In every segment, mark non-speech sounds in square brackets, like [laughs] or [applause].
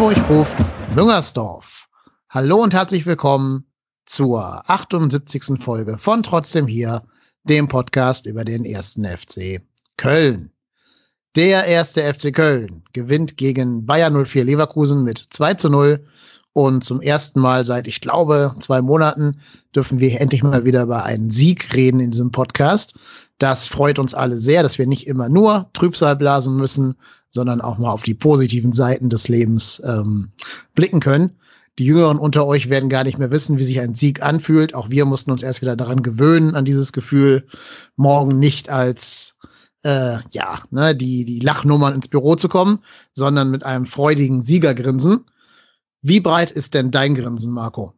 Hamburg ruft Müngersdorf. Hallo und herzlich willkommen zur 78. Folge von Trotzdem hier, dem Podcast über den ersten FC Köln. Der erste FC Köln gewinnt gegen Bayern 04 Leverkusen mit 2 zu 0. Und zum ersten Mal seit, ich glaube, zwei Monaten dürfen wir endlich mal wieder über einen Sieg reden in diesem Podcast. Das freut uns alle sehr, dass wir nicht immer nur Trübsal blasen müssen, sondern auch mal auf die positiven Seiten des Lebens ähm, blicken können. Die Jüngeren unter euch werden gar nicht mehr wissen, wie sich ein Sieg anfühlt. Auch wir mussten uns erst wieder daran gewöhnen, an dieses Gefühl, morgen nicht als äh, ja, ne, die, die Lachnummern ins Büro zu kommen, sondern mit einem freudigen Siegergrinsen. Wie breit ist denn dein Grinsen, Marco?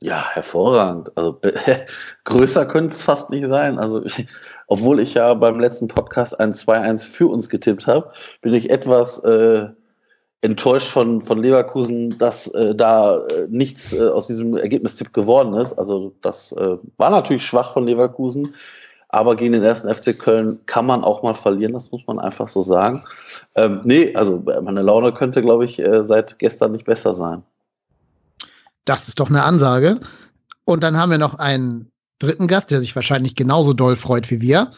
Ja, hervorragend. Also [laughs] größer könnte es fast nicht sein. Also ich, obwohl ich ja beim letzten Podcast ein 2-1 für uns getippt habe, bin ich etwas äh, enttäuscht von, von Leverkusen, dass äh, da äh, nichts äh, aus diesem Ergebnistipp geworden ist. Also das äh, war natürlich schwach von Leverkusen. Aber gegen den ersten FC Köln kann man auch mal verlieren, das muss man einfach so sagen. Ähm, nee, also meine Laune könnte, glaube ich, äh, seit gestern nicht besser sein. Das ist doch eine Ansage. Und dann haben wir noch einen dritten Gast, der sich wahrscheinlich genauso doll freut wie wir.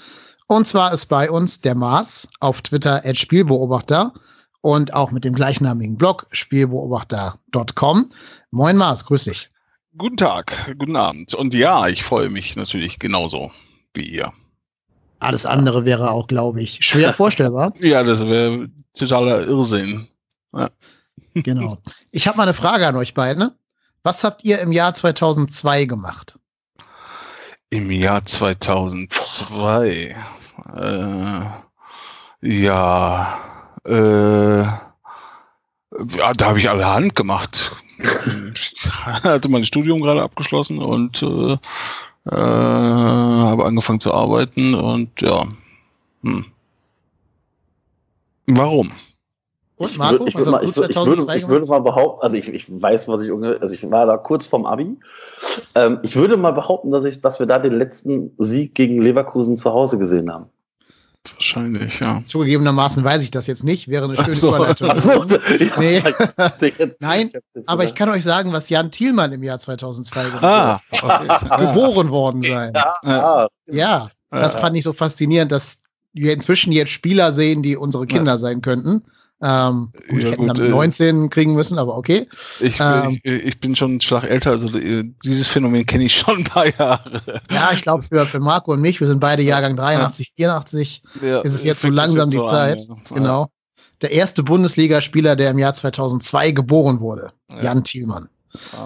Und zwar ist bei uns der Mars auf Twitter als Spielbeobachter und auch mit dem gleichnamigen Blog spielbeobachter.com. Moin Mars, grüß dich. Guten Tag, guten Abend. Und ja, ich freue mich natürlich genauso wie ihr. Alles andere wäre auch, glaube ich, schwer [laughs] vorstellbar. ja, das wäre totaler Irrsinn. Ja. Genau. Ich habe mal eine Frage an euch beiden. Was habt ihr im Jahr 2002 gemacht? Im Jahr 2002? Äh, ja, äh, ja, da habe ich alle Hand gemacht. Ich [laughs] hatte mein Studium gerade abgeschlossen und äh, äh, habe angefangen zu arbeiten und ja. Hm. Warum? Und Marco, ich, würd, ich, würd, ich, ich, würde, ich würde mal behaupten, also ich, ich weiß, was ich ungefähr, also ich war da kurz vorm Abi. Ähm, ich würde mal behaupten, dass ich, dass wir da den letzten Sieg gegen Leverkusen zu Hause gesehen haben. Wahrscheinlich, ja. Zugegebenermaßen weiß ich das jetzt nicht, wäre eine schöne so. Überleitung. Ach so, [laughs] nee. Nein, aber ich kann euch sagen, was Jan Thielmann im Jahr 2002 ah, okay. geboren worden sein. Ja, ja, das fand ich so faszinierend, dass wir inzwischen jetzt Spieler sehen, die unsere Kinder sein könnten. Ähm, gut, ja, ich hätte dann 19 äh, kriegen müssen, aber okay. Ich, ähm, ich, ich, bin schon einen Schlag älter, also äh, dieses Phänomen kenne ich schon ein paar Jahre. Ja, ich glaube, für, für Marco und mich, wir sind beide Jahrgang 83, ja. 84, ja, ist es jetzt so langsam die Zeit. An, ja. Genau. Der erste Bundesligaspieler, der im Jahr 2002 geboren wurde, Jan Thielmann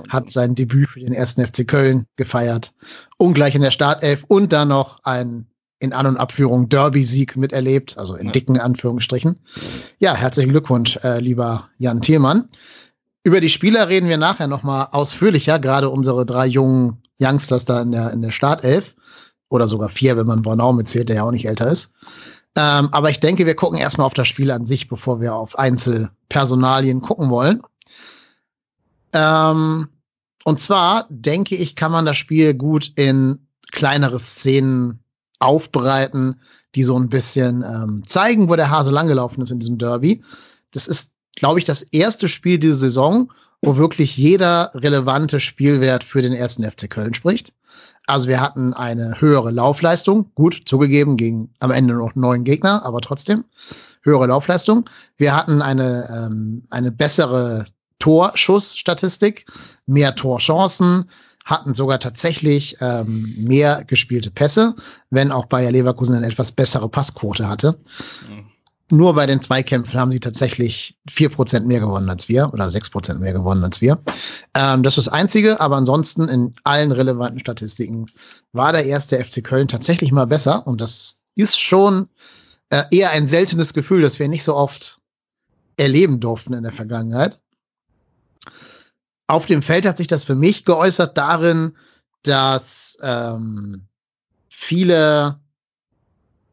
hat sein Debüt für den ersten FC Köln gefeiert. Ungleich in der Startelf und dann noch ein in An- und Abführung Derby-Sieg miterlebt, also in dicken Anführungsstrichen. Ja, herzlichen Glückwunsch, äh, lieber Jan Thielmann. Über die Spieler reden wir nachher noch mal ausführlicher, gerade unsere drei jungen Youngsters da in der, in der Startelf. Oder sogar vier, wenn man Bornau mitzählt, der ja auch nicht älter ist. Ähm, aber ich denke, wir gucken erstmal auf das Spiel an sich, bevor wir auf Einzelpersonalien gucken wollen. Ähm, und zwar denke ich, kann man das Spiel gut in kleinere Szenen aufbereiten, die so ein bisschen ähm, zeigen, wo der Hase langgelaufen ist in diesem Derby. Das ist, glaube ich, das erste Spiel diese Saison, wo wirklich jeder relevante Spielwert für den ersten FC Köln spricht. Also wir hatten eine höhere Laufleistung, gut zugegeben gegen am Ende noch neun Gegner, aber trotzdem höhere Laufleistung. Wir hatten eine ähm, eine bessere Torschussstatistik, mehr Torchancen, hatten sogar tatsächlich ähm, mehr gespielte Pässe, wenn auch Bayer Leverkusen eine etwas bessere Passquote hatte. Mhm. Nur bei den Zweikämpfen haben sie tatsächlich vier Prozent mehr gewonnen als wir oder sechs Prozent mehr gewonnen als wir. Ähm, das ist das Einzige, aber ansonsten in allen relevanten Statistiken war der erste FC Köln tatsächlich mal besser und das ist schon äh, eher ein seltenes Gefühl, das wir nicht so oft erleben durften in der Vergangenheit. Auf dem Feld hat sich das für mich geäußert darin, dass ähm, viele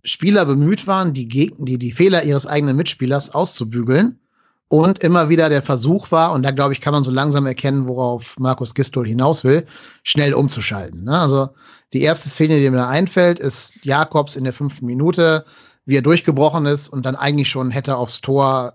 Spieler bemüht waren, die, Gegner, die, die Fehler ihres eigenen Mitspielers auszubügeln. Und immer wieder der Versuch war, und da glaube ich, kann man so langsam erkennen, worauf Markus Gistol hinaus will, schnell umzuschalten. Ne? Also die erste Szene, die mir einfällt, ist Jakobs in der fünften Minute, wie er durchgebrochen ist und dann eigentlich schon hätte aufs Tor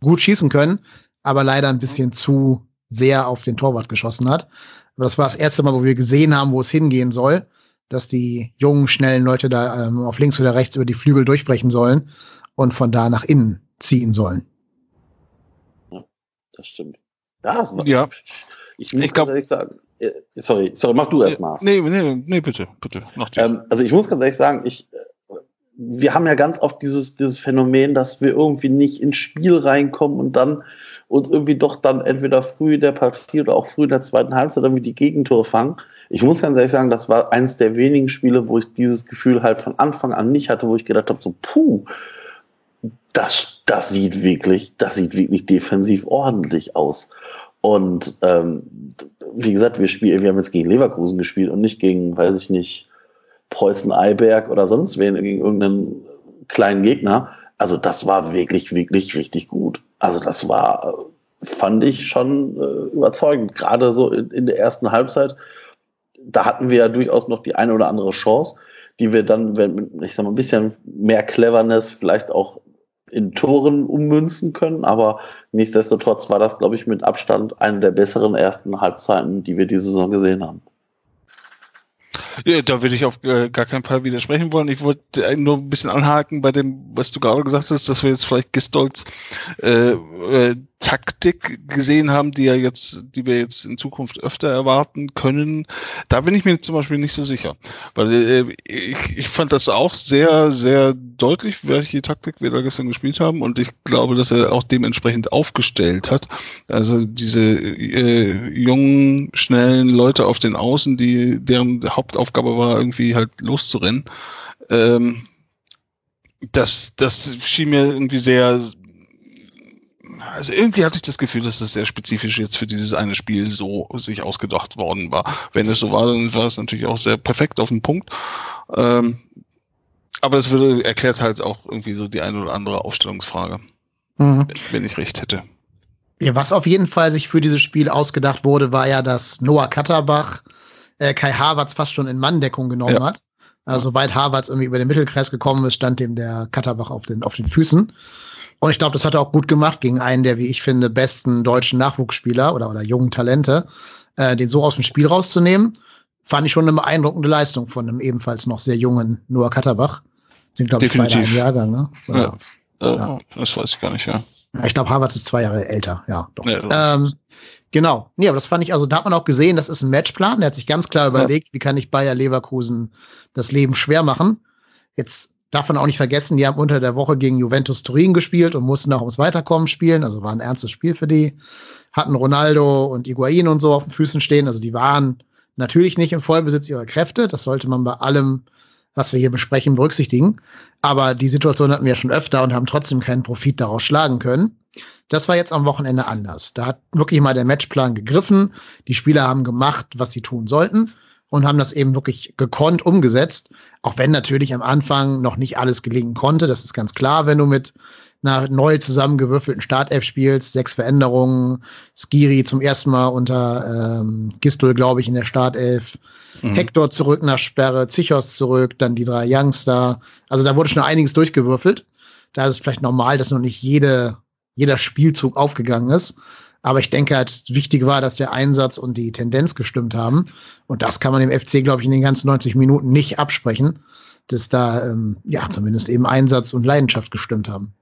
gut schießen können aber leider ein bisschen zu sehr auf den Torwart geschossen hat. Aber das war das erste Mal, wo wir gesehen haben, wo es hingehen soll, dass die jungen, schnellen Leute da ähm, auf links oder rechts über die Flügel durchbrechen sollen und von da nach innen ziehen sollen. Ja, das stimmt. Ja, das ja. ich, ich muss ich glaub, ganz ehrlich sagen, äh, sorry, sorry, mach du erst mal. Nee, nee, nee, bitte, bitte. Ähm, also ich muss ganz ehrlich sagen, ich, wir haben ja ganz oft dieses, dieses Phänomen, dass wir irgendwie nicht ins Spiel reinkommen und dann uns irgendwie doch dann entweder früh in der Partie oder auch früh in der zweiten Halbzeit irgendwie die Gegentore fangen. Ich muss ganz ehrlich sagen, das war eines der wenigen Spiele, wo ich dieses Gefühl halt von Anfang an nicht hatte, wo ich gedacht habe, so, puh, das, das sieht wirklich, das sieht wirklich defensiv ordentlich aus. Und ähm, wie gesagt, wir spielen, wir haben jetzt gegen Leverkusen gespielt und nicht gegen, weiß ich nicht, Preußen Eiberg oder sonst wen, gegen irgendeinen kleinen Gegner. Also das war wirklich, wirklich richtig gut. Also das war, fand ich schon äh, überzeugend. Gerade so in, in, der ersten Halbzeit, da hatten wir ja durchaus noch die eine oder andere Chance, die wir dann, wenn, ich sag mal, ein bisschen mehr Cleverness vielleicht auch in Toren ummünzen können. Aber nichtsdestotrotz war das, glaube ich, mit Abstand eine der besseren ersten Halbzeiten, die wir diese Saison gesehen haben. Ja, da würde ich auf äh, gar keinen Fall widersprechen wollen. Ich wollte äh, nur ein bisschen anhaken bei dem, was du gerade gesagt hast, dass wir jetzt vielleicht Gistolds äh, äh, Taktik gesehen haben, die ja jetzt, die wir jetzt in Zukunft öfter erwarten können. Da bin ich mir zum Beispiel nicht so sicher. Weil äh, ich, ich fand das auch sehr, sehr deutlich, welche Taktik wir da gestern gespielt haben. Und ich glaube, dass er auch dementsprechend aufgestellt hat. Also diese äh, jungen, schnellen Leute auf den Außen, die deren Hauptaufgabe war, irgendwie halt loszurennen. Ähm, das, das schien mir irgendwie sehr, also irgendwie hatte ich das Gefühl, dass das sehr spezifisch jetzt für dieses eine Spiel so sich ausgedacht worden war. Wenn es so war, dann war es natürlich auch sehr perfekt auf den Punkt. Ähm, aber es würde, erklärt halt auch irgendwie so die eine oder andere Aufstellungsfrage, mhm. wenn, ich recht hätte. Ja, was auf jeden Fall sich für dieses Spiel ausgedacht wurde, war ja, dass Noah Katterbach äh, Kai Havertz fast schon in Manndeckung genommen ja. hat. Also sobald Havertz irgendwie über den Mittelkreis gekommen ist, stand dem der Katterbach auf den, auf den Füßen. Und ich glaube, das hat er auch gut gemacht gegen einen der, wie ich finde, besten deutschen Nachwuchsspieler oder, oder jungen Talente, äh, den so aus dem Spiel rauszunehmen. Fand ich schon eine beeindruckende Leistung von einem ebenfalls noch sehr jungen Noah Katterbach. Sind, glaube ich, beide ein Jahrgang, ne? Ja. Äh, ja. Das weiß ich gar nicht, ja. ja ich glaube, Harvard ist zwei Jahre älter, ja, doch. Ja, ähm, genau. Nee, aber das fand ich, also da hat man auch gesehen, das ist ein Matchplan. Der hat sich ganz klar überlegt, wie kann ich Bayer Leverkusen das Leben schwer machen. Jetzt darf man auch nicht vergessen, die haben unter der Woche gegen Juventus Turin gespielt und mussten auch ums Weiterkommen spielen. Also war ein ernstes Spiel für die. Hatten Ronaldo und Iguain und so auf den Füßen stehen. Also die waren natürlich nicht im Vollbesitz ihrer Kräfte. Das sollte man bei allem, was wir hier besprechen, berücksichtigen. Aber die Situation hatten wir schon öfter und haben trotzdem keinen Profit daraus schlagen können. Das war jetzt am Wochenende anders. Da hat wirklich mal der Matchplan gegriffen. Die Spieler haben gemacht, was sie tun sollten und haben das eben wirklich gekonnt umgesetzt. Auch wenn natürlich am Anfang noch nicht alles gelingen konnte. Das ist ganz klar, wenn du mit einer neu zusammengewürfelten Startelf spielst, sechs Veränderungen, Skiri zum ersten Mal unter ähm, Gistol, glaube ich, in der Startelf, mhm. Hector zurück nach Sperre, Zichos zurück, dann die drei Youngster. Also da wurde schon einiges durchgewürfelt. Da ist es vielleicht normal, dass noch nicht jede, jeder Spielzug aufgegangen ist. Aber ich denke halt, wichtig war, dass der Einsatz und die Tendenz gestimmt haben. Und das kann man dem FC, glaube ich, in den ganzen 90 Minuten nicht absprechen, dass da ähm, ja zumindest eben Einsatz und Leidenschaft gestimmt haben.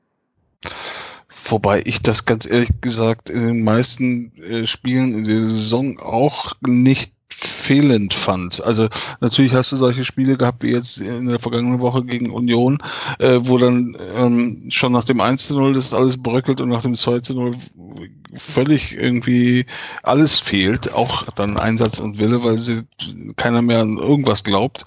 Wobei ich das ganz ehrlich gesagt in den meisten äh, Spielen in der Saison auch nicht fehlend fand. Also natürlich hast du solche Spiele gehabt wie jetzt in der vergangenen Woche gegen Union, äh, wo dann ähm, schon nach dem 1 zu 0 das alles bröckelt und nach dem 2 zu 0 völlig irgendwie alles fehlt, auch dann Einsatz und Wille, weil sie keiner mehr an irgendwas glaubt.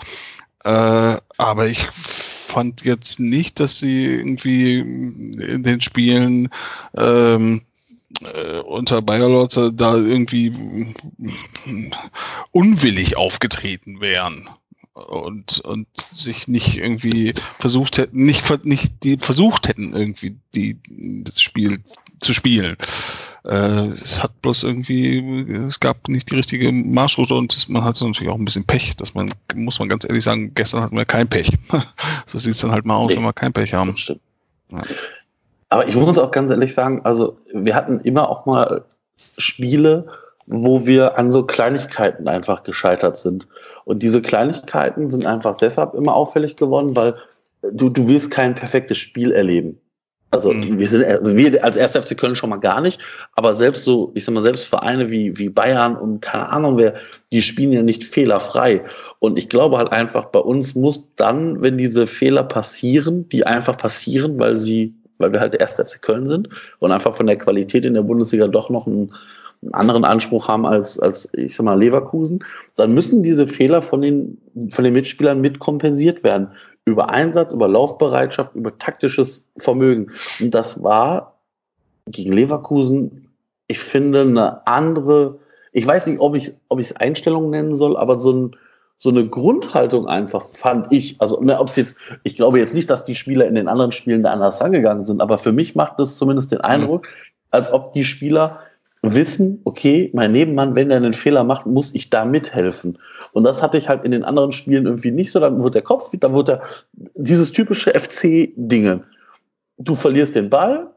Äh, aber ich fand jetzt nicht, dass sie irgendwie in den Spielen ähm, äh, unter Bayerlotz da irgendwie unwillig aufgetreten wären und und sich nicht irgendwie versucht hätten nicht nicht die versucht hätten irgendwie die das Spiel zu spielen. Äh, es hat bloß irgendwie, es gab nicht die richtige Marschroute und man hatte natürlich auch ein bisschen Pech. Dass man, muss man ganz ehrlich sagen, gestern hatten wir kein Pech. [laughs] so sieht es dann halt mal aus, nee, wenn wir kein Pech haben. Ja. Aber ich muss auch ganz ehrlich sagen, also wir hatten immer auch mal Spiele, wo wir an so Kleinigkeiten einfach gescheitert sind. Und diese Kleinigkeiten sind einfach deshalb immer auffällig geworden, weil du, du willst kein perfektes Spiel erleben. Also mhm. wir sind wir als 1. FC Köln schon mal gar nicht, aber selbst so, ich sag mal, selbst Vereine wie, wie Bayern und keine Ahnung wer, die spielen ja nicht fehlerfrei. Und ich glaube halt einfach, bei uns muss dann, wenn diese Fehler passieren, die einfach passieren, weil sie, weil wir halt der 1. FC Köln sind und einfach von der Qualität in der Bundesliga doch noch ein einen anderen Anspruch haben als, als ich sag mal, Leverkusen, dann müssen diese Fehler von den, von den Mitspielern mit kompensiert werden. Über Einsatz, über Laufbereitschaft, über taktisches Vermögen. Und das war gegen Leverkusen, ich finde, eine andere, ich weiß nicht, ob ich es Einstellung nennen soll, aber so ein, so eine Grundhaltung einfach fand ich, also ne, ob es jetzt, ich glaube jetzt nicht, dass die Spieler in den anderen Spielen da anders angegangen sind, aber für mich macht es zumindest den Eindruck, als ob die Spieler wissen, okay, mein Nebenmann, wenn er einen Fehler macht, muss ich da mithelfen. Und das hatte ich halt in den anderen Spielen irgendwie nicht so. Dann wird der Kopf, dann wird er dieses typische FC-Dinge. Du verlierst den Ball,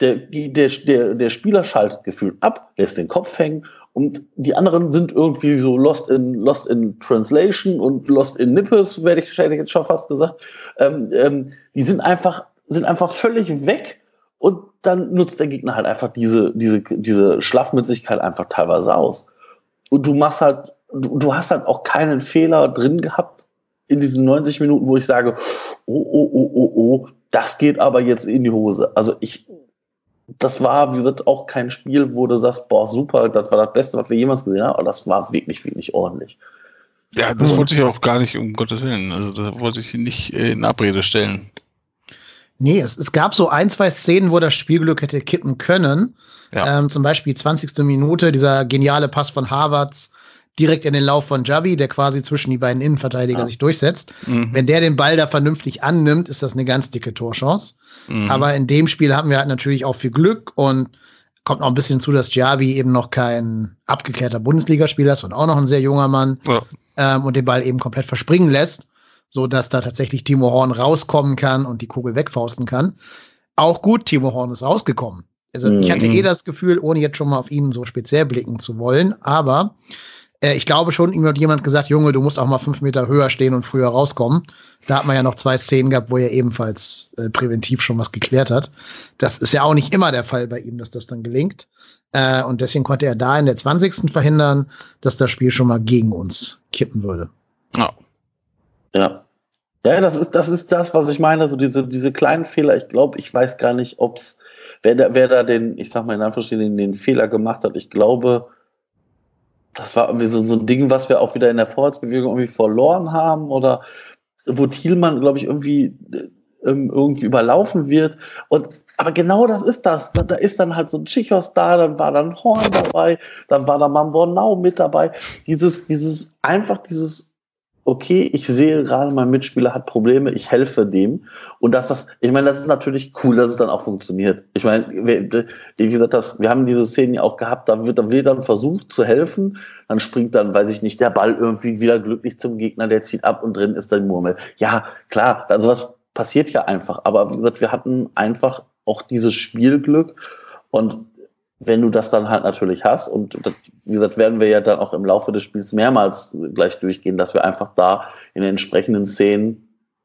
der, der, der, der Spieler schaltet gefühlt ab, lässt den Kopf hängen und die anderen sind irgendwie so lost in, lost in Translation und lost in Nippes, werde ich, hätte ich jetzt schon fast gesagt. Ähm, ähm, die sind einfach, sind einfach völlig weg und dann nutzt der Gegner halt einfach diese, diese, diese Schlafmützigkeit einfach teilweise aus. Und du machst halt, du, du hast halt auch keinen Fehler drin gehabt in diesen 90 Minuten, wo ich sage, oh, oh, oh, oh, oh, das geht aber jetzt in die Hose. Also ich, das war, wie gesagt, auch kein Spiel, wo du sagst, boah, super, das war das Beste, was wir jemals gesehen haben, aber das war wirklich, wirklich ordentlich. Ja, das wollte ich auch gar nicht, um Gottes Willen. Also da wollte ich nicht in Abrede stellen. Nee, es, es gab so ein, zwei Szenen, wo das Spielglück hätte kippen können. Ja. Ähm, zum Beispiel 20. Minute, dieser geniale Pass von Harvards direkt in den Lauf von Javi, der quasi zwischen die beiden Innenverteidiger ja. sich durchsetzt. Mhm. Wenn der den Ball da vernünftig annimmt, ist das eine ganz dicke Torchance. Mhm. Aber in dem Spiel haben wir halt natürlich auch viel Glück und kommt noch ein bisschen zu, dass Javi eben noch kein abgeklärter Bundesligaspieler ist und auch noch ein sehr junger Mann ja. ähm, und den Ball eben komplett verspringen lässt so dass da tatsächlich Timo Horn rauskommen kann und die Kugel wegfausten kann. Auch gut, Timo Horn ist rausgekommen. Also mhm. ich hatte eh das Gefühl, ohne jetzt schon mal auf ihn so speziell blicken zu wollen, aber äh, ich glaube schon, ihm hat jemand gesagt, Junge, du musst auch mal fünf Meter höher stehen und früher rauskommen. Da hat man ja noch zwei Szenen gehabt, wo er ebenfalls äh, präventiv schon was geklärt hat. Das ist ja auch nicht immer der Fall bei ihm, dass das dann gelingt. Äh, und deswegen konnte er da in der 20. verhindern, dass das Spiel schon mal gegen uns kippen würde. Ja. Ja. Ja, das ist, das ist das, was ich meine, so diese, diese kleinen Fehler. Ich glaube, ich weiß gar nicht, ob's, wer da, wer da den, ich sag mal in Anführungsstrichen, den Fehler gemacht hat. Ich glaube, das war irgendwie so, so ein Ding, was wir auch wieder in der Vorwärtsbewegung irgendwie verloren haben oder wo Thielmann, glaube ich, irgendwie, ähm, irgendwie überlaufen wird. Und aber genau das ist das. Da, da ist dann halt so ein Chichos da, dann war dann Horn dabei, dann war da Mambornau mit dabei. Dieses, dieses, einfach dieses okay, ich sehe gerade, mein Mitspieler hat Probleme, ich helfe dem. Und dass das, ich meine, das ist natürlich cool, dass es dann auch funktioniert. Ich meine, wie gesagt, das, wir haben diese Szenen ja auch gehabt, da wird, da wird dann versucht zu helfen, dann springt dann, weiß ich nicht, der Ball irgendwie wieder glücklich zum Gegner, der zieht ab und drin ist dann Murmel. Ja, klar, also was passiert ja einfach. Aber wie gesagt, wir hatten einfach auch dieses Spielglück und wenn du das dann halt natürlich hast, und das, wie gesagt, werden wir ja dann auch im Laufe des Spiels mehrmals gleich durchgehen, dass wir einfach da in den entsprechenden Szenen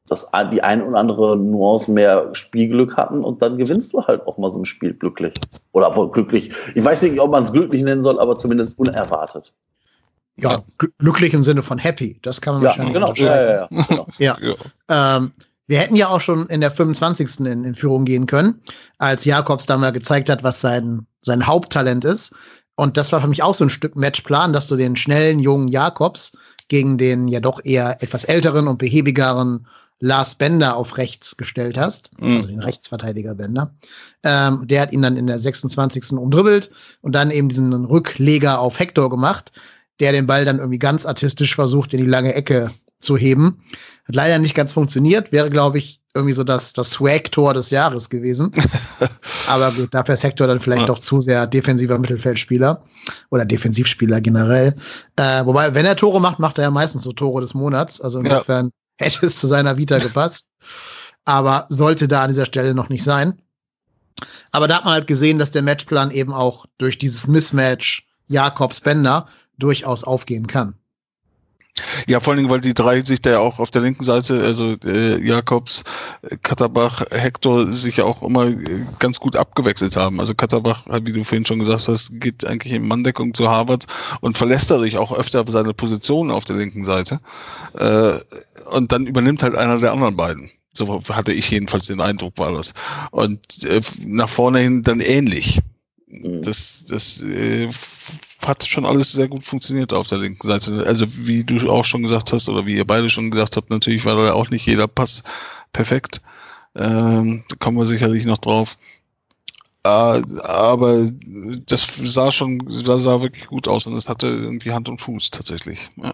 das, die ein oder andere Nuance mehr Spielglück hatten und dann gewinnst du halt auch mal so ein Spiel glücklich. Oder wohl glücklich. Ich weiß nicht, ob man es glücklich nennen soll, aber zumindest unerwartet. Ja, glücklich im Sinne von happy. Das kann man ja, wahrscheinlich genau. Ja, ja, ja, genau. ja. ja. Ähm, wir hätten ja auch schon in der 25. in, in Führung gehen können, als Jakobs da mal gezeigt hat, was sein, sein Haupttalent ist. Und das war für mich auch so ein Stück Matchplan, dass du den schnellen, jungen Jakobs gegen den ja doch eher etwas älteren und behäbigeren Lars Bender auf rechts gestellt hast, mhm. also den Rechtsverteidiger Bender. Ähm, der hat ihn dann in der 26. umdribbelt und dann eben diesen Rückleger auf Hector gemacht, der den Ball dann irgendwie ganz artistisch versucht, in die lange Ecke zu heben. Hat leider nicht ganz funktioniert. Wäre, glaube ich, irgendwie so das, das Swag-Tor des Jahres gewesen. [laughs] Aber gut, dafür ist Hector dann vielleicht ja. doch zu sehr defensiver Mittelfeldspieler oder Defensivspieler generell. Äh, wobei, wenn er Tore macht, macht er ja meistens so Tore des Monats. Also insofern ja. hätte es zu seiner Vita gepasst. Aber sollte da an dieser Stelle noch nicht sein. Aber da hat man halt gesehen, dass der Matchplan eben auch durch dieses Mismatch Jakobs-Bender durchaus aufgehen kann. Ja, vor allen Dingen, weil die drei sich da ja auch auf der linken Seite, also äh, Jakobs, Katterbach, Hector, sich ja auch immer äh, ganz gut abgewechselt haben. Also Katterbach, wie du vorhin schon gesagt hast, geht eigentlich in Manndeckung zu Harvard und verlässt dadurch auch öfter seine Position auf der linken Seite. Äh, und dann übernimmt halt einer der anderen beiden. So hatte ich jedenfalls den Eindruck, war das. Und äh, nach vorne hin dann ähnlich. Mhm. Das, das äh, hat schon alles sehr gut funktioniert auf der linken Seite. Also wie du auch schon gesagt hast oder wie ihr beide schon gesagt habt, natürlich war da auch nicht jeder Pass perfekt. Ähm, da kommen wir sicherlich noch drauf. Äh, aber das sah schon, das sah wirklich gut aus und es hatte irgendwie Hand und Fuß tatsächlich. Ja.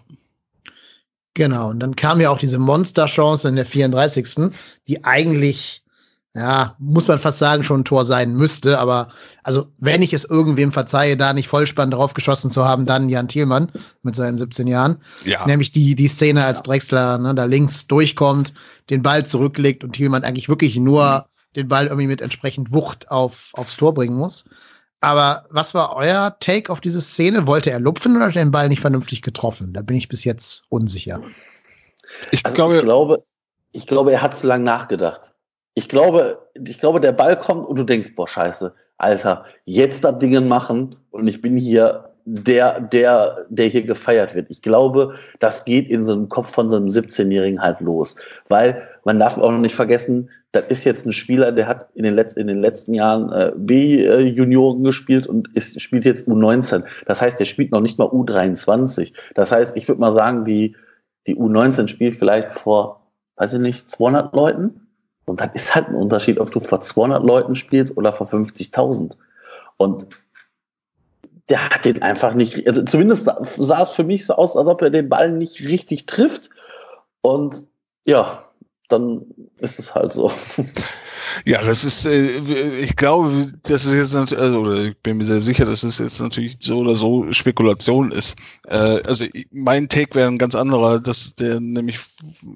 Genau, und dann kam ja auch diese Monsterchance in der 34. Die eigentlich ja, muss man fast sagen, schon ein Tor sein müsste. Aber also, wenn ich es irgendwem verzeihe, da nicht Vollspann drauf geschossen zu haben, dann Jan Thielmann mit seinen 17 Jahren. Ja. Nämlich die, die Szene, als Drexler ne, da links durchkommt, den Ball zurücklegt und Thielmann eigentlich wirklich nur mhm. den Ball irgendwie mit entsprechend Wucht auf, aufs Tor bringen muss. Aber was war euer Take auf diese Szene? Wollte er lupfen oder hat er den Ball nicht vernünftig getroffen? Da bin ich bis jetzt unsicher. Ich, also glaube, ich glaube, ich glaube, er hat zu lange nachgedacht ich glaube, ich glaube, der Ball kommt und du denkst, boah, scheiße, Alter, jetzt das Ding machen und ich bin hier der, der, der hier gefeiert wird. Ich glaube, das geht in so einem Kopf von so einem 17-Jährigen halt los. Weil man darf auch noch nicht vergessen, das ist jetzt ein Spieler, der hat in den, Letz-, in den letzten Jahren äh, B-Junioren gespielt und ist, spielt jetzt U19. Das heißt, der spielt noch nicht mal U23. Das heißt, ich würde mal sagen, die, die U19 spielt vielleicht vor, weiß ich nicht, 200 Leuten und dann ist halt ein Unterschied, ob du vor 200 Leuten spielst oder vor 50.000. Und der hat den einfach nicht, also zumindest sah es für mich so aus, als ob er den Ball nicht richtig trifft. Und ja, dann ist es halt so. [laughs] Ja, das ist, äh, ich glaube, das ist jetzt, natürlich, also, oder ich bin mir sehr sicher, dass es jetzt natürlich so oder so Spekulation ist. Äh, also mein Take wäre ein ganz anderer, dass der nämlich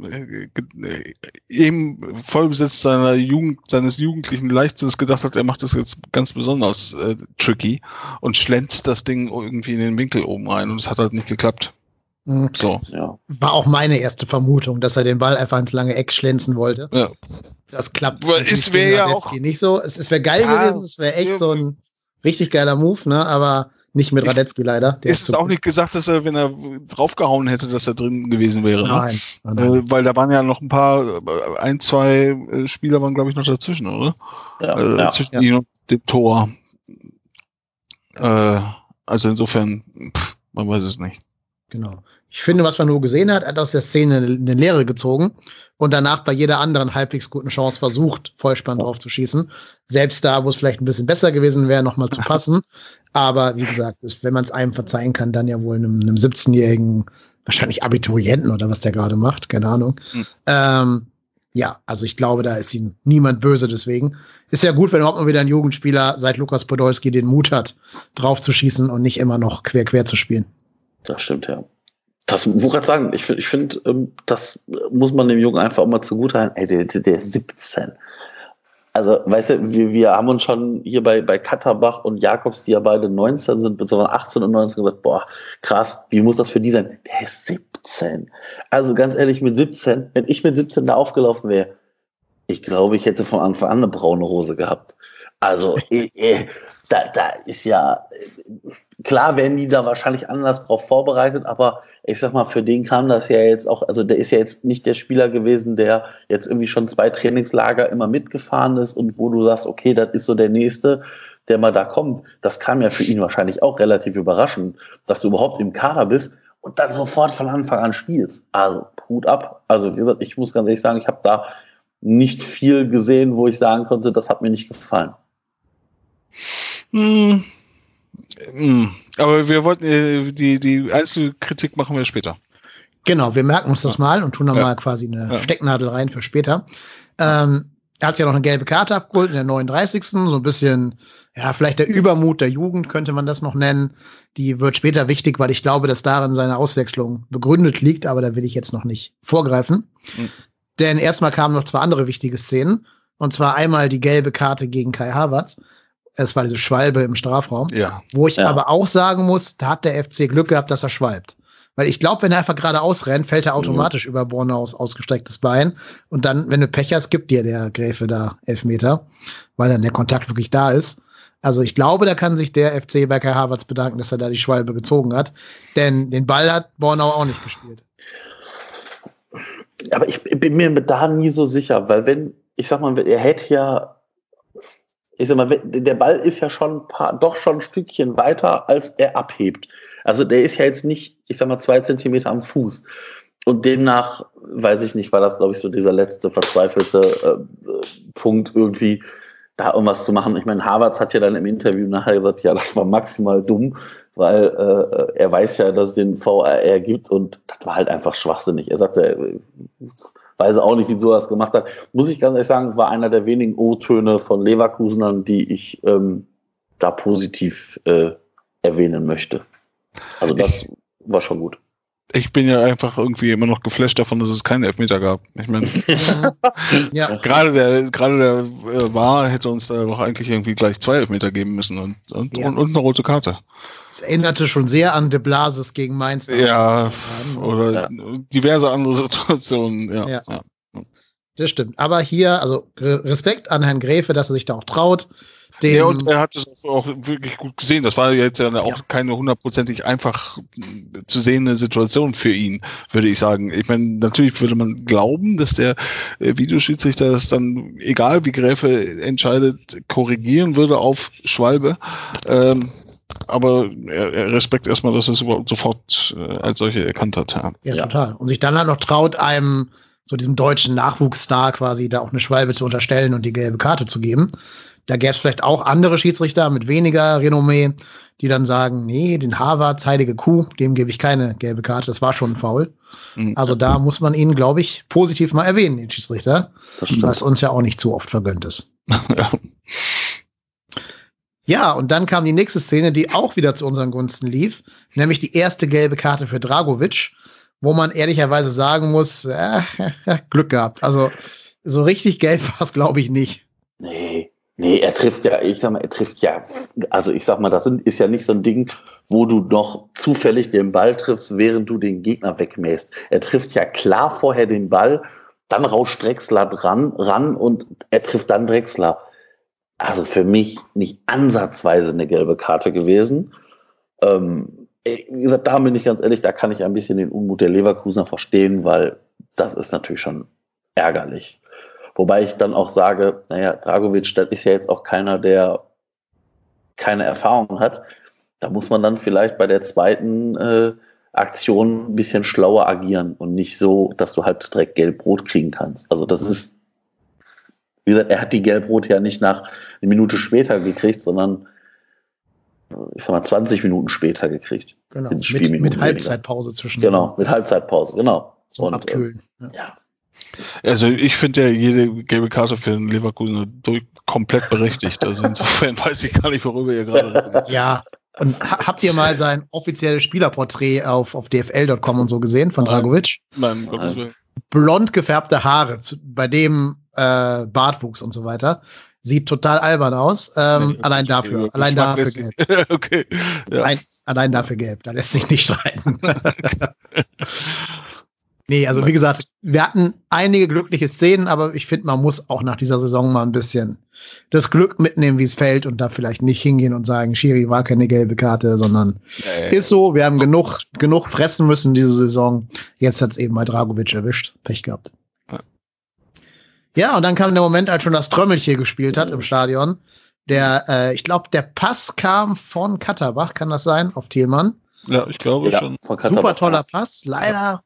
äh, eben vollbesetzt seiner Jugend, seines jugendlichen Leichtsinns gedacht hat, er macht das jetzt ganz besonders äh, tricky und schlänzt das Ding irgendwie in den Winkel oben rein und es hat halt nicht geklappt. Mhm. So. Ja. War auch meine erste Vermutung, dass er den Ball einfach ins lange Eck schlänzen wollte. Ja. Das klappt. Es wäre ja auch nicht so. Es, es wäre geil ja, gewesen. Es wäre echt ja. so ein richtig geiler Move, ne? Aber nicht mit Radetzky leider. Der ist es auch nicht gesagt, dass er, wenn er draufgehauen hätte, dass er drin gewesen wäre. Ne? Nein, nein, nein. Äh, weil da waren ja noch ein paar, äh, ein, zwei äh, Spieler waren, glaube ich, noch dazwischen, oder? Ja, äh, ja zwischen ja. ihm und dem Tor. Äh, also insofern, pff, man weiß es nicht. Genau. Ich finde, was man nur gesehen hat, hat aus der Szene eine Lehre gezogen und danach bei jeder anderen halbwegs guten Chance versucht, Vollspann drauf zu schießen. Selbst da, wo es vielleicht ein bisschen besser gewesen wäre, nochmal zu [laughs] passen. Aber wie gesagt, wenn man es einem verzeihen kann, dann ja wohl einem, einem 17-jährigen, wahrscheinlich Abiturienten oder was der gerade macht, keine Ahnung. Hm. Ähm, ja, also ich glaube, da ist ihm niemand böse deswegen. Ist ja gut, wenn überhaupt mal wieder ein Jugendspieler seit Lukas Podolski den Mut hat, drauf zu schießen und nicht immer noch quer quer zu spielen. Das stimmt, ja. Das muss ich gerade sagen. Ich finde, ich find, ähm, das muss man dem Jungen einfach auch mal zugute halten. Ey, der, der ist 17. Also, weißt du, wir, wir haben uns schon hier bei, bei Katterbach und Jakobs, die ja beide 19 sind, beziehungsweise 18 und 19 gesagt, boah, krass, wie muss das für die sein? Der ist 17. Also ganz ehrlich, mit 17, wenn ich mit 17 da aufgelaufen wäre, ich glaube, ich hätte von Anfang an eine braune Hose gehabt. Also, äh, [laughs] äh, da, da ist ja, klar werden die da wahrscheinlich anders drauf vorbereitet, aber ich sag mal, für den kam das ja jetzt auch, also der ist ja jetzt nicht der Spieler gewesen, der jetzt irgendwie schon zwei Trainingslager immer mitgefahren ist und wo du sagst, okay, das ist so der nächste, der mal da kommt. Das kam ja für ihn wahrscheinlich auch relativ überraschend, dass du überhaupt im Kader bist und dann sofort von Anfang an spielst. Also Hut ab. Also wie gesagt, ich muss ganz ehrlich sagen, ich habe da nicht viel gesehen, wo ich sagen konnte, das hat mir nicht gefallen. Hm. Hm. Aber wir wollten äh, die, die Einzelkritik machen wir später. Genau, wir merken uns das mal und tun dann ja. mal quasi eine ja. Stecknadel rein für später. Ähm, er hat ja noch eine gelbe Karte abgeholt in der 39. So ein bisschen, ja, vielleicht der Übermut der Jugend könnte man das noch nennen. Die wird später wichtig, weil ich glaube, dass darin seine Auswechslung begründet liegt, aber da will ich jetzt noch nicht vorgreifen. Mhm. Denn erstmal kamen noch zwei andere wichtige Szenen. Und zwar einmal die gelbe Karte gegen Kai Havertz. Es war diese Schwalbe im Strafraum. Ja. Wo ich Ja. aber auch sagen muss, da hat der FC Glück gehabt, dass er schwalbt. Weil ich glaube, wenn er einfach geradeaus rennt, fällt er automatisch über Bornaus ausgestrecktes Bein. Und dann, wenn du Pech hast, gibt dir der Gräfe da Elfmeter, weil dann der Kontakt wirklich da ist. Also ich glaube, da kann sich der FC bei Kai Havertz bedanken, dass er da die Schwalbe gezogen hat. Denn den Ball hat Bornau auch nicht gespielt. Aber ich bin mir da nie so sicher, weil wenn, ich sag mal, er hätte ja, ich sag mal, der Ball ist ja schon ein paar, doch schon ein Stückchen weiter, als er abhebt. Also der ist ja jetzt nicht, ich sag mal, zwei Zentimeter am Fuß. Und demnach, weiß ich nicht, war das, glaube ich, so dieser letzte verzweifelte äh, äh, Punkt irgendwie, da irgendwas zu machen. Ich meine, Harvards hat ja dann im Interview nachher gesagt, ja, das war maximal dumm, weil äh, er weiß ja, dass es den VRR gibt und das war halt einfach schwachsinnig. Er sagte, er weiß auch nicht, wieso er das gemacht hat. Muss ich ganz ehrlich sagen, war einer der wenigen O-Töne von Leverkusenern, die ich ähm, da positiv äh, erwähnen möchte. Also das war schon gut. Ich bin ja einfach irgendwie immer noch geflasht davon, dass es keinen Elfmeter gab. Ich meine, [laughs] ja, gerade der, gerade der äh, war, hätte uns da doch eigentlich irgendwie gleich zwei Elfmeter geben müssen und, und, Ja. und, und eine rote Karte. es erinnerte schon sehr an De Blasis gegen Mainz. Ja, oder Ja. diverse andere [laughs] Situationen. Ja, Ja. ja. Das stimmt. Aber hier, also Re- Respekt an Herrn Gräfe, dass er sich da auch traut. Dem, Ja, und er hat es auch wirklich gut gesehen. Das war jetzt ja auch Ja. keine hundertprozentig einfach zu sehende Situation für ihn, würde ich sagen. Ich meine, natürlich würde man glauben, dass der äh, Videoschiedsrichter das dann, egal wie Gräfe entscheidet, korrigieren würde auf Schwalbe. Ähm, aber er, er Respekt erstmal, dass er es überhaupt sofort äh, als solche erkannt hat. Ja. ja, Ja. total. Und sich dann halt noch traut, einem so diesem deutschen Nachwuchsstar quasi da auch eine Schwalbe zu unterstellen und die gelbe Karte zu geben. Da gäbe es vielleicht auch andere Schiedsrichter mit weniger Renommee, die dann sagen, nee, den Harvards, heilige Kuh, dem gebe ich keine gelbe Karte, das war schon Foul. Mhm. Also da muss man ihn, glaube ich, positiv mal erwähnen, den Schiedsrichter, was uns ja auch nicht zu oft vergönnt ist. Ja. [laughs] Ja, und dann kam die nächste Szene, die auch wieder zu unseren Gunsten lief, nämlich die erste gelbe Karte für Dragovic, wo man ehrlicherweise sagen muss, äh, [laughs] Glück gehabt. Also so richtig gelb [laughs] war es, glaube ich, nicht. Nee, nee, er trifft ja, ich sag mal, er trifft ja, also ich sag mal, das ist ja nicht so ein Ding, wo du noch zufällig den Ball triffst, während du den Gegner wegmähst. Er trifft ja klar vorher den Ball, dann rauscht Drexler dran, ran und er trifft dann Drexler. Also für mich nicht ansatzweise eine gelbe Karte gewesen. Ähm, wie gesagt, da bin ich ganz ehrlich, da kann ich ein bisschen den Unmut der Leverkusener verstehen, weil das ist natürlich schon ärgerlich. Wobei ich dann auch sage, naja, Dragovic, das ist ja jetzt auch keiner, der keine Erfahrung hat. Da muss man dann vielleicht bei der zweiten äh, Aktion ein bisschen schlauer agieren und nicht so, dass du halt direkt gelb-rot kriegen kannst. Also das ist, wie gesagt, er hat die gelb-rot ja nicht nach eine Minute später gekriegt, sondern äh, ich sag mal 20 Minuten später gekriegt. Genau. Mit, mit. Halbzeitpause zwischen Genau, mit Halbzeitpause, genau. zum Und, äh, Abkühlen. Ja. Ja, Also ich finde ja jede gelbe Karte für den Leverkusen durch, komplett berechtigt. Also insofern [laughs] weiß ich gar nicht, worüber ihr gerade redet. Ja. Und ha habt ihr mal sein offizielles Spielerporträt auf, auf dfl.com und so gesehen von. Dragovic? Nein, um Gottes Willen. blond gefärbte Haare, zu, bei dem äh, Bartwuchs und so weiter. Sieht total albern aus. Ähm, Nee, allein dafür. Allein dafür gelb. [laughs] okay. Ja. Allein, allein dafür gelb. Da lässt sich nicht streiten. [laughs] nee, also wie gesagt, wir hatten einige glückliche Szenen, aber ich finde, man muss auch nach dieser Saison mal ein bisschen das Glück mitnehmen, wie es fällt und da vielleicht nicht hingehen und sagen, Schiri war keine gelbe Karte, sondern Nee. ist so, wir haben genug, genug fressen müssen diese Saison. Jetzt hat es eben mal Dragovic erwischt. Pech gehabt. Ja. Ja, und dann kam der Moment, als schon das Trömmelchen gespielt hat im Stadion. Der, äh, ich glaube, der Pass kam von Katterbach, kann das sein, auf Thielmann. Ja, ich glaube ja schon. Super toller Pass, leider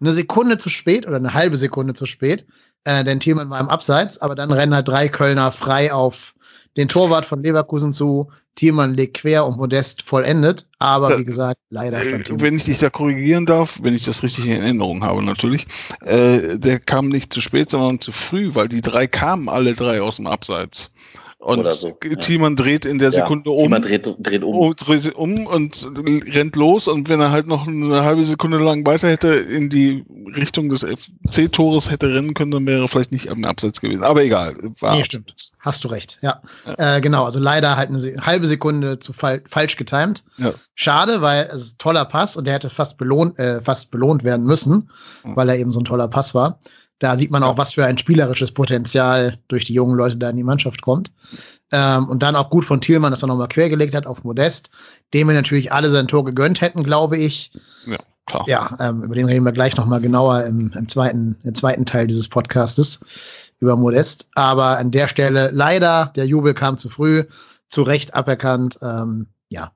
eine Sekunde zu spät oder eine halbe Sekunde zu spät, äh, denn Thielmann war im Abseits, aber dann rennen halt drei Kölner frei auf den Torwart von Leverkusen zu. Thielmann legt quer und Modest vollendet, aber Da- wie gesagt, leider Äh, wenn ich dich da korrigieren darf, wenn ich das richtig in Erinnerung habe, natürlich, äh, der kam nicht zu spät, sondern zu früh, weil die drei kamen alle drei aus dem Abseits. Und so, ja. Thiemann dreht in der Sekunde ja, um. Thiemann dreht, dreht um. Oh, dreht um und rennt los. Und wenn er halt noch eine halbe Sekunde lang weiter hätte in die Richtung des FC-Tores hätte rennen können, dann wäre er vielleicht nicht am Abseits gewesen. Aber egal. War nee, stimmt. Hast du recht. Ja. ja. Äh, genau. Also leider halt eine halbe Sekunde zu fal falsch getimt. Ja. Schade, weil es ist ein toller Pass und der hätte fast belohnt, äh, fast belohnt werden müssen, mhm. weil er eben so ein toller Pass war. Da sieht man auch, was für ein spielerisches Potenzial durch die jungen Leute da in die Mannschaft kommt. Ähm, und dann auch gut von Thielmann, dass er nochmal quergelegt hat auf Modest, dem wir natürlich alle sein Tor gegönnt hätten, glaube ich. Ja, klar. Ja, ähm, über den reden wir gleich nochmal genauer im, im, zweiten, im zweiten Teil dieses Podcastes über Modest. Aber an der Stelle leider, der Jubel kam zu früh, zu Recht aberkannt. Ähm, ja,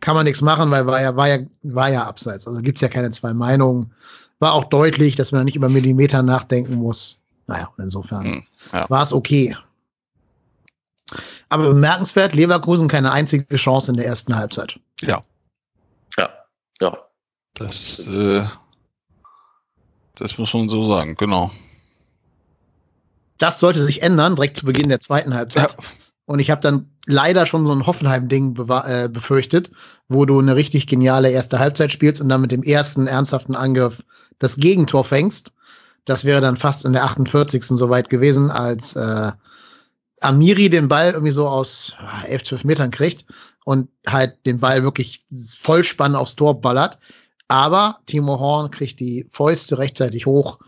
kann man nichts machen, weil war ja, war ja, war ja abseits. Also gibt's ja keine zwei Meinungen war auch deutlich, dass man nicht über Millimeter nachdenken muss. Naja, insofern hm, ja. war es okay. Aber bemerkenswert, Leverkusen keine einzige Chance in der ersten Halbzeit. Ja. Ja, ja. Das, äh, das muss man so sagen, genau. Das sollte sich ändern, direkt zu Beginn der zweiten Halbzeit. Ja. Und ich habe dann leider schon so ein Hoffenheim-Ding äh, befürchtet, wo du eine richtig geniale erste Halbzeit spielst und dann mit dem ersten ernsthaften Angriff das Gegentor fängst. Das wäre dann fast in der 48. soweit gewesen, als äh, Amiri den Ball irgendwie so aus 11, 12 Metern kriegt und halt den Ball wirklich vollspann aufs Tor ballert. Aber Timo Horn kriegt die Fäuste rechtzeitig hoch,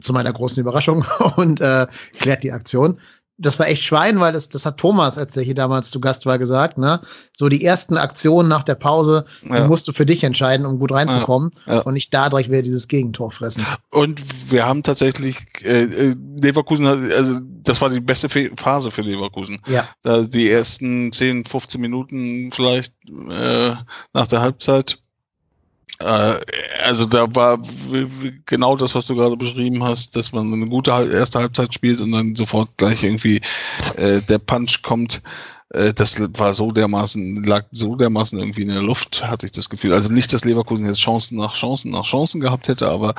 zu meiner großen Überraschung, [laughs] und äh, klärt die Aktion das war echt Schwein, weil das, das hat Thomas, als er hier damals zu Gast war, gesagt, ne? So die ersten Aktionen nach der Pause, ja. die musst du für dich entscheiden, um gut reinzukommen ja, ja. und nicht da direkt wieder dieses Gegentor fressen. Und wir haben tatsächlich, äh, äh Leverkusen, also das war die beste Phase für Leverkusen. Ja. Da die ersten 10, 15 Minuten vielleicht äh, nach der Halbzeit also da war genau das, was du gerade beschrieben hast, dass man eine gute erste Halbzeit spielt und dann sofort gleich irgendwie äh, der Punch kommt. Äh, das war so dermaßen, lag so dermaßen irgendwie in der Luft, hatte ich das Gefühl. Also nicht, dass Leverkusen jetzt Chancen nach Chancen nach Chancen gehabt hätte, aber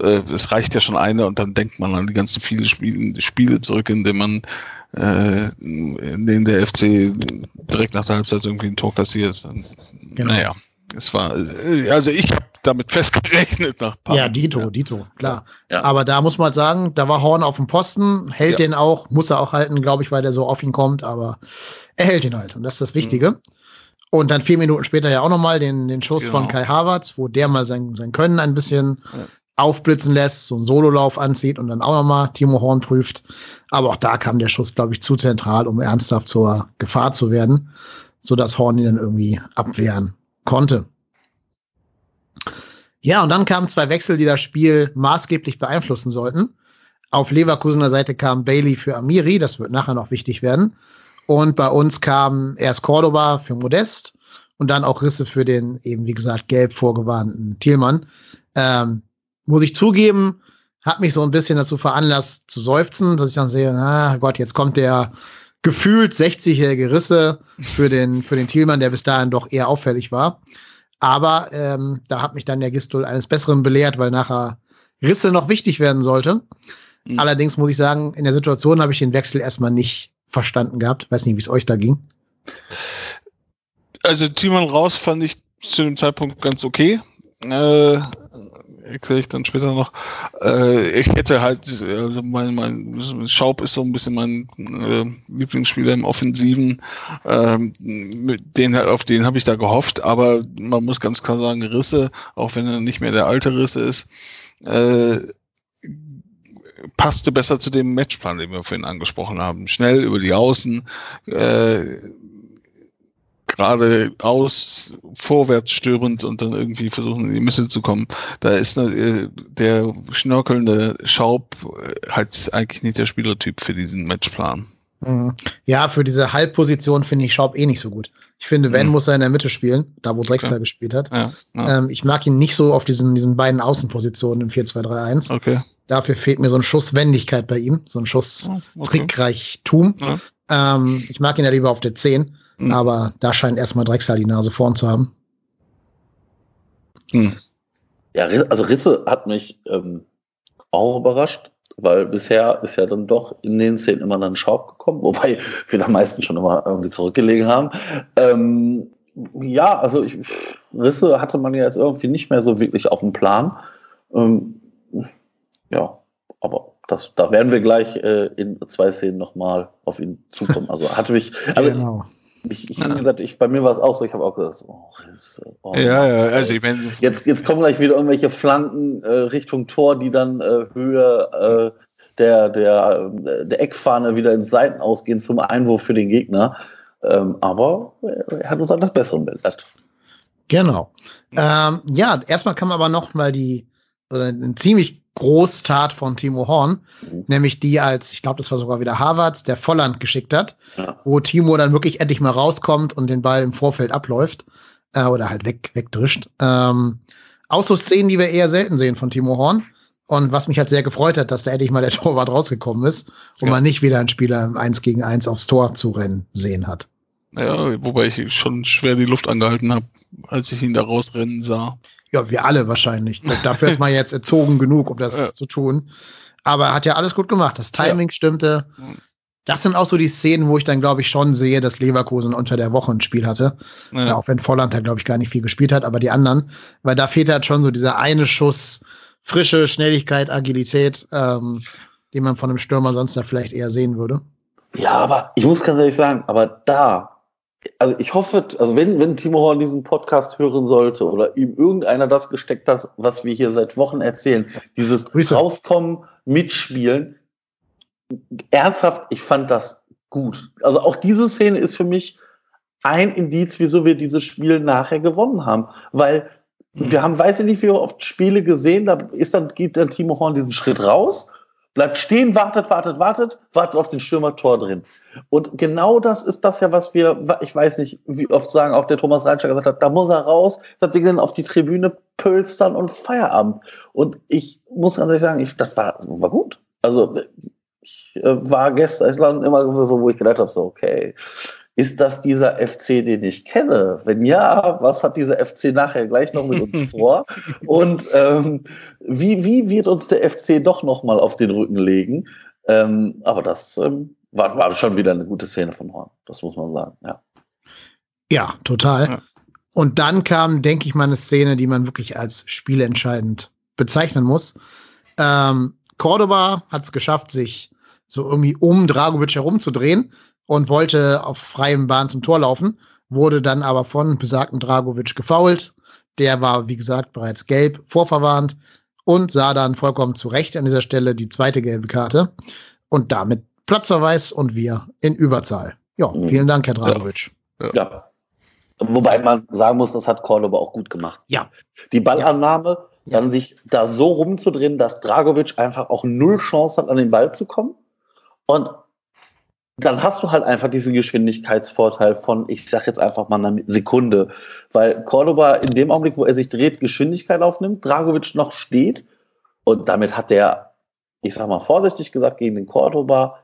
äh, es reicht ja schon eine und dann denkt man an die ganzen viele Spiele, Spiele zurück, in denen man äh, in denen der FC direkt nach der Halbzeit irgendwie ein Tor kassiert. Genau. Naja es war, also ich habe damit festgerechnet nach Paar. Ja, Dito, ja. Dito, klar. Ja. Aber da muss man halt sagen, da war Horn auf dem Posten, hält ja. den auch, muss er auch halten, glaube ich, weil der so auf ihn kommt, aber er hält ihn halt und das ist das Wichtige. Mhm. Und dann vier Minuten später ja auch nochmal den, den Schuss genau. von Kai Havertz, wo der mal sein, sein Können ein bisschen aufblitzen lässt, so einen Sololauf anzieht und dann auch nochmal Timo Horn prüft. Aber auch da kam der Schuss, glaube ich, zu zentral, um ernsthaft zur Gefahr zu werden, sodass Horn ihn dann irgendwie abwehren konnte. Ja, und dann kamen zwei Wechsel, die das Spiel maßgeblich beeinflussen sollten. Auf Leverkusener Seite kam Bailey für Amiri, das wird nachher noch wichtig werden. Und bei uns kam erst Cordoba für Modest und dann auch Risse für den eben, wie gesagt, gelb vorgewarnten Thielmann. Ähm, muss ich zugeben, hat mich so ein bisschen dazu veranlasst zu seufzen, dass ich dann sehe, na Gott, jetzt kommt der gefühlt 60-jährige Risse für den, für den Thielmann, der bis dahin doch eher auffällig war. Aber ähm, da hat mich dann der Gistol eines Besseren belehrt, weil nachher Risse noch wichtig werden sollte. Mhm. Allerdings muss ich sagen, in der Situation habe ich den Wechsel erstmal nicht verstanden gehabt. Weiß nicht, wie es euch da ging. Also Thielmann raus fand ich zu dem Zeitpunkt ganz okay. Äh, erkläre ich dann später noch. Äh, ich hätte halt, also mein, mein Schaub ist so ein bisschen mein äh, Lieblingsspieler im Offensiven. Ähm, den, auf den habe ich da gehofft, aber man muss ganz klar sagen, Risse, auch wenn er nicht mehr der alte Risse ist, äh, passte besser zu dem Matchplan, den wir vorhin angesprochen haben. Schnell über die Außen, äh, geradeaus vorwärts störend und dann irgendwie versuchen in die Mitte zu kommen. Da ist äh, der schnörkelnde Schaub äh, halt eigentlich nicht der Spielertyp für diesen Matchplan. Mhm. Ja, für diese Halbposition finde ich Schaub eh nicht so gut. Ich finde, wenn, mhm. muss er in der Mitte spielen, da wo Drexler okay. gespielt hat. Ja, ja. Ähm, ich mag ihn nicht so auf diesen, diesen beiden Außenpositionen im 4-2-3-1. Okay. Dafür fehlt mir so ein Schuss Wendigkeit bei ihm, so ein Schuss okay. Trickreichtum. Ja. Ähm, ich mag ihn ja lieber auf der 10. Mhm. Aber da scheint erstmal Drexler die Nase vorn zu haben. Mhm. Ja, also Risse hat mich ähm, auch überrascht. weil bisher ist ja dann doch in den Szenen immer dann Schaub gekommen, wobei [laughs] wir da meistens schon immer irgendwie zurückgelegen haben. Ähm, ja, also ich, Risse hatte man ja jetzt irgendwie nicht mehr so wirklich auf dem Plan. Ähm, ja, aber das, da werden wir gleich äh, in zwei Szenen nochmal auf ihn zukommen. Also hatte mich, also genau. Ich, ich, wie gesagt, ich, bei mir war es auch so, ich habe auch gesagt, oh, Risse, oh, ja, ja, also ich meine, jetzt, jetzt kommen gleich wieder irgendwelche Flanken äh, Richtung Tor, die dann äh, Höhe äh, der, der, äh, der Eckfahne wieder ins Seiten ausgehen zum Einwurf für den Gegner. Ähm, aber er hat uns an das Bessere belehrt. Genau. Ähm, ja, erstmal kann man aber noch mal die, oder eine ziemlich Großtat von Timo Horn, mhm. nämlich die als, ich glaube, das war sogar wieder Harvards, der Volland geschickt hat, ja. wo Timo dann wirklich endlich mal rauskommt und den Ball im Vorfeld abläuft äh, oder halt weg, wegdrischt. Ähm, auch so Szenen, die wir eher selten sehen von Timo Horn. Und was mich halt sehr gefreut hat, dass da endlich mal der [laughs] Torwart rausgekommen ist und ja. man nicht wieder einen Spieler im 1 gegen 1 aufs Tor zu rennen sehen hat. Ja, wobei ich schon schwer die Luft angehalten habe, als ich ihn da rausrennen sah. Ja, wir alle wahrscheinlich. Dafür ist man jetzt erzogen genug, um das ja. zu tun. Aber er hat ja alles gut gemacht. Das Timing ja. stimmte. Das sind auch so die Szenen, wo ich dann, glaube ich, schon sehe, dass Leverkusen unter der Woche ein Spiel hatte. Ja. auch wenn Volland da, glaube ich, gar nicht viel gespielt hat, aber die anderen. Weil da fehlt halt schon so dieser eine Schuss, frische Schnelligkeit, Agilität, ähm, den man von einem Stürmer sonst da vielleicht eher sehen würde. Ja, aber ich muss ganz ehrlich sagen, aber da also ich hoffe, also wenn, wenn Timo Horn diesen Podcast hören sollte oder ihm irgendeiner das gesteckt hat, was wir hier seit Wochen erzählen, dieses Grüße. rauskommen, mitspielen, ernsthaft, ich fand das gut. Also auch diese Szene ist für mich ein Indiz, wieso wir dieses Spiel nachher gewonnen haben, weil wir haben, weiß ich nicht, wie oft Spiele gesehen, da ist dann, geht dann Timo Horn diesen Schritt raus bleibt stehen, wartet, wartet, wartet, wartet auf den Stürmer Tor drin. Und genau das ist das ja, was wir, ich weiß nicht, wie oft sagen, auch der Thomas Reitscher gesagt hat, da muss er raus, das Ding dann auf die Tribüne pölstern und Feierabend. Und ich muss ganz ehrlich sagen, ich, das war, war gut. Also ich äh, war gestern immer so, wo ich gedacht habe, so, okay, ist das dieser FC, den ich kenne? Wenn ja, was hat dieser FC nachher gleich noch mit uns [laughs] vor? Und ähm, wie, wie wird uns der FC doch noch mal auf den Rücken legen? Ähm, aber das ähm, war, war schon wieder eine gute Szene von Horn. Das muss man sagen, ja. Ja, total. Ja. Und dann kam, denke ich mal, eine Szene, die man wirklich als spielentscheidend bezeichnen muss. Ähm, Cordoba hat es geschafft, sich so irgendwie um Dragovic herumzudrehen und wollte auf freiem Bahn zum Tor laufen, wurde dann aber von besagten Dragovic gefoult. Der war, wie gesagt, bereits gelb vorverwarnt und sah dann vollkommen zu Recht an dieser Stelle die zweite gelbe Karte und damit Platzverweis und wir in Überzahl. Ja, mhm. vielen Dank, Herr Dragovic. Ja. ja. Wobei man sagen muss, das hat Cordoba auch gut gemacht. Ja. Die Ballannahme, ja. dann sich da so rumzudrehen, dass Dragovic einfach auch null Chance hat, an den Ball zu kommen. Und dann hast du halt einfach diesen Geschwindigkeitsvorteil von, ich sag jetzt einfach mal eine Sekunde, weil Cordoba in dem Augenblick, wo er sich dreht, Geschwindigkeit aufnimmt, Dragovic noch steht und damit hat der, ich sag mal vorsichtig gesagt, gegen den Cordoba,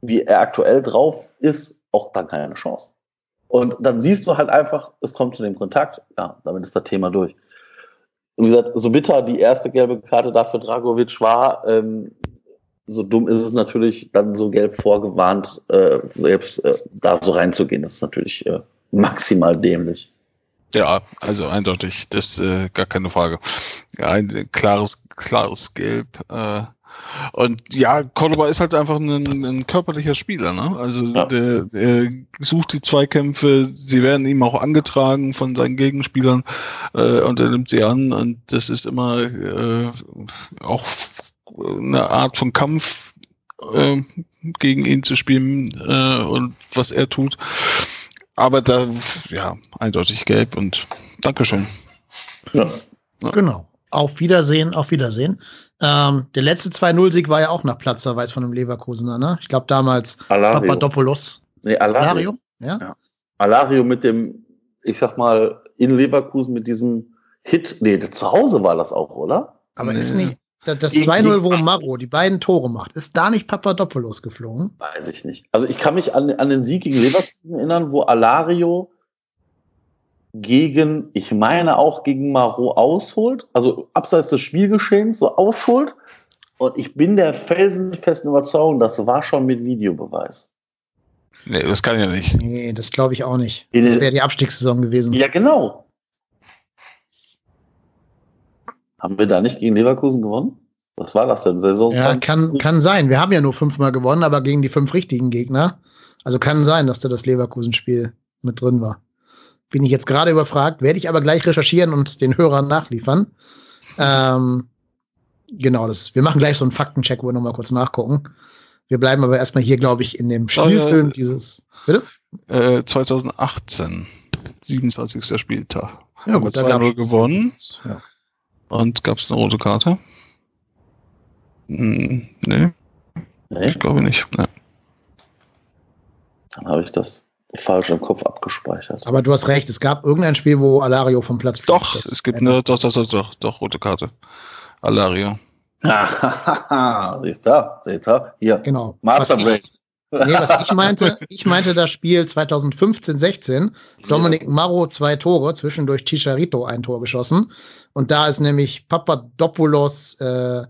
wie er aktuell drauf ist, auch dann keine Chance. Und dann siehst du halt einfach, es kommt zu dem Kontakt, ja, damit ist das Thema durch. Und wie gesagt, so bitter die erste gelbe Karte dafür Dragovic war, ähm, so dumm ist es natürlich, dann so gelb vorgewarnt, äh, selbst äh, da so reinzugehen. Das ist natürlich äh, maximal dämlich. Ja, also eindeutig, das äh, gar keine Frage. Ein klares, klares Gelb. Äh, und ja, Cordoba ist halt einfach ein, ein körperlicher Spieler, ne? Also ja. der, der sucht die Zweikämpfe, sie werden ihm auch angetragen von seinen Gegenspielern äh, und er nimmt sie an und das ist immer äh, auch eine Art von Kampf äh, gegen ihn zu spielen äh, und was er tut. Aber da, ja, eindeutig gelb und Dankeschön. Ja. ja. Genau. Auf Wiedersehen, auf Wiedersehen. Ähm, der letzte 2-0-Sieg war ja auch nach Platzverweis von einem Leverkusener, ne? Ich glaube damals Alario. Papadopoulos. Nee, Alario. Alario? Ja? ja. Alario mit dem, ich sag mal, in Leverkusen mit diesem Hit. Nee, zu Hause war das auch, oder? Aber nee. ist nicht. Das 2-0, wo Maro die beiden Tore macht, ist da nicht Papadopoulos geflogen? Weiß ich nicht. Also ich kann mich an, an den Sieg gegen Leverkusen erinnern, wo Alario gegen, ich meine auch gegen Maro ausholt, also abseits des Spielgeschehens so ausholt Und ich bin der felsenfesten Überzeugung, das war schon mit Videobeweis. Nee, das kann ja nicht. Nee, das glaube ich auch nicht. Das wäre die Abstiegssaison gewesen. Ja, genau. Haben wir da nicht gegen Leverkusen gewonnen? Was war das denn? Saison ja, kann, kann sein. Wir haben ja nur fünfmal gewonnen, aber gegen die fünf richtigen Gegner. Also kann sein, dass da das Leverkusen-Spiel mit drin war. Bin ich jetzt gerade überfragt, werde ich aber gleich recherchieren und den Hörern nachliefern. Ähm, genau, das, wir machen gleich so einen Faktencheck, wo wir nochmal kurz nachgucken. Wir bleiben aber erstmal hier, glaube ich, in dem Spielfilm oh, ja. dieses. Bitte? Äh, 2018, 27. Spieltag. Ja, haben gut, wir 2-0 gewonnen. Ja. Und gab es eine rote Karte? Hm, nee. nee. Ich glaube nicht. Nee. Dann habe ich das falsch im Kopf abgespeichert. Aber du hast recht, es gab irgendein Spiel, wo Alario vom Platz Doch, es gibt eine, doch, doch, doch, doch, doch, rote Karte. Alario. [laughs] Siehst du, siehst du, hier. Genau. Master Break. Nee, was ich [laughs] meinte, ich meinte das Spiel 2015-16. Dominik Marro zwei Tore, zwischendurch Chicharito ein Tor geschossen. Und da ist nämlich Papadopoulos äh,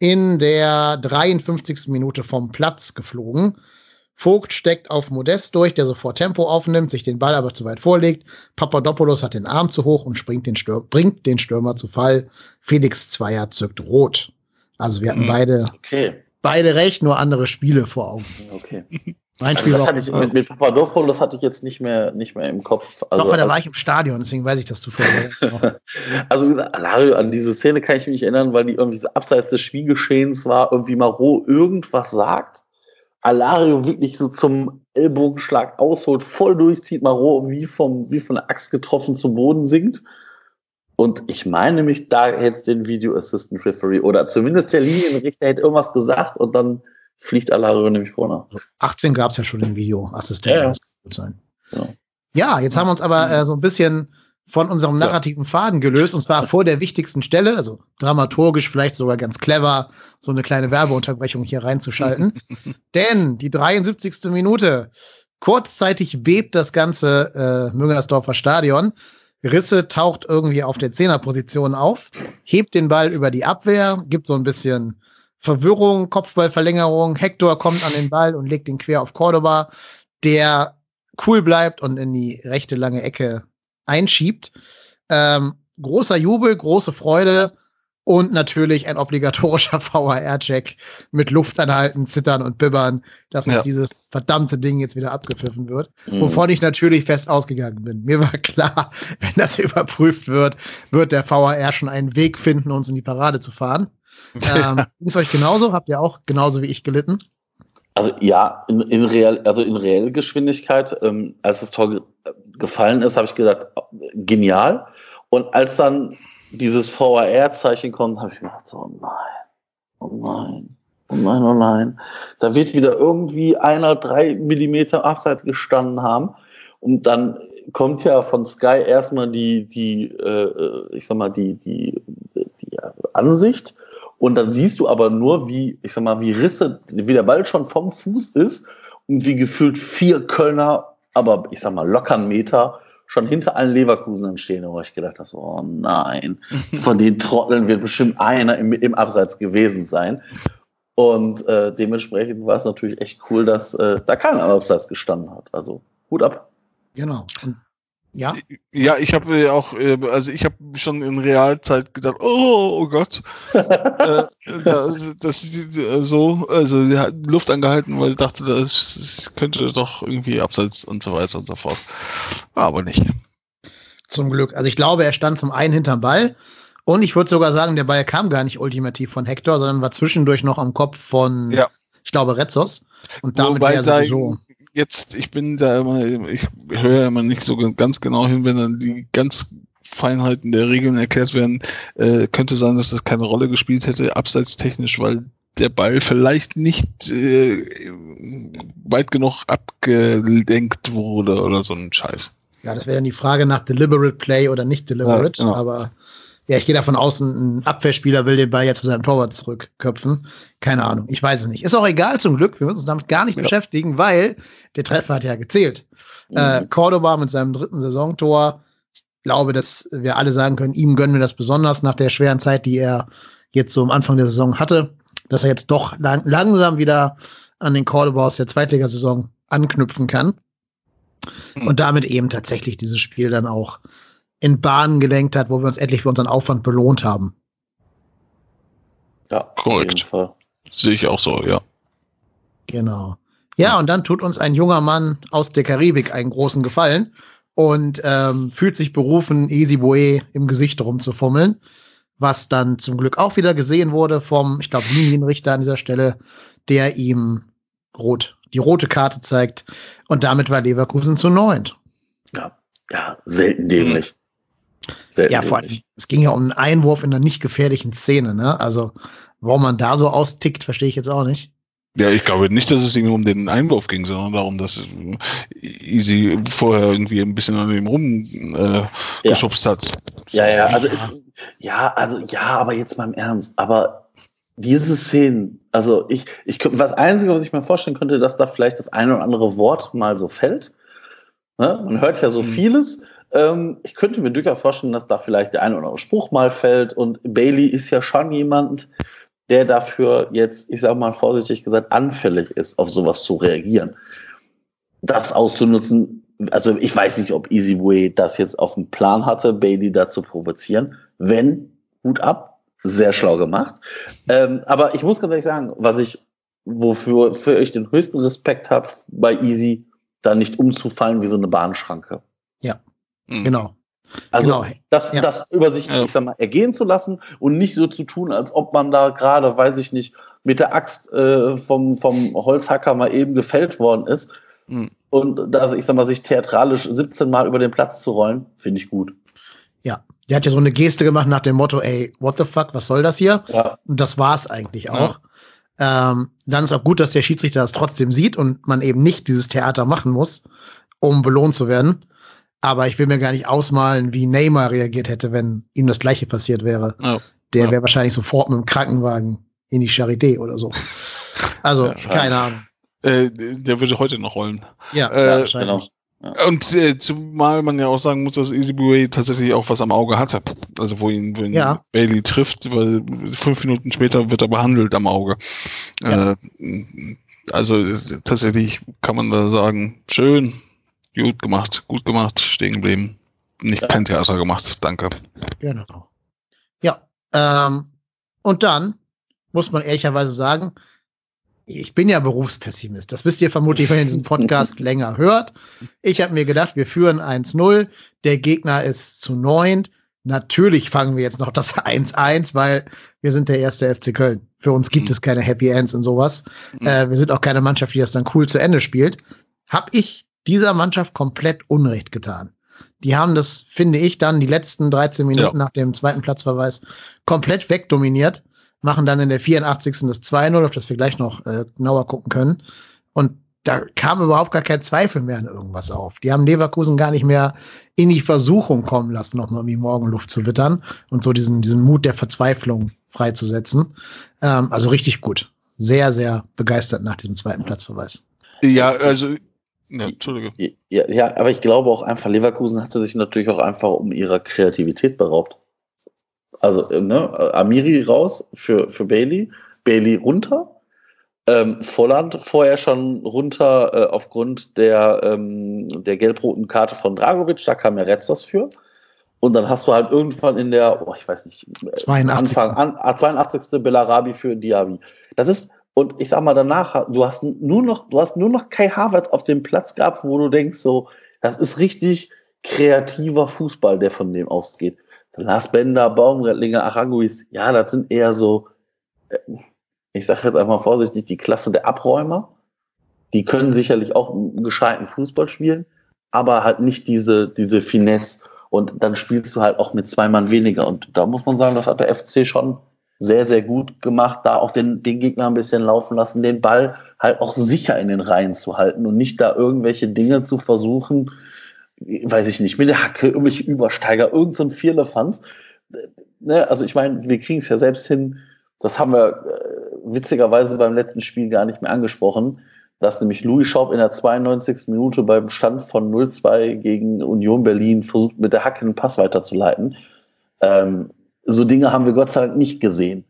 in der 53. Minute vom Platz geflogen. Vogt steckt auf Modest durch, der sofort Tempo aufnimmt, sich den Ball aber zu weit vorlegt. Papadopoulos hat den Arm zu hoch und springt den Stür bringt den Stürmer zu Fall. Felix Zweier zückt rot. Also wir hatten mhm. beide, okay. Beide recht, nur andere Spiele vor Augen. Okay. [laughs] Mein Spiel also das hatte ich, mit, mit Papadopoulos hatte ich jetzt nicht mehr, nicht mehr im Kopf. Also, Doch, weil da war ich im Stadion, deswegen weiß ich das zufällig. [laughs] also Alario, an diese Szene kann ich mich erinnern, weil die irgendwie abseits des Spielgeschehens war, irgendwie Marot irgendwas sagt Alario wirklich so zum Ellbogenschlag ausholt, voll durchzieht, Maro wie, vom, wie von der Axt getroffen zu Boden sinkt. Und ich meine mich, da hätte den Video Assistant Referee oder zumindest der Linienrichter hätte irgendwas gesagt und dann fliegt Alario nämlich runter. 18 gab es ja schon im Video Assistent. Ja, ja. Ja. ja, jetzt haben wir uns aber äh, so ein bisschen von unserem narrativen Faden gelöst, und zwar vor der wichtigsten Stelle, also dramaturgisch vielleicht sogar ganz clever, so eine kleine Werbeunterbrechung hier reinzuschalten. [laughs] Denn die 73. Minute, kurzzeitig bebt das ganze äh, Müngersdorfer Stadion. Risse taucht irgendwie auf der Zehnerposition auf, hebt den Ball über die Abwehr, gibt so ein bisschen Verwirrung, Kopfballverlängerung. Hector kommt an den Ball und legt ihn quer auf Cordoba, der cool bleibt und in die rechte lange Ecke einschiebt. Ähm, großer Jubel, große Freude und natürlich ein obligatorischer [laughs] VAR-Check mit Luftanhalten, Zittern und Bibbern, dass ja. dieses verdammte Ding jetzt wieder abgepfiffen wird. Mhm. Wovon ich natürlich fest ausgegangen bin. Mir war klar, [laughs] wenn das überprüft wird, wird der VAR schon einen Weg finden, uns in die Parade zu fahren. ähm, [laughs] Ging es euch genauso? Habt ihr auch genauso wie ich gelitten? Also ja, in, in real, also in Reellgeschwindigkeit, ähm, als das Tor ge gefallen ist, habe ich gedacht, genial. Und als dann dieses VAR-Zeichen kommt, habe ich gedacht, oh nein, oh nein, oh nein, oh nein. Da wird wieder irgendwie einer drei Millimeter abseits gestanden haben. Und dann kommt ja von Sky erstmal die, die, äh, ich sag mal, die, die, die Ansicht und dann siehst du aber nur, wie, ich sag mal, wie Risse, wie der Ball schon vom Fuß ist und wie gefühlt vier Kölner, aber ich sag mal, locker einen Meter schon hinter allen Leverkusen stehen, wo ich gedacht habe, oh nein, von den Trotteln wird bestimmt einer im, im Abseits gewesen sein. Und äh, dementsprechend war es natürlich echt cool, dass äh, da keiner im Abseits gestanden hat. Also Hut ab. Genau. Und ja. Ja, ich habe äh, auch, äh, also ich habe schon in Realzeit gedacht, oh, oh Gott, [laughs] äh, das, das so, also die hat Luft angehalten, weil ich dachte, das, das könnte doch irgendwie abseits und so weiter und so fort. War aber nicht. Zum Glück. Also ich glaube, er stand zum einen hinterm Ball und ich würde sogar sagen, der Ball kam gar nicht ultimativ von Hector, sondern war zwischendurch noch am Kopf von, ja. ich glaube, Retzos. Und damit wäre sowieso jetzt, ich bin da immer, ich höre immer nicht so ganz genau hin, wenn dann die ganz Feinheiten der Regeln erklärt werden, äh, könnte sein, dass das keine Rolle gespielt hätte, abseitstechnisch, weil der Ball vielleicht nicht äh, weit genug abgelenkt wurde oder so ein Scheiß. Ja, das wäre dann die Frage nach Deliberate Play oder nicht Deliberate, ja, genau. aber ja, ich gehe davon aus, ein Abwehrspieler will den Ball ja zu seinem Torwart zurückköpfen. Keine Ahnung, ich weiß es nicht. Ist auch egal zum Glück, wir müssen uns damit gar nicht ja. beschäftigen, weil der Treffer hat ja gezählt. Mhm. Äh, Cordoba mit seinem dritten Saisontor. Ich glaube, dass wir alle sagen können, ihm gönnen wir das besonders nach der schweren Zeit, die er jetzt so am Anfang der Saison hatte. dass er jetzt doch lang, langsam wieder an den Callabouts der Zweitligasaison anknüpfen kann. Hm. Und damit eben tatsächlich dieses Spiel dann auch in Bahnen gelenkt hat, wo wir uns endlich für unseren Aufwand belohnt haben. Ja, korrekt. Sehe ich auch so, ja. Genau. Ja, und dann tut uns ein junger Mann aus der Karibik einen großen Gefallen und ähm, fühlt sich berufen, Easy Boe im Gesicht rumzufummeln, was dann zum Glück auch wieder gesehen wurde vom, ich glaube, Linienrichter an dieser Stelle, der ihm rot, die rote Karte zeigt und damit war Leverkusen zu neunt. Ja, ja, selten dämlich. Selten ja, vor allem, es ging ja um einen Einwurf in einer nicht gefährlichen Szene, ne? Also, warum man da so austickt, verstehe ich jetzt auch nicht. Ja, ich glaube nicht, dass es irgendwie um den Einwurf ging, sondern darum, dass Easy vorher irgendwie ein bisschen an dem rum äh, geschubst hat. Ja, ja, also ja, also ja, aber jetzt mal im Ernst. Aber diese Szenen, also ich, ich was Einzige, was ich mir vorstellen könnte, dass da vielleicht das eine oder andere Wort mal so fällt. Ne? Man hört ja so mhm. vieles. Ähm, ich könnte mir durchaus vorstellen, dass da vielleicht der eine oder andere Spruch mal fällt. Und Bailey ist ja schon jemand, der dafür jetzt, ich sage mal vorsichtig gesagt, anfällig ist, auf sowas zu reagieren. Das auszunutzen, also ich weiß nicht, ob Easy Way das jetzt auf dem Plan hatte, Bailey da zu provozieren. Wenn, gut ab, sehr schlau gemacht. Ähm, aber ich muss ganz ehrlich sagen, was ich, wofür für ich den höchsten Respekt habe bei Easy, da nicht umzufallen wie so eine Bahnschranke. Ja, mhm. genau. Also genau. das, ja. das über sich, ich sag mal, ergehen zu lassen und nicht so zu tun, als ob man da gerade, weiß ich nicht, mit der Axt äh, vom, vom Holzhacker mal eben gefällt worden ist. Mhm. Und da, ich sag mal, sich theatralisch 17 Mal über den Platz zu rollen, finde ich gut. Ja, die hat ja so eine Geste gemacht nach dem Motto, ey, what the fuck, was soll das hier? Ja. Und das war es eigentlich auch. Ja. Ähm, dann ist auch gut, dass der Schiedsrichter das trotzdem sieht und man eben nicht dieses Theater machen muss, um belohnt zu werden. Aber ich will mir gar nicht ausmalen, wie Neymar reagiert hätte, wenn ihm das Gleiche passiert wäre. Oh. Der wäre wahrscheinlich sofort mit dem Krankenwagen in die Charité oder so. Also, ja, keine Ahnung. Äh, der würde heute noch rollen. Ja, äh, genau. Und äh, zumal man ja auch sagen muss, dass Easy Boy tatsächlich auch was am Auge hatte. Also wo ihn, wenn ja. Bailey trifft, weil fünf Minuten später wird er behandelt am Auge. Ja. Äh, also tatsächlich kann man da sagen, schön, Gut gemacht, gut gemacht, stehen geblieben. Nicht ja. kein Theater gemacht, danke. Genau. Ja, ähm, und dann muss man ehrlicherweise sagen, ich bin ja Berufspessimist. Das wisst ihr vermutlich, wenn ihr diesen Podcast [laughs] länger hört. Ich habe mir gedacht, wir führen 1-0, der Gegner ist zu 9. Natürlich fangen wir jetzt noch das 1-1, weil wir sind der erste FC Köln. Für uns gibt mhm. es keine Happy Ends und sowas. Mhm. Äh, wir sind auch keine Mannschaft, die das dann cool zu Ende spielt. Hab ich dieser Mannschaft komplett Unrecht getan. Die haben das, finde ich, dann die letzten 13 Minuten ja. nach dem zweiten Platzverweis komplett wegdominiert, machen dann in der 84. das 2-0, auf das wir gleich noch äh, genauer gucken können. Und da kam überhaupt gar kein Zweifel mehr an irgendwas auf. Die haben Leverkusen gar nicht mehr in die Versuchung kommen lassen, noch mal irgendwie Morgenluft zu wittern und so diesen, diesen Mut der Verzweiflung freizusetzen. Ähm, also richtig gut. Sehr, sehr begeistert nach diesem zweiten Platzverweis. Ja, also ja, Entschuldige. Ja, ja, aber ich glaube auch einfach, Leverkusen hatte sich natürlich auch einfach um ihre Kreativität beraubt. Also, äh, ne, Amiri raus für, für Bailey, Bailey runter, ähm, Volland vorher schon runter äh, aufgrund der, ähm, der gelb-roten Karte von Dragovic, da kam ja Retzos für. Und dann hast du halt irgendwann in der, oh, ich weiß nicht, 82. Anfang, an, 82. Bellarabi für Diaby. Das ist, und ich sag mal danach, du hast nur noch, du hast nur noch Kai Havertz auf dem Platz gehabt, wo du denkst, so, das ist richtig kreativer Fußball, der von dem ausgeht. Lars Bender, Baumgartlinger, Araguis, ja, das sind eher so, äh, ich sage jetzt einfach vorsichtig, die Klasse der Abräumer. Die können sicherlich auch einen gescheiten Fußball spielen, aber halt nicht diese, diese Finesse. Und dann spielst du halt auch mit zwei Mann weniger. Und da muss man sagen, das hat der FC schon sehr, sehr gut gemacht, da auch den, den Gegner ein bisschen laufen lassen, den Ball halt auch sicher in den Reihen zu halten und nicht da irgendwelche Dinge zu versuchen, weiß ich nicht, mit der Hacke, irgendwelche Übersteiger, irgend so ein Vierlefanz. Ne, also ich meine, wir kriegen es ja selbst hin, das haben wir äh, witzigerweise beim letzten Spiel gar nicht mehr angesprochen, dass nämlich Louis Schaub in der 92. Minute beim Stand von 0-2 gegen Union Berlin versucht, mit der Hacke einen Pass weiterzuleiten. Ähm, so Dinge haben wir Gott sei Dank nicht gesehen.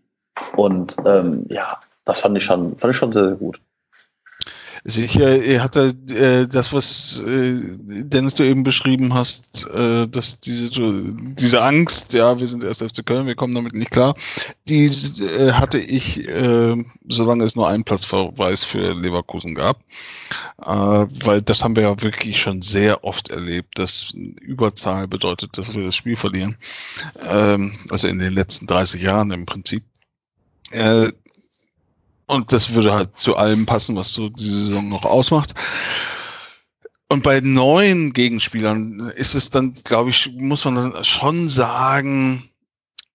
Und ähm, ja, das fand ich schon, fand ich schon sehr, sehr gut. Sicher, er hatte äh, das, was äh, Dennis du eben beschrieben hast, äh, dass diese, diese Angst, ja, wir sind erst FC Köln, wir kommen damit nicht klar, die äh, hatte ich, äh, solange es nur einen Platzverweis für Leverkusen gab. Äh, weil das haben wir ja wirklich schon sehr oft erlebt, dass Überzahl bedeutet, dass wir das Spiel verlieren. Ähm, also in den letzten 30 Jahren im Prinzip. Äh, und das würde halt zu allem passen, was so die Saison noch ausmacht. Und bei neuen Gegenspielern ist es dann, glaube ich, muss man schon sagen,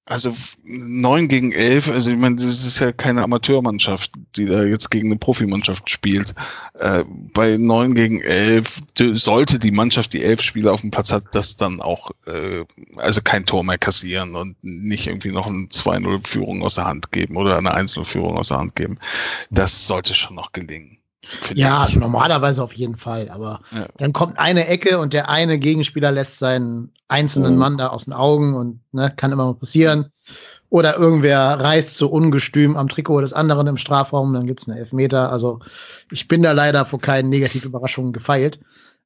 also neun gegen elf, also ich meine, das ist ja keine Amateurmannschaft, die da jetzt gegen eine Profimannschaft spielt. Äh, bei neun gegen elf sollte die Mannschaft, die elf Spieler auf dem Platz hat, das dann auch, äh, also kein Tor mehr kassieren und nicht irgendwie noch eine 2-0-Führung aus der Hand geben oder eine 1-0-Führung aus der Hand geben. Das sollte schon noch gelingen. Ja, ich. normalerweise auf jeden Fall. Aber ja. dann kommt eine Ecke und der eine Gegenspieler lässt seinen einzelnen oh. Mann da aus den Augen und ne, kann immer noch passieren. Oder irgendwer reißt so ungestüm am Trikot des anderen im Strafraum, dann gibt's eine Elfmeter. Also ich bin da leider vor keinen negativen Überraschungen gefeilt.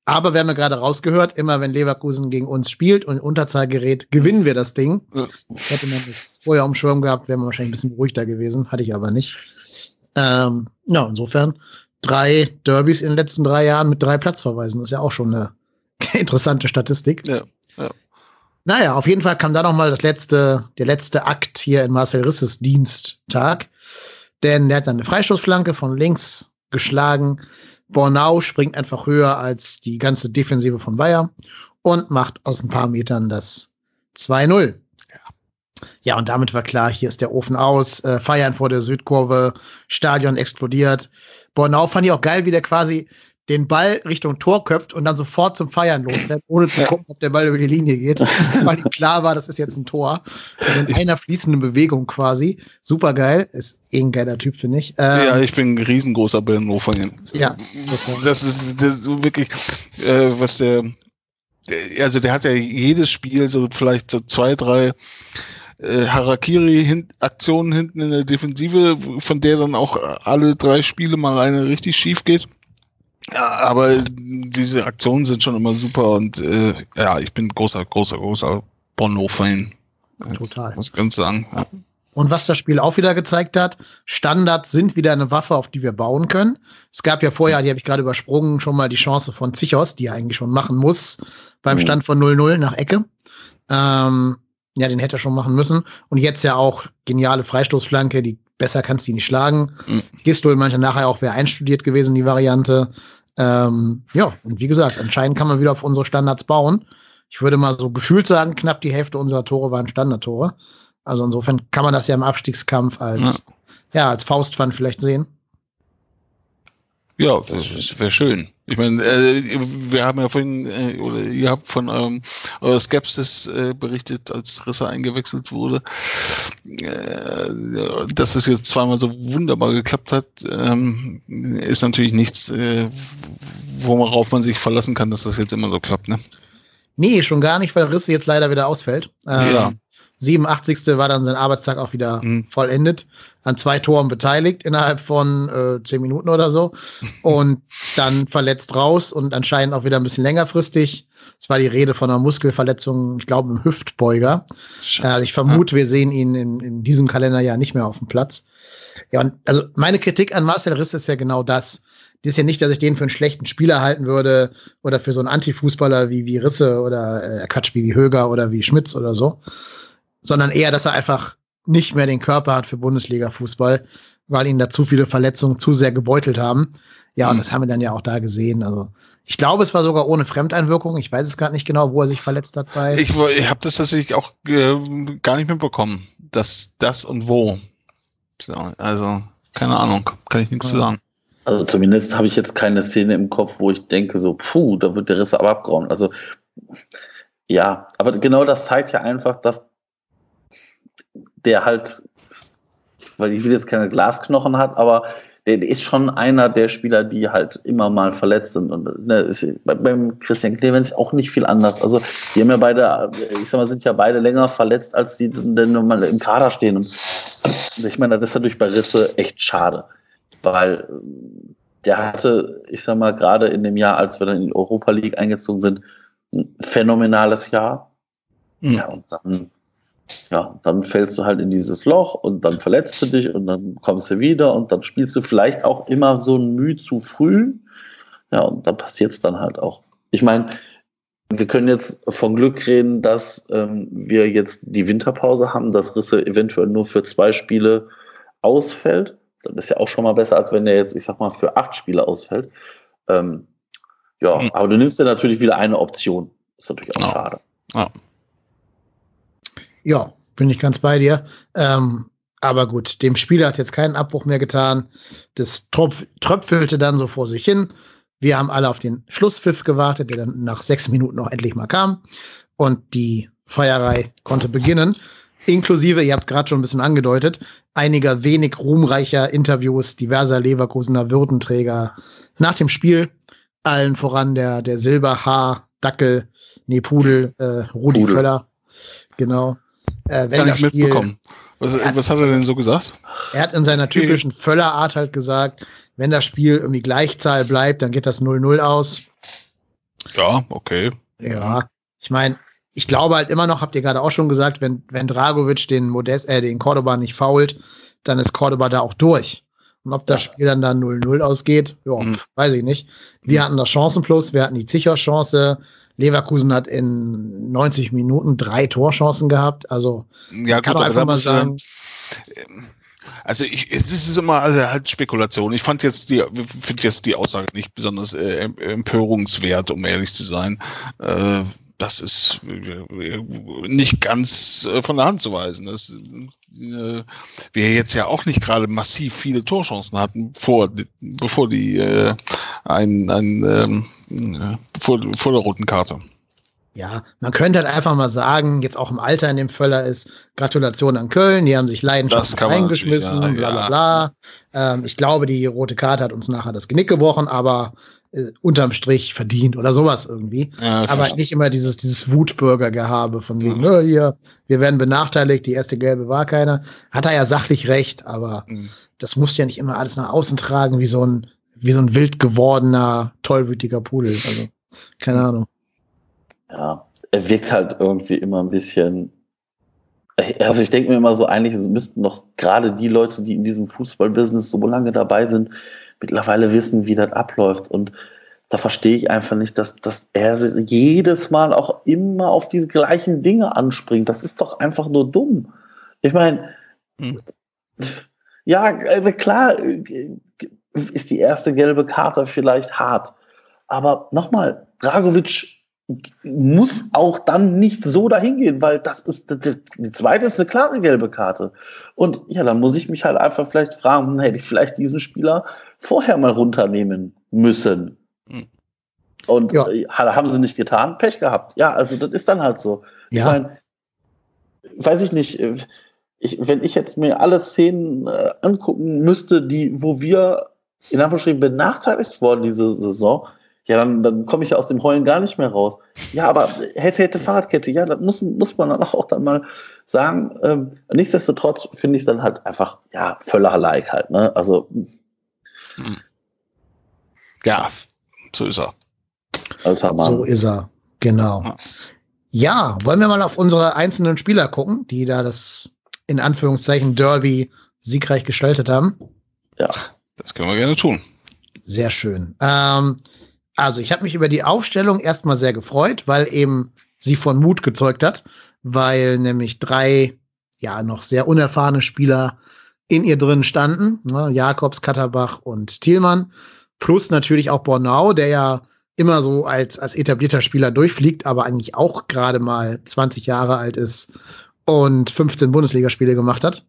Aber wir haben ja gerade rausgehört, immer wenn Leverkusen gegen uns spielt und Unterzahl gerät, gewinnen wir das Ding. Ja. Hätte man das vorher Schirm gehabt, wäre man wahrscheinlich ein bisschen beruhigter gewesen. Hatte ich aber nicht. Ähm, ja, insofern drei Derbys in den letzten drei Jahren mit drei Platzverweisen. Das ist ja auch schon eine [laughs] interessante Statistik. Ja, ja. Naja, auf jeden Fall kam da noch mal das letzte, der letzte Akt hier in Marcel Risses Diensttag. Denn der hat dann eine Freistoßflanke von links geschlagen. Bornau springt einfach höher als die ganze Defensive von Bayern und macht aus ein paar Metern das 2-0. Ja, und damit war klar, hier ist der Ofen aus, äh, feiern vor der Südkurve, Stadion explodiert. Bornau fand ich auch geil, wie der quasi den Ball Richtung Tor köpft und dann sofort zum Feiern losrennt, ohne zu gucken, ob der Ball über die Linie geht, [laughs] weil ihm klar war, das ist jetzt ein Tor. Also in einer fließenden Bewegung quasi. Super geil. Ist eh ein geiler Typ, finde ich. Ähm, ja, ich bin ein riesengroßer Bornau-Fan. Ja, total. Das ist, das ist wirklich, äh, was der, also der hat ja jedes Spiel so vielleicht so zwei, drei äh, Harakiri-Aktionen hinten in der Defensive, von der dann auch alle drei Spiele mal eine richtig schief geht. Ja, aber diese Aktionen sind schon immer super und äh, ja, ich bin großer, großer, großer Bono-Fan. Total. Muss ich ganz sagen. Ja. Und was das Spiel auch wieder gezeigt hat, Standards sind wieder eine Waffe, auf die wir bauen können. Es gab ja vorher, die habe ich gerade übersprungen, schon mal die Chance von Zichos, die er eigentlich schon machen muss, beim mhm. Stand von 0-0 nach Ecke. Ähm, ja, den hätte er schon machen müssen. Und jetzt ja auch geniale Freistoßflanke, die besser kannst du nicht schlagen. Mhm. Gistol manche nachher auch wäre einstudiert gewesen, die Variante. Ähm, ja, und wie gesagt, anscheinend kann man wieder auf unsere Standards bauen. Ich würde mal so gefühlt sagen, knapp die Hälfte unserer Tore waren Standardtore. Also insofern kann man das ja im Abstiegskampf als, ja, ja als Faustpfand vielleicht sehen. Ja, das wäre schön. Ich meine, äh, wir haben ja vorhin, äh, oder ihr habt von eurem, eurer Skepsis äh, berichtet, als Rissa eingewechselt wurde. Äh, dass es jetzt zweimal so wunderbar geklappt hat, ähm, ist natürlich nichts, äh, worauf man sich verlassen kann, dass das jetzt immer so klappt, ne? Nee, schon gar nicht, weil Risse jetzt leider wieder ausfällt. Ähm, ja. 87. war dann sein Arbeitstag auch wieder mhm. vollendet, an zwei Toren beteiligt innerhalb von äh, zehn Minuten oder so [laughs] und dann verletzt raus und anscheinend auch wieder ein bisschen längerfristig. Es war die Rede von einer Muskelverletzung, ich glaube im Hüftbeuger. Äh, ich vermute, wir sehen ihn in, in diesem Kalenderjahr nicht mehr auf dem Platz. Ja, und also meine Kritik an Marcel Riss ist ja genau das. Das ist ja nicht, dass ich den für einen schlechten Spieler halten würde oder für so einen Antifußballer wie, wie Risse oder äh, Quatsch, wie, wie Höger oder wie Schmitz oder so sondern eher, dass er einfach nicht mehr den Körper hat für Bundesliga-Fußball, weil ihn da zu viele Verletzungen zu sehr gebeutelt haben. Ja, und mhm. das haben wir dann ja auch da gesehen. Also ich glaube, es war sogar ohne Fremdeinwirkung. Ich weiß es gerade nicht genau, wo er sich verletzt hat bei. Ich, ich habe das tatsächlich auch äh, gar nicht mitbekommen, dass das und wo. Also keine Ahnung, kann ich nichts ja. zu sagen. Also zumindest habe ich jetzt keine Szene im Kopf, wo ich denke so, puh, da wird der Riss aber abgeräumt. Also ja, aber genau das zeigt ja einfach, dass der halt, weil ich will jetzt keine Glasknochen hat, aber der, der, ist schon einer der Spieler, die halt immer mal verletzt sind. Und ne, ist beim Christian Clemens auch nicht viel anders. Also die haben ja beide, ich sag mal, sind ja beide länger verletzt, als die denn mal im Kader stehen. Und ich meine, das ist natürlich bei Risse echt schade. Weil der hatte, ich sag mal, gerade in dem Jahr, als wir dann in die Europa League eingezogen sind, ein phänomenales Jahr. Mhm. Ja, und dann ja, dann fällst du halt in dieses Loch und dann verletzt du dich und dann kommst du wieder und dann spielst du vielleicht auch immer so ein Mühe zu früh. Ja, und dann passiert es dann halt auch. Ich meine, wir können jetzt von Glück reden, dass ähm, wir jetzt die Winterpause haben, dass Risse eventuell nur für zwei Spiele ausfällt. Das ist ja auch schon mal besser, als wenn der jetzt, ich sag mal, für acht Spiele ausfällt. Ähm, ja, mhm. aber du nimmst dir natürlich wieder eine Option. ist natürlich auch ja. schade. Ja. Ja, bin ich ganz bei dir. Ähm, aber gut, dem Spieler hat jetzt keinen Abbruch mehr getan. Das Tropf, tröpfelte dann so vor sich hin. Wir haben alle auf den Schlusspfiff gewartet, der dann nach sechs Minuten noch endlich mal kam. Und die Feierei konnte beginnen. Inklusive, ihr habt es gerade schon ein bisschen angedeutet, einiger wenig ruhmreicher Interviews diverser Leverkusener Würdenträger nach dem Spiel. Allen voran der, der Silberhaar, Dackel, nee, Pudel, äh, Rudi Pudel. Völler. Genau. Äh, wenn Kann ich Spiel, mitbekommen. Was, hat, was hat er denn so gesagt? Er hat in seiner typischen Völlerart halt gesagt, wenn das Spiel irgendwie Gleichzahl bleibt, dann geht das 0-0 aus. Ja, okay. Ja, ich meine, ich glaube halt immer noch, habt ihr gerade auch schon gesagt, wenn, wenn Dragovic den Modest, äh, den Cordoba nicht fault, dann ist Cordoba da auch durch. Und ob das Spiel dann da 0-0 ausgeht, ja, mhm. weiß ich nicht. Wir mhm. hatten das Chancenplus, wir hatten die Zicherchance, Leverkusen hat in 90 Minuten drei Torchancen gehabt. Also ja, kann man einfach mal sagen. Ähm, also ich, es ist immer also halt Spekulation. Ich fand jetzt die, finde jetzt die Aussage nicht besonders äh, empörungswert, um ehrlich zu sein. Äh, das ist äh, nicht ganz äh, von der Hand zu weisen. Das, äh, wir jetzt ja auch nicht gerade massiv viele Torchancen hatten, vor, bevor die äh, ein, ein ähm, äh, vor, vor der roten Karte. Ja, man könnte halt einfach mal sagen, jetzt auch im Alter in dem Völler ist, Gratulation an Köln, die haben sich leidenschaftlich eingeschmissen, ja, bla bla bla. Ja. Ähm, ich glaube, die rote Karte hat uns nachher das Genick gebrochen, aber äh, unterm Strich verdient oder sowas irgendwie. Ja, aber nicht immer dieses, dieses Wutbürger-Gehabe von wegen, mhm. hier, wir werden benachteiligt, die erste gelbe war keiner. Hat er ja sachlich recht, aber mhm. das musst du ja nicht immer alles nach außen tragen, wie so ein, wie so ein wild gewordener, tollwütiger Pudel. Also, keine mhm. Ahnung. Ja, er wirkt halt irgendwie immer ein bisschen. Also ich denke mir immer so, eigentlich müssten noch gerade die Leute, die in diesem Fußballbusiness so lange dabei sind, mittlerweile wissen, wie das abläuft. Und da verstehe ich einfach nicht, dass, dass er jedes Mal auch immer auf diese gleichen Dinge anspringt. Das ist doch einfach nur dumm. Ich meine, hm. ja, also klar ist die erste gelbe Karte vielleicht hart. Aber nochmal, Dragovic muss auch dann nicht so dahin gehen, weil das ist die zweite ist eine klare gelbe Karte. Und ja, dann muss ich mich halt einfach vielleicht fragen, hm, hätte ich vielleicht diesen Spieler vorher mal runternehmen müssen. Hm. Und ja. Äh, haben sie nicht getan, Pech gehabt. Ja, also das ist dann halt so. Ja. Ich meine, weiß ich nicht, äh, ich, wenn ich jetzt mir alle Szenen äh, angucken müsste, die, wo wir in Anführungsstrichen benachteiligt wurden diese Saison, ja, dann, dann komme ich ja aus dem Heulen gar nicht mehr raus. Ja, aber hätte, hätte Fahrradkette, ja, das muss, muss man dann [laughs] auch dann mal sagen. Ähm, nichtsdestotrotz finde ich es dann halt einfach, ja, Völler-like halt, ne? Also. Hm. Ja, so ist er. Alter Mann. So ist er, genau. Ja, wollen wir mal auf unsere einzelnen Spieler gucken, die da das in Anführungszeichen Derby siegreich gestaltet haben? Ja. Das können wir gerne tun. Sehr schön. Ähm, also ich habe mich über die Aufstellung erstmal sehr gefreut, weil eben sie von Mut gezeugt hat, weil nämlich drei ja noch sehr unerfahrene Spieler in ihr drin standen, ne? Jakobs, Katterbach und Thielmann, plus natürlich auch Bornau, der ja immer so als, als etablierter Spieler durchfliegt, aber eigentlich auch gerade mal 20 Jahre alt ist und 15 Bundesligaspiele gemacht hat.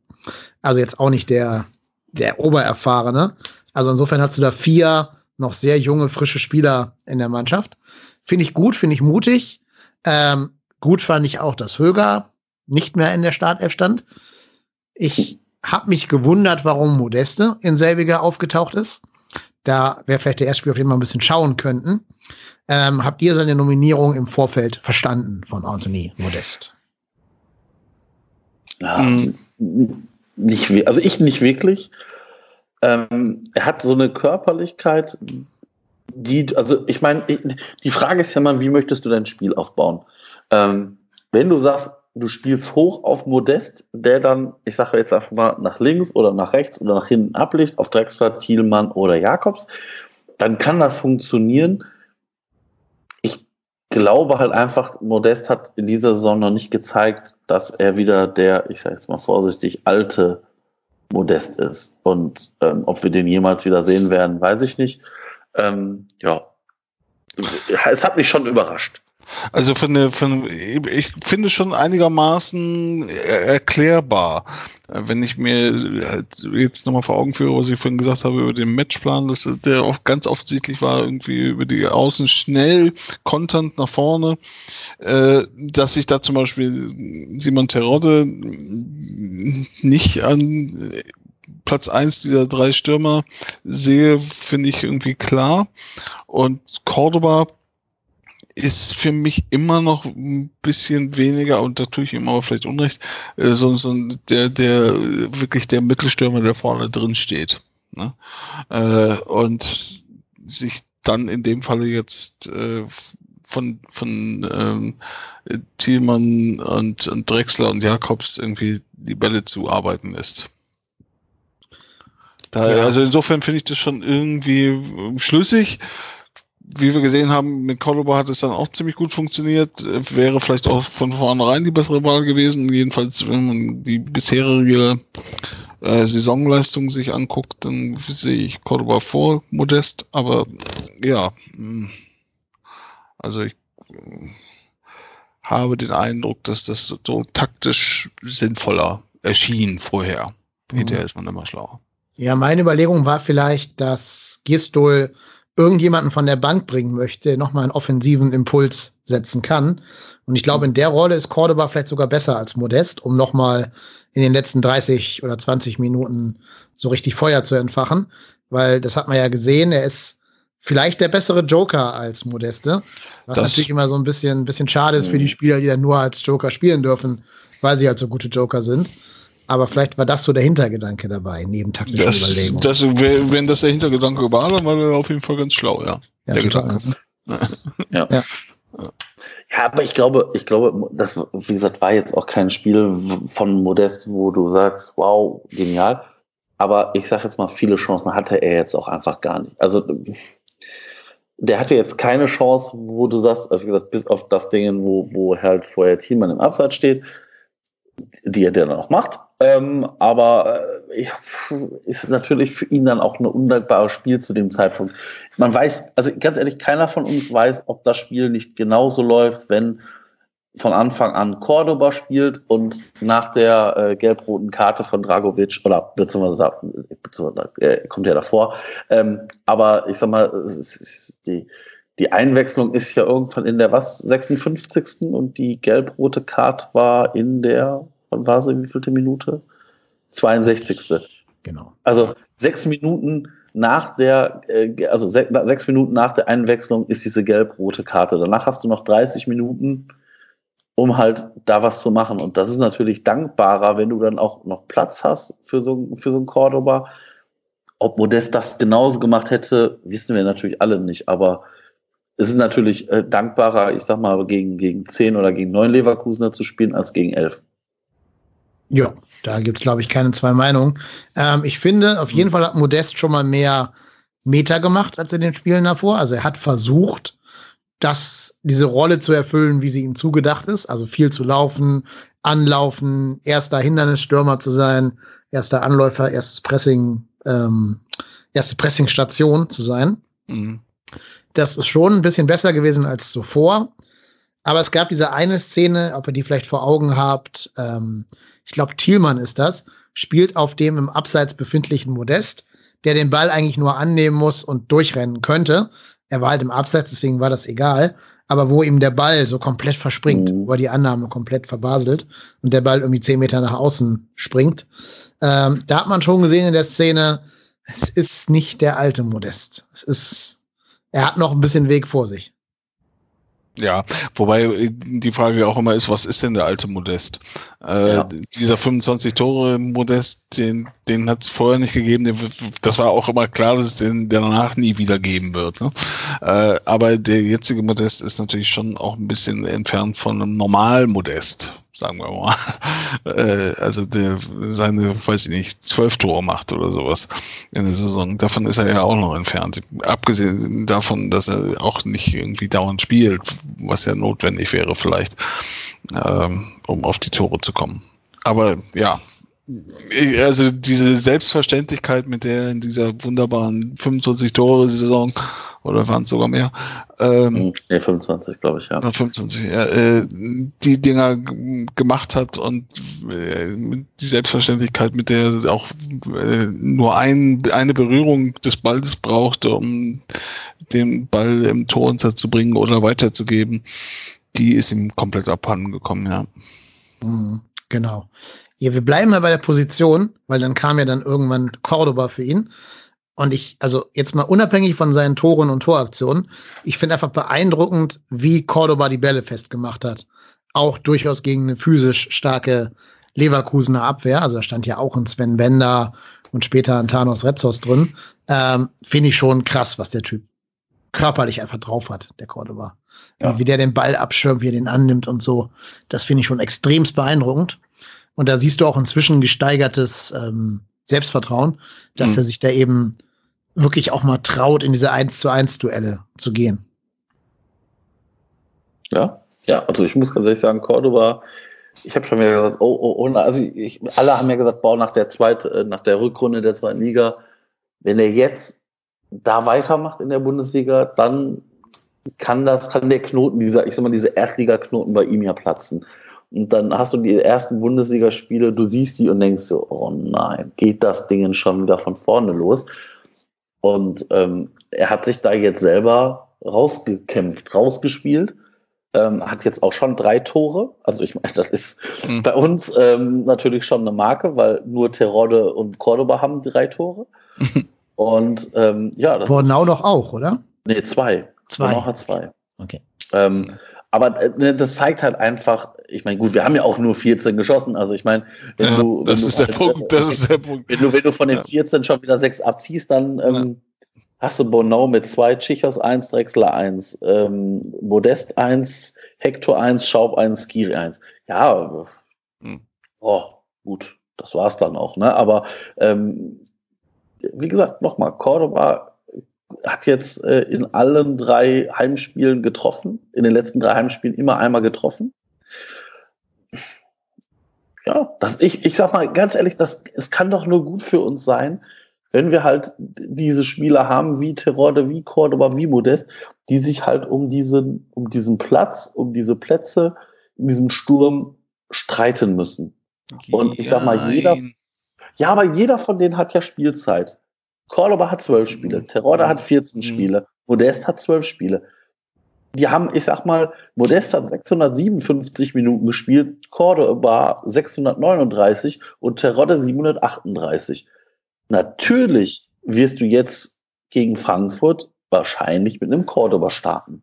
Also jetzt auch nicht der, der Obererfahrene. Also insofern hast du da vier noch sehr junge, frische Spieler in der Mannschaft. Finde ich gut, finde ich mutig. Ähm, gut fand ich auch, dass Höger nicht mehr in der Startelf stand. Ich hab mich gewundert, warum Modeste in selbiger aufgetaucht ist. Da wäre vielleicht der erste Spiel, auf den wir ein bisschen schauen könnten. Ähm, habt ihr seine Nominierung im Vorfeld verstanden von Anthony Modest? Ja, mhm. Nicht, also ich nicht wirklich. Ähm, er hat so eine Körperlichkeit, die, also ich meine, die Frage ist ja mal, wie möchtest du dein Spiel aufbauen? Ähm, wenn du sagst, du spielst hoch auf Modest, der dann, ich sage jetzt einfach mal, nach links oder nach rechts oder nach hinten ablicht, auf Drexler, Thielmann oder Jakobs, dann kann das funktionieren. Glaube halt einfach, Modest hat in dieser Saison noch nicht gezeigt, dass er wieder der, ich sage jetzt mal vorsichtig, alte Modest ist. Und ähm, ob wir den jemals wieder sehen werden, weiß ich nicht. Ähm, ja, es hat mich schon überrascht. Also von der, von, ich finde schon einigermaßen erklärbar, wenn ich mir jetzt nochmal vor Augen führe, was ich vorhin gesagt habe über den Matchplan, dass der auch ganz offensichtlich war, irgendwie über die Außen schnell konternd nach vorne, äh, dass ich da zum Beispiel Simon Terodde nicht an Platz eins dieser drei Stürmer sehe, finde ich irgendwie klar. Und Cordoba ist für mich immer noch ein bisschen weniger, und da tue ich ihm aber vielleicht Unrecht, äh, so, so der, der wirklich der Mittelstürmer, der vorne drin steht. Ne? Äh, und sich dann in dem Falle jetzt äh, von, von ähm, Thielmann und, und Drexler und Jakobs irgendwie die Bälle zuarbeiten lässt. Da, ja. Also insofern finde ich das schon irgendwie schlüssig wie wir gesehen haben, mit Cordoba hat es dann auch ziemlich gut funktioniert. Wäre vielleicht auch von vornherein die bessere Wahl gewesen. Jedenfalls, wenn man die bisherige äh, Saisonleistung sich anguckt, dann sehe ich Cordoba vor Modest. Aber ja, hm. also ich äh, habe den Eindruck, dass das so taktisch sinnvoller erschien vorher. Mhm. Hinterher ist man immer schlauer. Ja, meine Überlegung war vielleicht, dass Gistol irgendjemanden von der Bank bringen möchte, nochmal einen offensiven Impuls setzen kann. Und ich glaube, in der Rolle ist Cordoba vielleicht sogar besser als Modest, um nochmal in den letzten 30 oder 20 Minuten so richtig Feuer zu entfachen. Weil das hat man ja gesehen, er ist vielleicht der bessere Joker als Modeste. Was das natürlich immer so ein bisschen, ein bisschen schade ist für die Spieler, die dann nur als Joker spielen dürfen, weil sie halt so gute Joker sind. Aber vielleicht war das so der Hintergedanke dabei, neben taktischen das, Überlegungen. Das, wenn das der Hintergedanke war, dann war er auf jeden Fall ganz schlau, ja. ja der Gedanke. ja. ja. Ja, aber ich glaube, ich glaube, das, wie gesagt, war jetzt auch kein Spiel von Modest, wo du sagst, wow, genial. Aber ich sage jetzt mal, viele Chancen hatte er jetzt auch einfach gar nicht. Also, der hatte jetzt keine Chance, wo du sagst, also wie gesagt, bis auf das Ding, wo, wo halt vorher Thielmann im Abseits steht, die er dann auch macht. Ähm, aber äh, ist natürlich für ihn dann auch ein undankbares Spiel zu dem Zeitpunkt. Man weiß, also ganz ehrlich, keiner von uns weiß, ob das Spiel nicht genauso läuft, wenn von Anfang an Cordoba spielt und nach der äh, gelb-roten Karte von Dragovic, oder beziehungsweise, da, beziehungsweise äh, kommt ja davor, ähm, aber ich sag mal, die, die Einwechslung ist ja irgendwann in der was, 56. und die gelb-rote Karte war in der wann war sie, wie vielte Minute? 62. Genau. Also sechs Minuten nach der, äh, also se sechs Minuten nach der Einwechslung ist diese gelb-rote Karte. Danach hast du noch 30 Minuten, um halt da was zu machen. Und das ist natürlich dankbarer, wenn du dann auch noch Platz hast für so, für so ein Cordoba. Ob Modest das genauso gemacht hätte, wissen wir natürlich alle nicht. Aber es ist natürlich äh, dankbarer, ich sag mal, gegen, gegen 10 oder gegen 9 Leverkusener zu spielen, als gegen 11. Ja, da gibt es, glaube ich, keine zwei Meinungen. Ähm, ich finde, auf jeden Fall hat Modest schon mal mehr Meter gemacht als in den Spielen davor. Also er hat versucht, das, diese Rolle zu erfüllen, wie sie ihm zugedacht ist. Also viel zu laufen, anlaufen, erster Hindernisstürmer zu sein, erster Anläufer, erstes Pressing, ähm, erste Pressingstation zu sein. Mhm. Das ist schon ein bisschen besser gewesen als zuvor. Aber es gab diese eine Szene, ob ihr die vielleicht vor Augen habt, ähm, ich glaube Thielmann ist das, spielt auf dem im Abseits befindlichen Modest, der den Ball eigentlich nur annehmen muss und durchrennen könnte. Er war halt im Abseits, deswegen war das egal. Aber wo ihm der Ball so komplett verspringt, mhm. wo er die Annahme komplett verbaselt und der Ball irgendwie zehn Meter nach außen springt. Ähm, da hat man schon gesehen in der Szene, es ist nicht der alte Modest. Es ist, er hat noch ein bisschen Weg vor sich. Ja, wobei äh, die Frage auch immer ist, was ist denn der alte Modest? Äh, ja. Dieser 25 Tore Modest, den, den hat es vorher nicht gegeben. Den, das war auch immer klar, dass es den danach nie wieder geben wird. Ne? Äh, aber der jetzige Modest ist natürlich schon auch ein bisschen entfernt von einem normalen Modest sagen wir mal. [laughs] Äh, also der seine, weiß ich nicht, zwölf Tore macht oder sowas in der Saison. Davon ist er ja auch noch entfernt. Abgesehen davon, dass er auch nicht irgendwie dauernd spielt, was ja notwendig wäre vielleicht, ähm, um auf die Tore zu kommen. Aber ja, also diese Selbstverständlichkeit, mit der in dieser wunderbaren 25-Tore-Saison oder waren es sogar mehr? Ähm, ja, 25, glaube ich, ja. 25, ja, äh, die Dinger gemacht hat und äh, die Selbstverständlichkeit, mit der auch äh, nur ein, eine Berührung des Balles brauchte, um den Ball im Tor unterzubringen oder weiterzugeben, die ist ihm komplett abhanden gekommen, ja. Mhm, genau. Ja, wir bleiben ja bei der Position, weil dann kam ja dann irgendwann Cordoba für ihn. Und ich, also jetzt mal unabhängig von seinen Toren und Toraktionen, ich finde einfach beeindruckend, wie Cordoba die Bälle festgemacht hat. Auch durchaus gegen eine physisch starke Leverkusener Abwehr. Also da stand ja auch ein Sven Bender und später ein Thanos Retzos drin. Ähm, finde ich schon krass, was der Typ körperlich einfach drauf hat, der Cordoba. Ja. Wie der den Ball abschirmt, wie er den annimmt und so. Das finde ich schon extremst beeindruckend. Und da siehst du auch inzwischen gesteigertes ähm, Selbstvertrauen, dass mhm. er sich da eben wirklich auch mal traut, in diese 1 zu 1 Duelle zu gehen. Ja, ja, also ich muss ganz ehrlich sagen, Cordoba, ich habe schon wieder gesagt, oh, oh, oh, also ich, alle haben ja gesagt, boah, nach der zweiten, äh, nach der Rückrunde der zweiten Liga, wenn er jetzt da weitermacht in der Bundesliga, dann kann das, kann der Knoten, dieser, ich sag mal, diese Erstliga-Knoten bei ihm ja platzen. Und dann hast du die ersten Bundesligaspiele, du siehst die und denkst so, oh nein, geht das Ding schon wieder von vorne los? Und ähm, er hat sich da jetzt selber rausgekämpft, rausgespielt. Ähm, hat jetzt auch schon drei Tore. Also ich meine, [laughs] das ist mhm. bei uns ähm, natürlich schon eine Marke, weil nur Terode und Cordoba haben drei Tore. [laughs] und ähm, ja, das Bornau doch auch, oder? Nee, zwei. Zwei. Bornau hat zwei. Okay. Ähm, aber äh, das zeigt halt einfach, ich meine, gut, wir haben ja auch nur 14 geschossen. Also ich meine, wenn ja, du. Das wenn ist du, der Punkt, das ist der Punkt. Wenn du, wenn du von den 14 schon wieder sechs abziehst, dann ähm, ja. hast du Bonau mit zwei, Chichos 1, Drexler 1, ähm, Modest 1, Hector 1, Schaub 1, Skiri 1. Ja, hm. oh, gut, das war's dann auch, ne? Aber ähm, wie gesagt, nochmal, Cordoba hat jetzt äh, in allen drei Heimspielen getroffen, in den letzten drei Heimspielen immer einmal getroffen. Ja, das, ich, ich sag mal ganz ehrlich, das, es kann doch nur gut für uns sein, wenn wir halt diese Spieler haben wie Terode, wie Cordoba, wie Modest, die sich halt um diesen, um diesen Platz, um diese Plätze in diesem Sturm streiten müssen. Und ich sag mal, jeder, ja, aber jeder von denen hat ja Spielzeit. Cordoba hat zwölf Spiele, mhm. Terodde hat 14 mhm. Spiele, Modest hat zwölf Spiele. Die haben, ich sag mal, Modest hat 657 Minuten gespielt, Cordoba 639 und Terodde 738. Natürlich wirst du jetzt gegen Frankfurt wahrscheinlich mit einem Cordoba starten.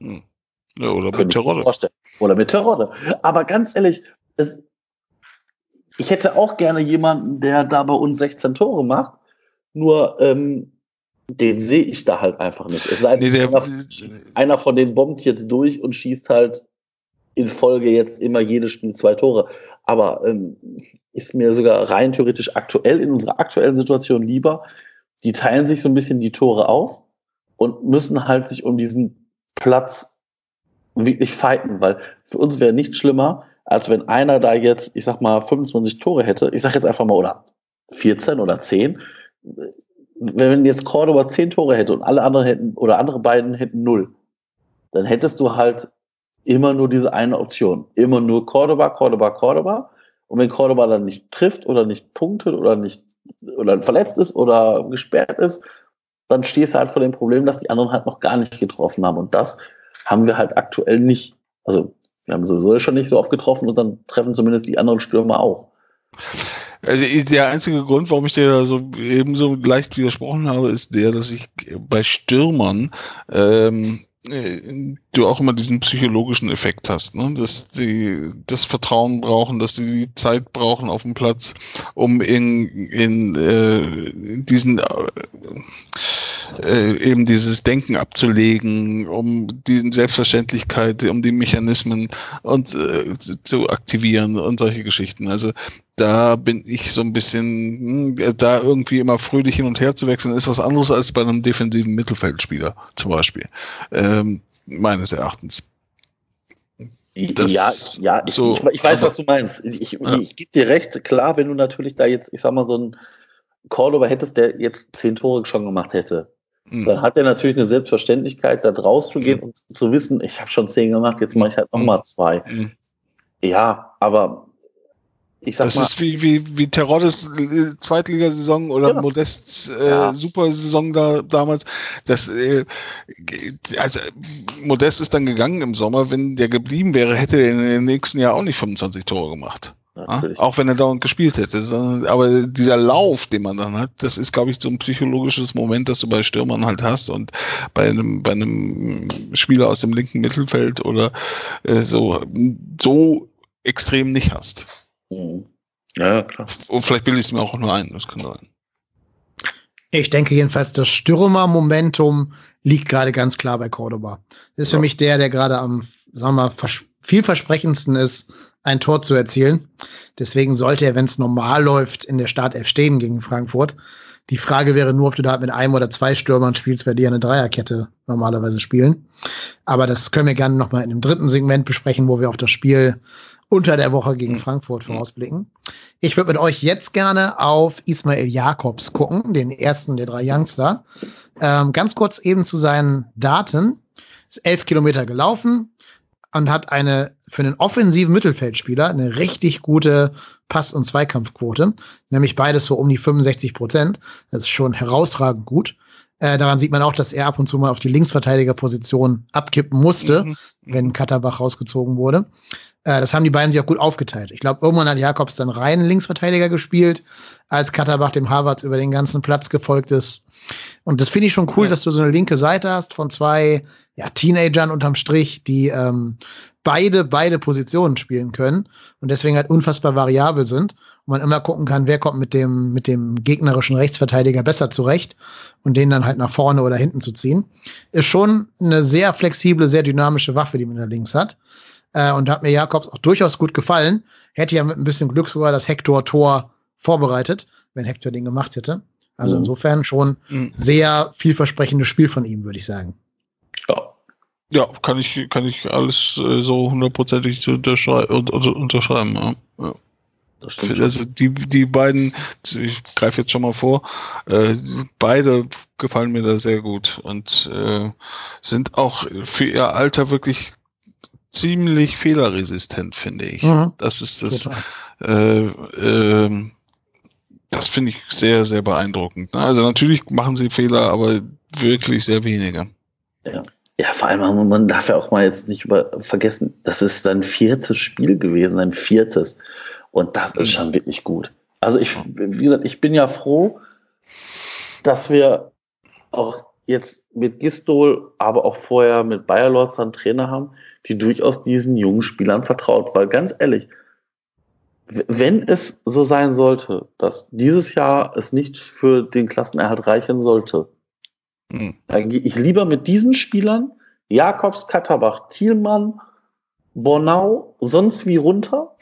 Hm. Ja, oder mit Terodde. Oder mit Terodde. Aber ganz ehrlich, es, ich hätte auch gerne jemanden, der da bei uns 16 Tore macht. Nur ähm, den sehe ich da halt einfach nicht. Es sei nee, einer, einer von denen bombt jetzt durch und schießt halt in Folge jetzt immer jedes Spiel zwei Tore. Aber ähm, ist mir sogar rein theoretisch aktuell in unserer aktuellen Situation lieber. Die teilen sich so ein bisschen die Tore auf und müssen halt sich um diesen Platz wirklich fighten, weil für uns wäre nichts schlimmer, als wenn einer da jetzt, ich sag mal, 25 Tore hätte. Ich sag jetzt einfach mal, oder 14 oder 10 wenn jetzt Cordoba zehn Tore hätte und alle anderen hätten oder andere beiden hätten null, dann hättest du halt immer nur diese eine Option. Immer nur Cordoba, Cordoba, Cordoba. Und wenn Cordoba dann nicht trifft oder nicht punktet oder nicht oder verletzt ist oder gesperrt ist, dann stehst du halt vor dem Problem, dass die anderen halt noch gar nicht getroffen haben. Und das haben wir halt aktuell nicht. Also wir haben sowieso schon nicht so oft getroffen und dann treffen zumindest die anderen Stürmer auch. Also der einzige Grund, warum ich dir da so ebenso leicht widersprochen habe, ist der, dass ich bei Stürmern ähm, äh, du auch immer diesen psychologischen Effekt hast, ne? dass die das Vertrauen brauchen, dass die die Zeit brauchen auf dem Platz, um in, in äh, diesen äh, eben dieses Denken abzulegen, um die Selbstverständlichkeit, um die Mechanismen und äh, zu aktivieren und solche Geschichten. Also da bin ich so ein bisschen, hm, da irgendwie immer fröhlich hin und her zu wechseln, ist was anderes als bei einem defensiven Mittelfeldspieler zum Beispiel. Ähm, meines Erachtens. Das ja, ja, ich, so, ich, ich weiß, was du meinst. Ich, ja. ich gebe dir recht, klar, wenn du natürlich da jetzt, ich sag mal, so einen Cordova hättest, der jetzt zehn Tore schon gemacht hätte, mhm. dann hat er natürlich eine Selbstverständlichkeit, da rauszugehen mhm. und zu wissen, ich habe schon zehn gemacht, jetzt mache ich halt nochmal mhm. zwei. Mhm. Ja, aber ich sag das mal, ist wie, wie, wie Teroddes äh, Zweitligasaison oder genau. Modests äh, ja. Supersaison da damals. Das, äh, also Modest ist dann gegangen im Sommer. Wenn der geblieben wäre, hätte er in den nächsten Jahr auch nicht 25 Tore gemacht. Ja? Auch wenn er dauernd gespielt hätte. Aber dieser Lauf, den man dann hat, das ist, glaube ich, so ein psychologisches Moment, das du bei Stürmern halt hast und bei einem, bei einem Spieler aus dem linken Mittelfeld oder äh, so, so extrem nicht hast. Mhm. Ja, klar. Und vielleicht bilde ich es mir auch nur ein, das kann sein. Ich denke jedenfalls, das Stürmer-Momentum liegt gerade ganz klar bei Cordoba. Das ist ja. für mich der, der gerade am, sagen wir mal, vielversprechendsten ist, ein Tor zu erzielen. Deswegen sollte er, wenn es normal läuft, in der Startelf stehen gegen Frankfurt. Die Frage wäre nur, ob du da mit einem oder zwei Stürmern spielst, weil die eine Dreierkette normalerweise spielen. Aber das können wir gerne nochmal in dem dritten Segment besprechen, wo wir auf das Spiel unter der Woche gegen mhm. Frankfurt vorausblicken. Ich würde mit euch jetzt gerne auf Ismail Jakobs gucken, den ersten der drei Youngster. Ähm, ganz kurz eben zu seinen Daten. Ist elf Kilometer gelaufen und hat eine für einen offensiven Mittelfeldspieler eine richtig gute Pass- und Zweikampfquote, nämlich beides so um die 65 Prozent. Das ist schon herausragend gut. Äh, daran sieht man auch, dass er ab und zu mal auf die Linksverteidigerposition abkippen musste, mhm. wenn Katterbach rausgezogen wurde. Äh, das haben die beiden sich auch gut aufgeteilt. Ich glaube, irgendwann hat Jakobs dann rein Linksverteidiger gespielt, als Katterbach dem Harvard über den ganzen Platz gefolgt ist. Und das finde ich schon cool, ja. dass du so eine linke Seite hast von zwei ja, Teenagern unterm Strich, die ähm, beide, beide Positionen spielen können und deswegen halt unfassbar variabel sind. Und man immer gucken kann, wer kommt mit dem, mit dem gegnerischen Rechtsverteidiger besser zurecht und den dann halt nach vorne oder hinten zu ziehen. Ist schon eine sehr flexible, sehr dynamische Waffe, die man da links hat. Äh, und da hat mir Jakobs auch durchaus gut gefallen. Hätte ja mit ein bisschen Glück sogar das Hector-Tor vorbereitet, wenn Hector den gemacht hätte. Also mhm. insofern schon mhm. sehr vielversprechendes Spiel von ihm, würde ich sagen. Ja. Ja, kann ich, kann ich alles äh, so hundertprozentig unterschrei unterschreiben. Ja. ja. Also die, die beiden, ich greife jetzt schon mal vor, äh, beide gefallen mir da sehr gut und äh, sind auch für ihr Alter wirklich ziemlich fehlerresistent, finde ich. Mhm. Das ist das. Äh, äh, das finde ich sehr, sehr beeindruckend. Ne? Also natürlich machen sie Fehler, aber wirklich sehr wenige. Ja. Ja, vor allem, man darf ja auch mal jetzt nicht über vergessen, das ist sein viertes Spiel gewesen, ein viertes. Und das ist schon wirklich gut. Also ich, wie gesagt, ich bin ja froh, dass wir auch jetzt mit Gistol, aber auch vorher mit Bayer Lords einen Trainer haben, die durchaus diesen jungen Spielern vertraut. Weil ganz ehrlich, wenn es so sein sollte, dass dieses Jahr es nicht für den Klassenerhalt reichen sollte, hm. dann gehe ich lieber mit diesen Spielern, Jakobs, Katterbach, Thielmann, Bornau, sonst wie runter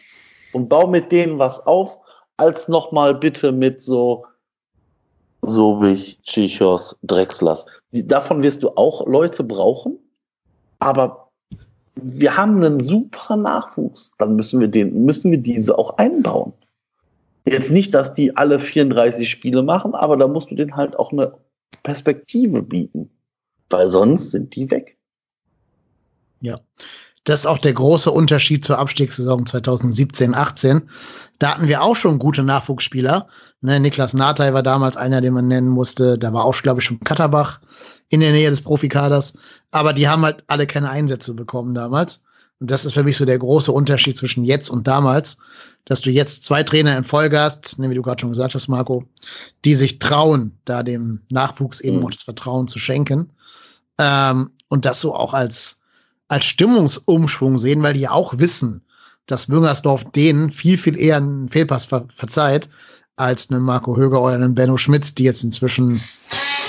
und baue mit denen was auf, als nochmal bitte mit so Sobich, Chichos, Drexlers. Davon wirst du auch Leute brauchen, aber wir haben einen super Nachwuchs, dann müssen wir den, müssen wir diese auch einbauen. Jetzt nicht, dass die alle 34 Spiele machen, aber da musst du denen halt auch eine Perspektive bieten, weil sonst sind die weg. Ja. Das ist auch der große Unterschied zur Abstiegssaison 2017, 18. Da hatten wir auch schon gute Nachwuchsspieler. Ne, Niklas Nathai war damals einer, den man nennen musste. Da war auch, glaube ich, schon Katterbach in der Nähe des Profikaders. Aber die haben halt alle keine Einsätze bekommen damals. Und das ist für mich so der große Unterschied zwischen jetzt und damals, dass du jetzt zwei Trainer in Folge hast, wie du gerade schon gesagt hast, Marco, die sich trauen, da dem Nachwuchs eben mhm. auch das Vertrauen zu schenken. Ähm, und das so auch als, als Stimmungsumschwung sehen, weil die ja auch wissen, dass Müngersdorf denen viel, viel eher einen Fehlpass ver verzeiht, als einen Marco Höger oder einen Benno Schmitz, die jetzt inzwischen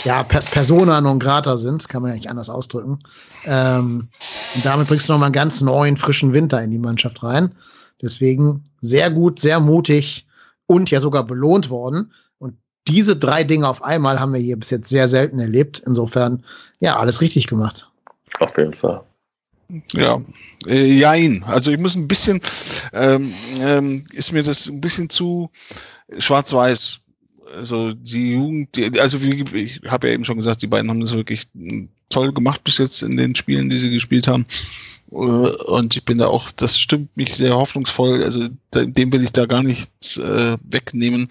ja per Persona non grata sind, kann man ja nicht anders ausdrücken. Ähm, und damit bringst du nochmal einen ganz neuen, frischen Winter in die Mannschaft rein. Deswegen sehr gut, sehr mutig und ja sogar belohnt worden. Und diese drei Dinge auf einmal haben wir hier bis jetzt sehr selten erlebt. Insofern, ja, alles richtig gemacht. Auf jeden Fall. Ja, äh, jein. Also ich muss ein bisschen, ähm, ähm, ist mir das ein bisschen zu schwarz-weiß. Also die Jugend, die, also wie, ich habe ja eben schon gesagt, die beiden haben das wirklich toll gemacht bis jetzt in den Spielen, die sie gespielt haben. Äh, und ich bin da auch, das stimmt mich sehr hoffnungsvoll. Also dem will ich da gar nichts äh, wegnehmen.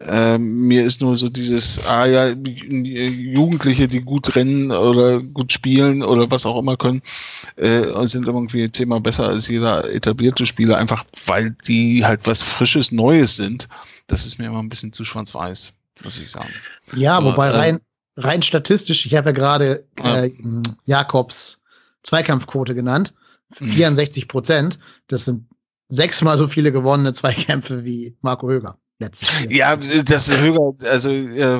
Ähm, mir ist nur so dieses, ah ja, Jugendliche, die gut rennen oder gut spielen oder was auch immer können, äh, sind irgendwie zehnmal besser als jeder etablierte Spieler, einfach weil die halt was Frisches, Neues sind. Das ist mir immer ein bisschen zu schwarz-weiß, muss ich sagen. Ja, Aber, wobei rein, rein statistisch, ich habe ja gerade äh, Jakobs Zweikampfquote genannt. 64 mhm. Prozent. Das sind sechsmal so viele gewonnene Zweikämpfe wie Marco Höger. Ja, das Höger, also äh,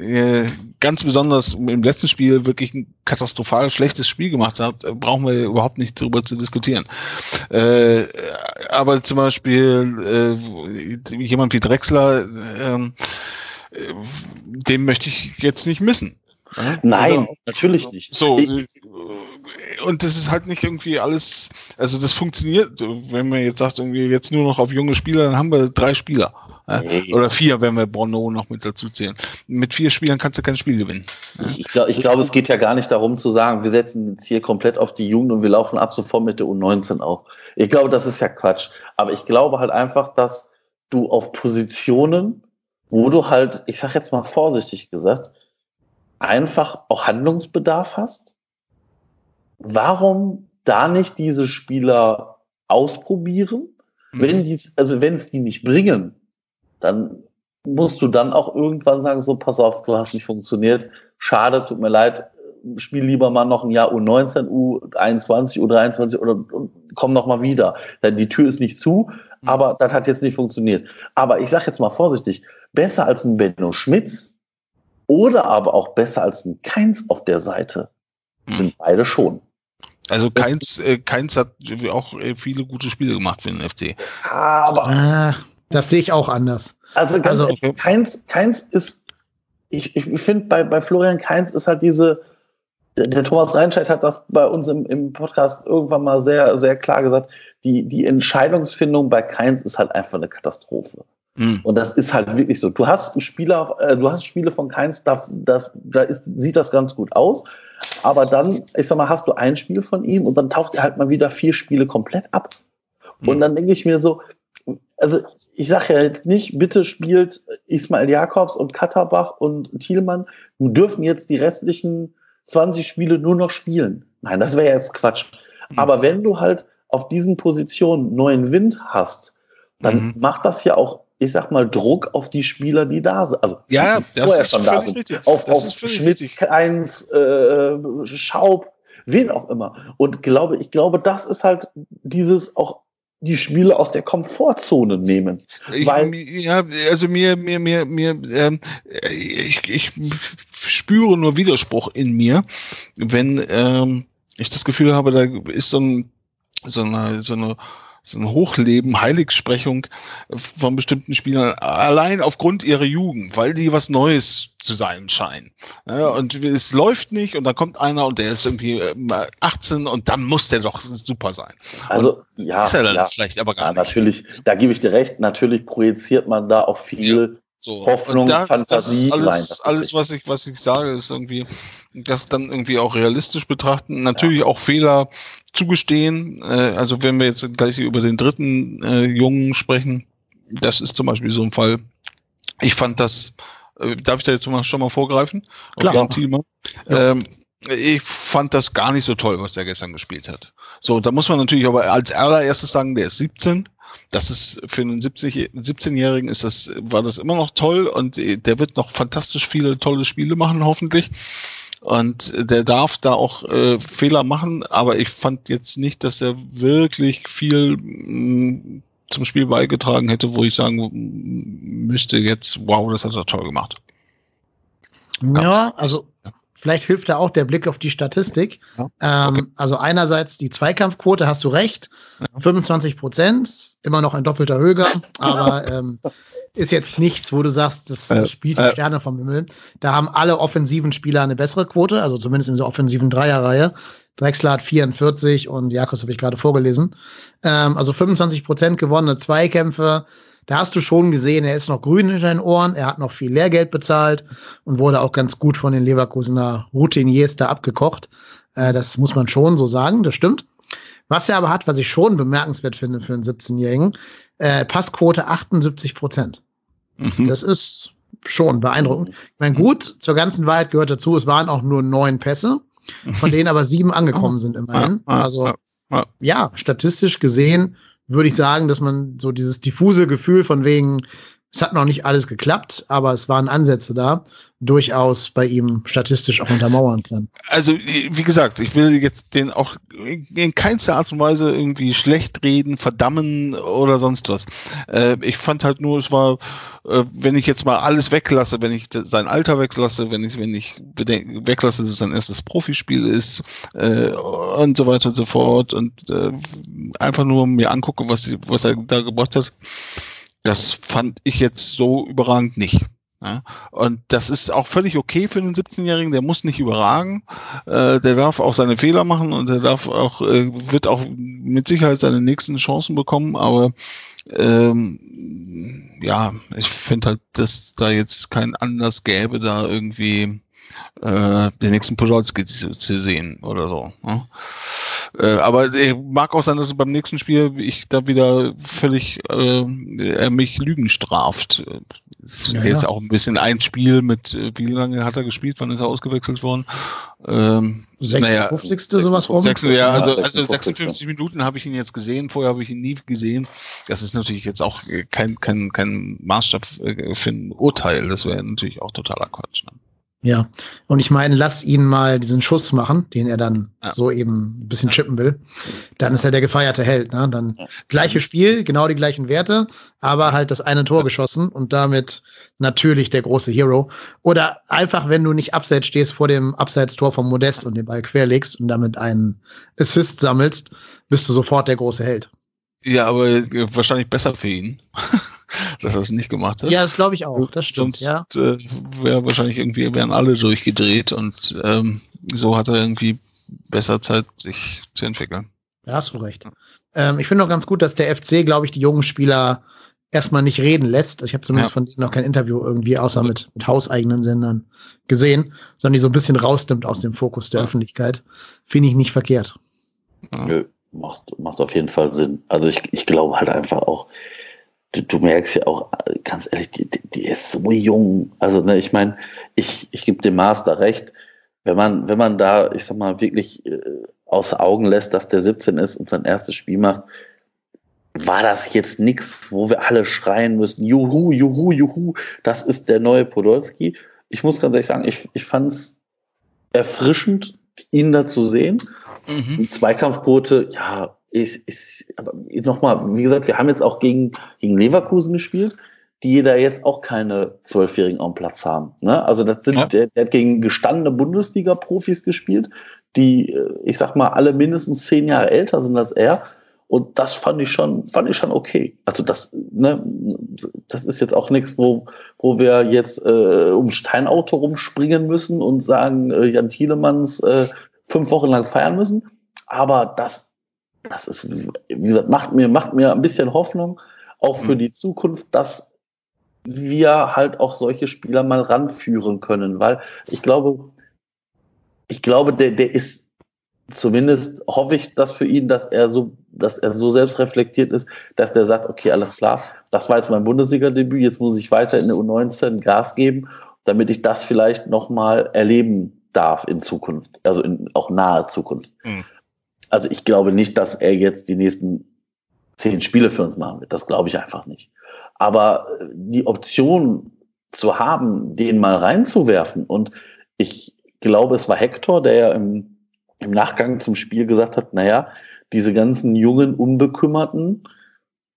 äh, ganz besonders im letzten Spiel wirklich ein katastrophal schlechtes Spiel gemacht hat, brauchen wir überhaupt nicht darüber zu diskutieren. Äh, aber zum Beispiel äh, jemand wie Drexler, ähm, äh, den möchte ich jetzt nicht missen. Nein, also, natürlich nicht. So, ich, und das ist halt nicht irgendwie alles, also das funktioniert, wenn man jetzt sagt, irgendwie jetzt nur noch auf junge Spieler, dann haben wir drei Spieler. Nee. Oder vier, wenn wir Bono noch mit dazu zählen. Mit vier Spielern kannst du kein Spiel gewinnen. Ich glaube, ich glaub, es geht ja gar nicht darum zu sagen, wir setzen jetzt hier komplett auf die Jugend und wir laufen ab sofort mit der U19 auf. Ich glaube, das ist ja Quatsch. Aber ich glaube halt einfach, dass du auf Positionen, wo du halt, ich sag jetzt mal vorsichtig gesagt, einfach auch Handlungsbedarf hast? Warum da nicht diese Spieler ausprobieren? Mhm. Wenn die, also wenn es die nicht bringen, dann musst du dann auch irgendwann sagen, so, pass auf, du hast nicht funktioniert, schade, tut mir leid, spiel lieber mal noch ein Jahr U19, U21, U23 oder komm noch mal wieder. Denn die Tür ist nicht zu, mhm. aber das hat jetzt nicht funktioniert. Aber ich sag jetzt mal vorsichtig, besser als ein Benno Schmitz oder aber auch besser als ein Keins auf der Seite sind beide schon. Also Keins, äh, Keins hat auch äh, viele gute Spiele gemacht für den FC. Aber ah, das sehe ich auch anders. Also, ganz also ehrlich, Keins, Keins ist, ich, ich finde, bei, bei Florian Keins ist halt diese, der, der Thomas Reinscheid hat das bei uns im, im Podcast irgendwann mal sehr, sehr klar gesagt, die, die Entscheidungsfindung bei Keins ist halt einfach eine Katastrophe. Mhm. Und das ist halt wirklich so. Du hast einen Spieler, äh, du hast Spiele von Keins, da, da, da ist, sieht das ganz gut aus. Aber dann, ich sag mal, hast du ein Spiel von ihm und dann taucht er halt mal wieder vier Spiele komplett ab. Mhm. Und dann denke ich mir so, also ich sage ja jetzt nicht, bitte spielt Ismail Jakobs und Katterbach und Thielmann dürfen jetzt die restlichen 20 Spiele nur noch spielen. Nein, das wäre jetzt Quatsch. Mhm. Aber wenn du halt auf diesen Positionen neuen Wind hast, dann mhm. macht das ja auch ich sag mal, Druck auf die Spieler, die da sind. Also ja, das ist schon da sind. Richtig. Auf, das auf Schmidt, Keins, äh, Schaub, wen auch immer. Und glaube, ich glaube, das ist halt dieses auch die Spiele aus der Komfortzone nehmen. Ich, weil, ja, also mir, mir, mir, mir, ähm, ich, ich spüre nur Widerspruch in mir, wenn ähm, ich das Gefühl habe, da ist so ein so eine, so eine so ein Hochleben, Heiligsprechung von bestimmten Spielern allein aufgrund ihrer Jugend, weil die was Neues zu sein scheinen. Ja, und es läuft nicht und dann kommt einer und der ist irgendwie 18 äh, und dann muss der doch super sein. Also und ja, ist er dann ja, vielleicht aber gar ja, nicht. Natürlich, da gebe ich dir recht. Natürlich projiziert man da auch viel so. Hoffnung, da, Fantasie. Das alles, Nein, das alles was ich, was ich sage, ist irgendwie, das dann irgendwie auch realistisch betrachten. Natürlich ja. auch Fehler zugestehen. Äh, also wenn wir jetzt gleich über den dritten äh, Jungen sprechen, das ist zum Beispiel so ein Fall. Ich fand das, äh, darf ich da jetzt schon mal vorgreifen? Klar. Ja. Ähm, Ich fand das gar nicht so toll, was der gestern gespielt hat. So, da muss man natürlich aber als allererstes sagen, der ist 17. Das ist für einen 17-Jährigen ist das, war das immer noch toll und der wird noch fantastisch viele tolle Spiele machen, hoffentlich. Und der darf da auch äh, Fehler machen, aber ich fand jetzt nicht, dass er wirklich viel mh, mm, zum Spiel beigetragen hätte, wo ich sagen müsste jetzt, wow, das hat er toll gemacht. Ja, also Vielleicht hilft da auch der Blick auf die Statistik. Ja, ähm, okay. ähm, also einerseits die Zweikampfquote, hast du recht, ja. 25 Prozent, immer noch ein doppelter Höger, [laughs] aber ähm, ist jetzt nichts, wo du sagst, das, das spielt die Sterne vom Himmel. Da haben alle offensiven Spieler eine bessere Quote, also zumindest in der offensiven Dreierreihe. Drexler hat 44 und Jakobs habe ich gerade vorgelesen. Ähm, also 25 Prozent gewonnene Zweikämpfe, da hast du schon gesehen, er ist noch grün in den Ohren, er hat noch viel Lehrgeld bezahlt und wurde auch ganz gut von den Leverkusener Routiniers da abgekocht. Äh, das muss man schon so sagen, das stimmt. Was er aber hat, was ich schon bemerkenswert finde für einen 17-Jährigen, äh, Passquote 78 Prozent. Mhm. Das ist schon beeindruckend. Ich meine, gut, zur ganzen Wahrheit gehört dazu, es waren auch nur neun Pässe, von denen aber sieben angekommen [laughs] sind immerhin. Also ja, statistisch gesehen würde ich sagen, dass man so dieses diffuse Gefühl von wegen, es hat noch nicht alles geklappt, aber es waren Ansätze da, durchaus bei ihm statistisch auch untermauern kann. Also, wie gesagt, ich will jetzt den auch in keinster Art und Weise irgendwie schlecht reden, verdammen oder sonst was. Äh, ich fand halt nur, es war, äh, wenn ich jetzt mal alles weglasse, wenn ich sein Alter weglasse, wenn ich, wenn ich weglasse, dass es sein erstes Profispiel ist äh, und so weiter und so fort und äh, einfach nur mir angucke, was, was er da gebracht hat das fand ich jetzt so überragend nicht. Ja, und das ist auch völlig okay für einen 17-Jährigen, der muss nicht überragen, äh, der darf auch seine Fehler machen und der darf auch, äh, wird auch mit Sicherheit seine nächsten Chancen bekommen, aber ähm, ja, ich finde halt, dass da jetzt kein Anlass gäbe, da irgendwie äh, den nächsten Podolski zu, zu, sehen oder so. Ne? Äh, aber mag auch sein, dass beim nächsten Spiel ich da wieder völlig äh, mich Lügen straft. Es ja, ist ja. auch ein bisschen ein Spiel mit, äh, wie lange hat er gespielt, wann ist er ausgewechselt worden? Ähm, 56. Naja, sowas rum? 6, ja, also, also 56 Minuten habe ich ihn jetzt gesehen, vorher habe ich ihn nie gesehen. Das ist natürlich jetzt auch kein, kein, kein Maßstab äh, für ein Urteil. Das wäre natürlich auch totaler Quatsch. Ne? Ja, und ich meine, lass ihn mal diesen Schuss machen, den er dann ja. so eben ein bisschen chippen will. Dann ist er der gefeierte Held. Ne? Dann ja. gleiches Spiel, genau die gleichen Werte, aber halt das eine Tor geschossen und damit natürlich der große Hero. Oder einfach, wenn du nicht abseits stehst vor dem Abseits-Tor vom Modest und den Ball querlegst und damit einen Assist sammelst, bist du sofort der große Held. Ja, aber wahrscheinlich besser für ihn. [laughs] dass er es nicht gemacht hat. Ja, das glaube ich auch. Das stimmt. Sonst ja. äh, wäre wahrscheinlich irgendwie wären alle durchgedreht und ähm, so hat er irgendwie besser Zeit, sich zu entwickeln. Da hast du recht. Ähm, ich finde auch ganz gut, dass der FC, glaube ich, die jungen Spieler erstmal nicht reden lässt. Also ich habe zumindest ja. von denen noch kein Interview irgendwie außer mit, mit hauseigenen Sendern gesehen, sondern die so ein bisschen rausnimmt aus dem Fokus der ja. Öffentlichkeit. Finde ich nicht verkehrt. Nö, macht, macht auf jeden Fall Sinn. Also ich, ich glaube halt einfach auch, du, du merkst ja auch, ganz ehrlich, die, die ist so jung. Also, ne, ich meine, ich, ich gebe dem Master recht, wenn man, wenn man da, ich sag mal, wirklich äh, außer Augen lässt, dass der 17 ist und sein erstes Spiel macht, war das jetzt nichts, wo wir alle schreien müssen, juhu, juhu, juhu, das ist der neue Podolski. Ich muss ganz ehrlich sagen, ich, ich fand es erfrischend, ihn da zu sehen. Mhm. Die Zweikampfquote, ja, ist, ist aber nochmal, wie gesagt, wir haben jetzt auch gegen, gegen Leverkusen gespielt, die da jetzt auch keine Zwölfjährigen am Platz haben. Ne? Also das sind, ja. der, der hat gegen gestandene Bundesliga-Profis gespielt, die, äh, ich sag mal, alle mindestens zehn Jahre älter sind als er. Und das fand ich schon, fand ich schon okay. Also das, ne, das ist jetzt auch nichts, wo, wo wir jetzt äh, um Steinauto rumspringen müssen und sagen, äh, Jan Thielemanns äh, fünf Wochen lang feiern müssen. Aber das das ist, wie gesagt, macht mir, macht mir ein bisschen Hoffnung, auch für mhm. die Zukunft, dass wir halt auch solche Spieler mal ranführen können, weil ich glaube, ich glaube, der, der ist zumindest hoffe ich das für ihn, dass er so, dass er so selbst reflektiert ist, dass der sagt, okay, alles klar, das war jetzt mein Bundesliga-Debüt, jetzt muss ich weiter in der U19 Gas geben, damit ich das vielleicht nochmal erleben darf in Zukunft, also in auch nahe Zukunft. Mhm. Also ich glaube nicht, dass er jetzt die nächsten zehn Spiele für uns machen wird. Das glaube ich einfach nicht. Aber äh, die Option zu haben, den mal reinzuwerfen und ich glaube, es war Hector, der ja im, im Nachgang zum Spiel gesagt hat, naja, diese ganzen jungen, unbekümmerten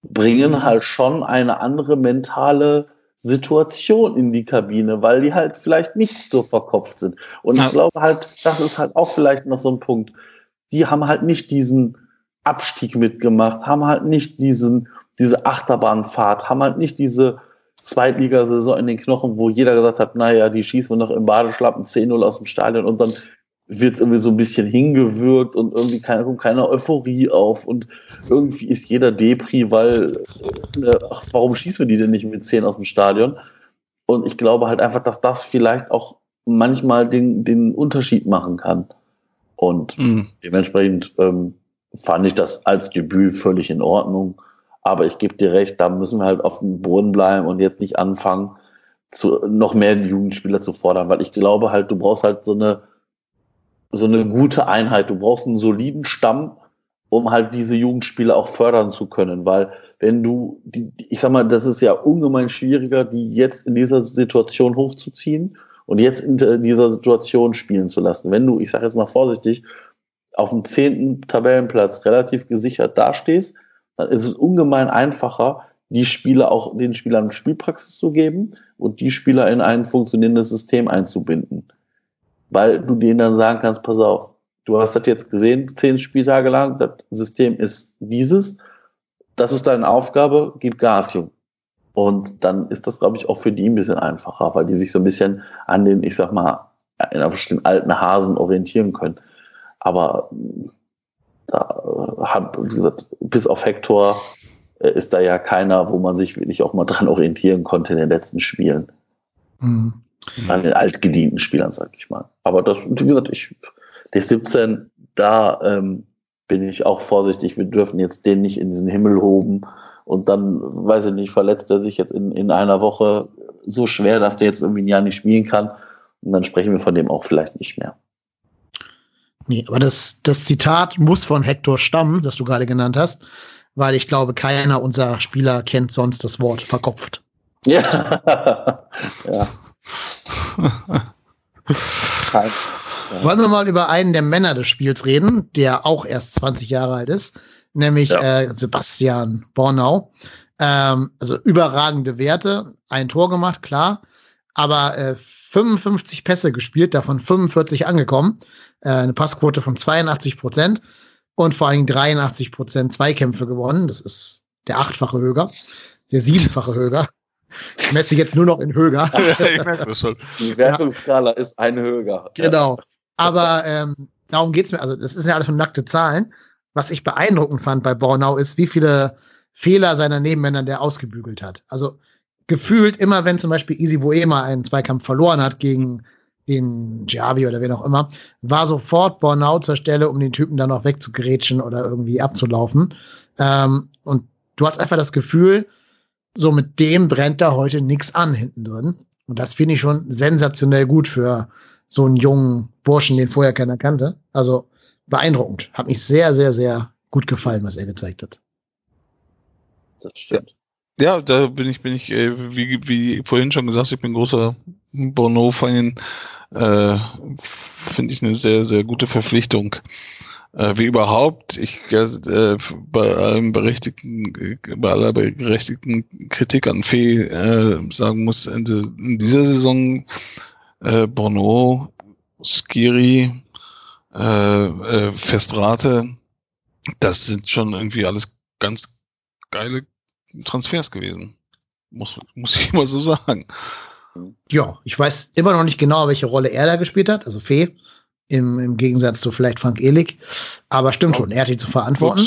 bringen mhm. halt schon eine andere mentale Situation in die Kabine, weil die halt vielleicht nicht so verkopft sind. Und ich glaube halt, das ist halt auch vielleicht noch so ein Punkt. Die haben halt nicht diesen Abstieg mitgemacht, haben halt nicht diesen, diese Achterbahnfahrt, haben halt nicht diese Zweitligasaison in den Knochen, wo jeder gesagt hat, naja, die schießen wir noch im Badeschlappen 10-0 aus dem Stadion und dann wird irgendwie so ein bisschen hingewirkt und irgendwie keine, kommt keine Euphorie auf und irgendwie ist jeder Depri, weil, äh, ach, warum schießen wir die denn nicht mit 10 aus dem Stadion? Und ich glaube halt einfach, dass das vielleicht auch manchmal den, den Unterschied machen kann. Und mhm. dementsprechend ähm, fand ich das als Debüt völlig in Ordnung. Aber ich gebe dir recht, da müssen wir halt auf dem Boden bleiben und jetzt nicht anfangen, zu, noch mehr Jugendspieler zu fordern, weil ich glaube halt, du brauchst halt so eine, so eine gute Einheit. Du brauchst einen soliden Stamm, um halt diese Jugendspieler auch fördern zu können, weil wenn du, die, ich sag mal, das ist ja ungemein schwieriger, die jetzt in dieser Situation hochzuziehen und jetzt in dieser Situation spielen zu lassen. Wenn du, ich sage jetzt mal vorsichtig, auf dem zehnten Tabellenplatz relativ gesichert dastehst, dann ist es ungemein einfacher, die Spieler auch den Spielern Spielpraxis zu geben und die Spieler in ein funktionierendes System einzubinden weil du denen dann sagen kannst, pass auf, du hast das jetzt gesehen, zehn Spieltage lang, das System ist dieses, das ist deine Aufgabe, gib Gas, Jung. Und dann ist das, glaube ich, auch für die ein bisschen einfacher, weil die sich so ein bisschen an den, ich sag mal, in den alten Hasen orientieren können. Aber da hat, wie gesagt, bis auf Hector äh, ist da ja keiner, wo man sich wirklich auch mal dran orientieren konnte in den letzten Spielen. Mhm. An den altgedienten Spielern, sag ich mal. Aber das, wie gesagt, ich, die 17, da ähm, bin ich auch vorsichtig. Wir dürfen jetzt den nicht in diesen Himmel hoben. Und dann, weiß ich nicht, verletzt er sich jetzt in, in einer Woche so schwer, dass der jetzt irgendwie ein Jahr nicht spielen kann. Und dann sprechen wir von dem auch vielleicht nicht mehr. Nee, aber das, das Zitat muss von Hector stammen, das du gerade genannt hast, weil ich glaube, keiner unserer Spieler kennt sonst das Wort verkopft. Ja. [laughs] ja. Wollen wir mal über einen der Männer des Spiels reden, der auch erst 20 Jahre alt ist, nämlich ja. äh, Sebastian Bornau. Ähm, also überragende Werte, ein Tor gemacht, klar, aber äh, 55 Pässe gespielt, davon 45 angekommen, äh, eine Passquote von 82 Prozent und vor allem 83 Prozent Zweikämpfe gewonnen. Das ist der achtfache Höger, der siebenfache Höger. Ich messe jetzt nur noch in Höger. [laughs] Die Wertungsskala ja. ist ein Höger. Genau. Aber ähm, darum geht es mir. Also, das ist ja alles nur nackte Zahlen. Was ich beeindruckend fand bei Bornau ist, wie viele Fehler seiner Nebenmänner der ausgebügelt hat. Also gefühlt immer, wenn zum Beispiel Easy Boema einen Zweikampf verloren hat gegen den Giavi oder wen auch immer, war sofort Bornau zur Stelle, um den Typen dann noch wegzugrätschen oder irgendwie abzulaufen. Ähm, und du hast einfach das Gefühl, so mit dem brennt da heute nichts an hinten drin. Und das finde ich schon sensationell gut für so einen jungen Burschen, den vorher keiner kannte. Also beeindruckend. Hat mich sehr, sehr, sehr gut gefallen, was er gezeigt hat. Das stimmt. Ja, da bin ich, bin ich, äh, wie, wie vorhin schon gesagt, ich bin großer Bono-Fan. Äh, Finde ich eine sehr, sehr gute Verpflichtung äh, wie überhaupt ich äh, bei allem berechtigten, bei aller berechtigten Kritik an Fee äh, sagen muss, in, in dieser Saison äh, Bono, Skiri, äh, äh, Festrate, das sind schon irgendwie alles ganz geile Transfers gewesen. Muss, muss ich [laughs] immer so sagen. Ja, ich weiß immer noch nicht genau, welche Rolle er da gespielt hat, also Fee. Im, Im Gegensatz zu vielleicht Frank Ehlig. Aber stimmt schon, er hat die zu verantworten.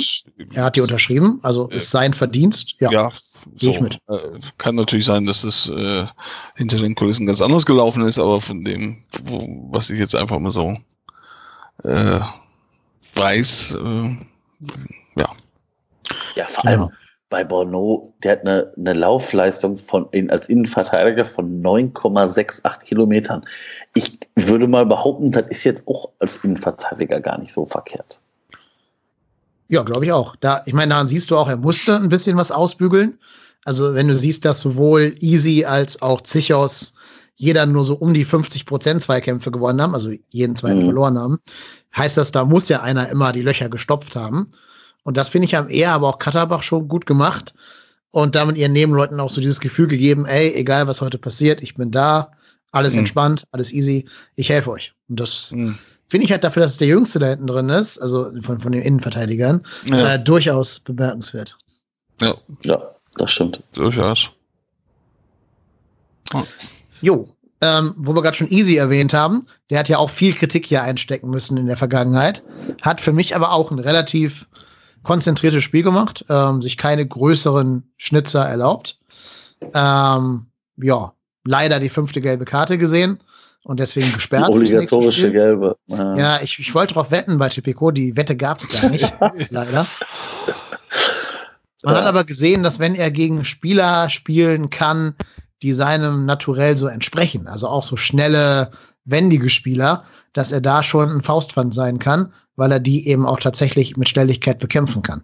Er hat die unterschrieben, also ist sein Verdienst. Ja, ja so. ich mit. Äh, kann natürlich sein, dass es äh, hinter den Kulissen ganz anders gelaufen ist, aber von dem, wo, was ich jetzt einfach mal so äh, weiß, äh, ja. Ja, vor allem, genau. bei Borno, der hat eine, eine Laufleistung von in, als Innenverteidiger von 9,68 Kilometern. Ich würde mal behaupten, das ist jetzt auch als Innenverteidiger gar nicht so verkehrt. Ja, glaube ich auch. Da, ich meine, daran siehst du auch, er musste ein bisschen was ausbügeln. Also, wenn du siehst, dass sowohl Easy als auch Zichos jeder nur so um die 50 Prozent Zweikämpfe gewonnen haben, also jeden zweiten mhm. verloren haben, heißt das, da muss ja einer immer die Löcher gestopft haben. Und das finde ich am eher aber auch Katterbach schon gut gemacht und damit ihren Nebenleuten auch so dieses Gefühl gegeben, ey, egal was heute passiert, ich bin da, alles mhm. entspannt, alles easy, ich helfe euch. Und das mhm. finde ich halt dafür, dass es der Jüngste da hinten drin ist, also von, von den Innenverteidigern, ja. äh, durchaus bemerkenswert. Ja. Ja, das stimmt. Durchaus. Oh. Jo, ähm, wo wir gerade schon Easy erwähnt haben, der hat ja auch viel Kritik hier einstecken müssen in der Vergangenheit, hat für mich aber auch ein relativ konzentriertes Spiel gemacht, ähm, sich keine größeren Schnitzer erlaubt. Ähm, ja, leider die fünfte gelbe Karte gesehen und deswegen gesperrt. Obligatorische gelbe. Ja, ja ich, ich wollte darauf wetten bei Tipico, die Wette gab es gar nicht, [laughs] leider. Man ja. hat aber gesehen, dass wenn er gegen Spieler spielen kann, die seinem Naturell so entsprechen, also auch so schnelle, wendige Spieler, dass er da schon ein Faustpfand sein kann, weil er die eben auch tatsächlich mit Schnelligkeit bekämpfen kann.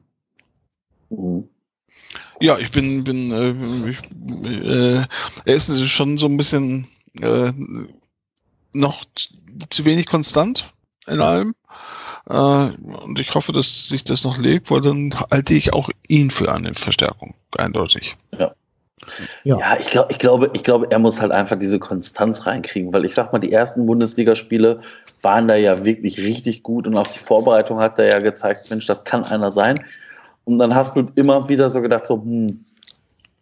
Ja, ich bin, bin äh, ich, äh, er ist schon so ein bisschen äh, noch zu wenig konstant in allem. Äh, und ich hoffe, dass sich das noch legt, weil dann halte ich auch ihn für eine Verstärkung, eindeutig. Ja. Ja, ja ich, glaub, ich, glaube, ich glaube, er muss halt einfach diese Konstanz reinkriegen, weil ich sag mal, die ersten Bundesligaspiele waren da ja wirklich richtig gut und auf die Vorbereitung hat er ja gezeigt, Mensch, das kann einer sein. Und dann hast du immer wieder so gedacht, so, hm,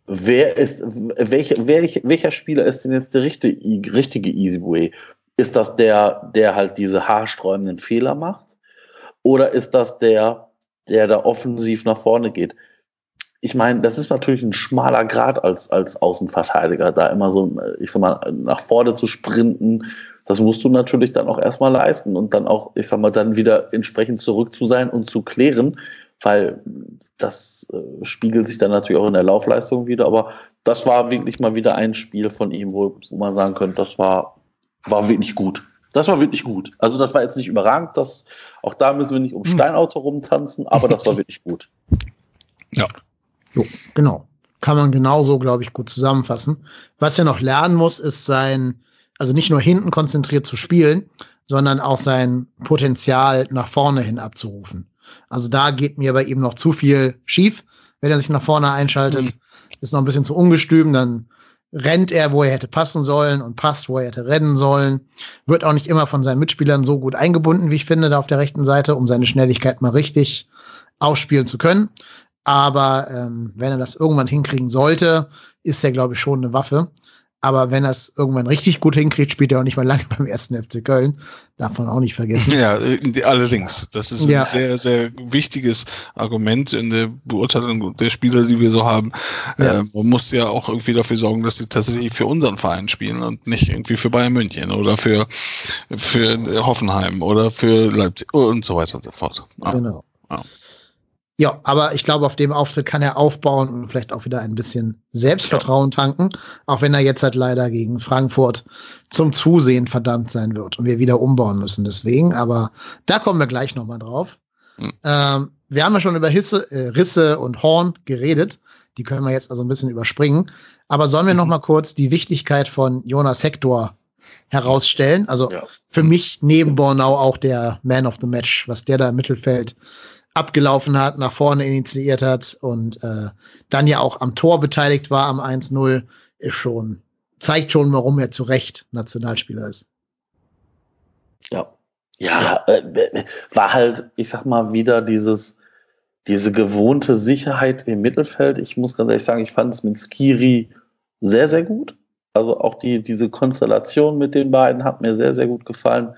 wer ist, welche, welch, welcher Spieler ist denn jetzt der richtige, richtige Easy Way? Ist das der, der halt diese haarsträubenden Fehler macht? Oder ist das der, der da offensiv nach vorne geht? Ich meine, das ist natürlich ein schmaler Grad als, als Außenverteidiger, da immer so, ich sag mal, nach vorne zu sprinten. Das musst du natürlich dann auch erstmal leisten und dann auch, ich sag mal, dann wieder entsprechend zurück zu sein und zu klären, weil das äh, spiegelt sich dann natürlich auch in der Laufleistung wieder. Aber das war wirklich mal wieder ein Spiel von ihm, wo, wo man sagen könnte, das war, war wirklich gut. Das war wirklich gut. Also das war jetzt nicht überragend, das, auch da müssen wir nicht um hm. Steinauto rumtanzen, aber das war wirklich gut. Ja, Jo, genau. Kann man genauso, glaube ich, gut zusammenfassen. Was er noch lernen muss, ist sein, also nicht nur hinten konzentriert zu spielen, sondern auch sein Potenzial nach vorne hin abzurufen. Also da geht mir bei ihm noch zu viel schief, wenn er sich nach vorne einschaltet. Mhm. Ist noch ein bisschen zu ungestüm, dann rennt er, wo er hätte passen sollen und passt, wo er hätte rennen sollen. Wird auch nicht immer von seinen Mitspielern so gut eingebunden, wie ich finde, da auf der rechten Seite, um seine Schnelligkeit mal richtig ausspielen zu können. Aber ähm, wenn er das irgendwann hinkriegen sollte, ist er, glaube ich, schon eine Waffe. Aber wenn er es irgendwann richtig gut hinkriegt, spielt er auch nicht mal lange [laughs] beim ersten FC Köln. Darf man auch nicht vergessen. Ja, allerdings. Das ist ein ja. sehr, sehr wichtiges Argument in der Beurteilung der Spieler, die wir so haben. Ja. Äh, man muss ja auch irgendwie dafür sorgen, dass sie tatsächlich für unseren Verein spielen und nicht irgendwie für Bayern München oder für, für Hoffenheim oder für Leipzig und so weiter und so fort. Ja. Genau. Ja, aber ich glaube, auf dem Auftritt kann er aufbauen und vielleicht auch wieder ein bisschen Selbstvertrauen tanken, auch wenn er jetzt halt leider gegen Frankfurt zum Zusehen verdammt sein wird und wir wieder umbauen müssen. Deswegen, aber da kommen wir gleich nochmal drauf. Mhm. Ähm, wir haben ja schon über Hisse, äh, Risse und Horn geredet. Die können wir jetzt also ein bisschen überspringen. Aber sollen wir mhm. noch mal kurz die Wichtigkeit von Jonas Hector herausstellen? Also ja. für mich neben Bornau auch der Man of the Match, was der da im Mittelfeld abgelaufen hat, nach vorne initiiert hat und äh, dann ja auch am Tor beteiligt war am 1-0, ist schon, zeigt schon, warum er zu Recht Nationalspieler ist. Ja. Ja, äh, war halt, ich sag mal, wieder dieses, diese gewohnte Sicherheit im Mittelfeld. Ich muss ganz ehrlich sagen, ich fand es mit Skiri sehr, sehr gut. Also auch die, diese Konstellation mit den beiden hat mir sehr, sehr gut gefallen.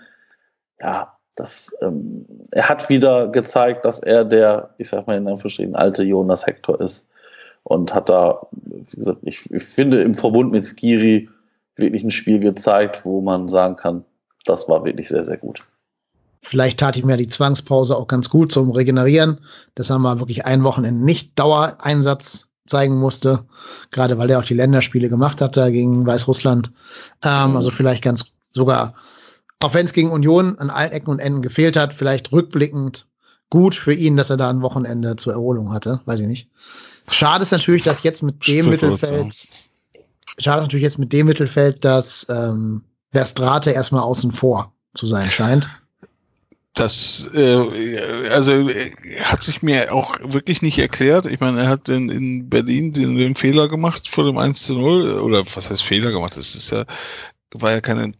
Ja, das, ähm, er hat wieder gezeigt, dass er der, ich sag mal in Anführungsstrichen, alte Jonas Hector ist. Und hat da, wie gesagt, ich, ich finde im Verbund mit Skiri wirklich ein Spiel gezeigt, wo man sagen kann, das war wirklich sehr, sehr gut. Vielleicht tat ihm ja die Zwangspause auch ganz gut zum Regenerieren, dass er mal wirklich ein Wochenende nicht Dauereinsatz zeigen musste, gerade weil er auch die Länderspiele gemacht hatte gegen Weißrussland. Ähm, mhm. Also vielleicht ganz sogar, auch wenn es gegen Union an allen Ecken und Enden gefehlt hat, vielleicht rückblickend gut für ihn, dass er da ein Wochenende zur Erholung hatte. Weiß ich nicht. Schade ist natürlich, dass jetzt mit dem Mittelfeld, schade ist natürlich jetzt mit dem Mittelfeld, dass ähm, Verstrate erstmal außen vor zu sein scheint. Das, äh, also hat sich mir auch wirklich nicht erklärt. Ich meine, er hat in, in Berlin den, den Fehler gemacht vor dem 1 zu 0. Oder was heißt Fehler gemacht? Das ist ja, war ja keine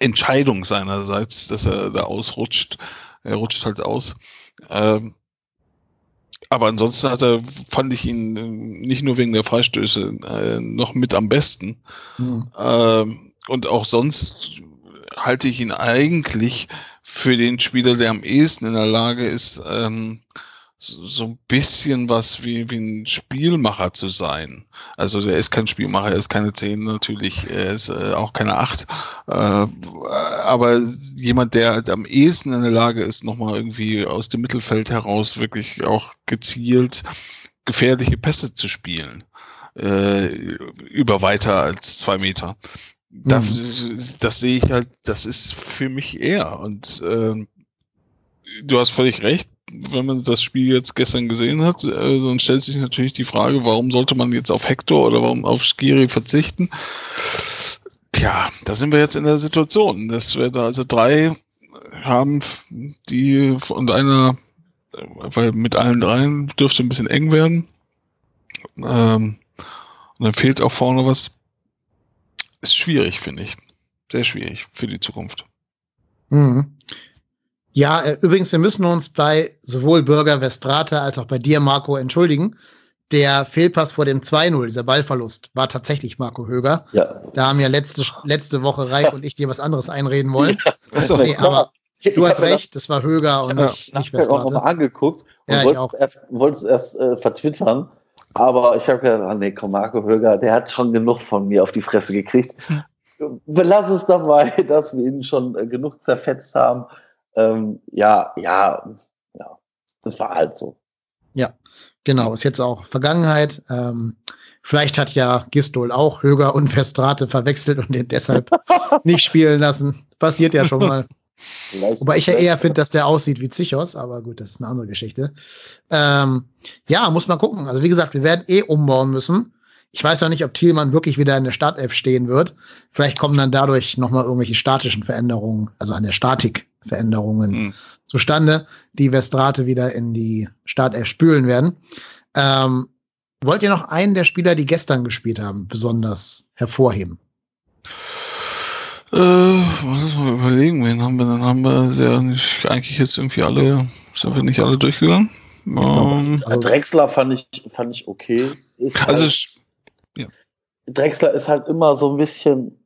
Entscheidung seinerseits, dass er da ausrutscht. Er rutscht halt aus. Ähm, aber ansonsten hat er, fand ich ihn äh, nicht nur wegen der Freistöße äh, noch mit am besten. Mhm. Ähm, und auch sonst halte ich ihn eigentlich für den Spieler, der am ehesten in der Lage ist, ähm, so ein bisschen was wie, wie ein Spielmacher zu sein. Also der ist kein Spielmacher, er ist keine 10 natürlich, er ist äh, auch keine 8. Äh, aber jemand, der halt am ehesten in der Lage ist, nochmal irgendwie aus dem Mittelfeld heraus wirklich auch gezielt gefährliche Pässe zu spielen. Äh, über weiter als zwei Meter. Das, mhm. das sehe ich halt, das ist für mich er. Und äh, du hast völlig recht, wenn man das Spiel jetzt gestern gesehen hat, äh, dann stellt sich natürlich die Frage, warum sollte man jetzt auf Hector oder warum auf Skiri verzichten? Tja, da sind wir jetzt in der Situation, dass wir da also drei haben, die und einer, weil mit allen dreien dürfte ein bisschen eng werden. Ähm, und dann fehlt auch vorne was. Ist schwierig, finde ich. Sehr schwierig für die Zukunft. Mhm. Ja, äh, übrigens, wir müssen uns bei sowohl Bürger Westrate als auch bei dir, Marco, entschuldigen. Der Fehlpass vor dem 2-0, dieser Ballverlust, war tatsächlich Marco Höger. Ja. Da haben ja letzte, letzte Woche Reich und ich dir was anderes einreden wollen. Ja. Achso, nee, aber du hast recht, das war Höger und ja. nicht, nicht Westrate. Ich habe auch mal angeguckt und ja, wollte es erst, erst äh, vertwittern. Aber ich habe gedacht, ah, nee, komm, Marco Höger, der hat schon genug von mir auf die Fresse gekriegt. Belass es dabei, [laughs] dass wir ihn schon äh, genug zerfetzt haben ähm, ja, ja, ja, das war halt so. Ja, genau, ist jetzt auch Vergangenheit. Ähm, vielleicht hat ja Gistol auch Höger und Verstrate verwechselt und den deshalb [laughs] nicht spielen lassen. Passiert ja schon mal. Vielleicht Wobei ich ja eher finde, dass der aussieht wie Zichos, aber gut, das ist eine andere Geschichte. Ähm, ja, muss man gucken. Also wie gesagt, wir werden eh umbauen müssen. Ich weiß ja nicht, ob Thielmann wirklich wieder in der Startelf stehen wird. Vielleicht kommen dann dadurch nochmal irgendwelche statischen Veränderungen, also an der Statik Veränderungen mhm. zustande, die Westrate wieder in die Startelf spülen werden. Ähm, wollt ihr noch einen der Spieler, die gestern gespielt haben, besonders hervorheben? Äh, lass mal überlegen, wen haben wir? Dann haben wir sehr nicht, eigentlich jetzt irgendwie alle, sind wir nicht alle durchgegangen. Ähm, Drexler fand ich, fand ich okay. Ist also, halt, ja. Drexler ist halt immer so ein bisschen,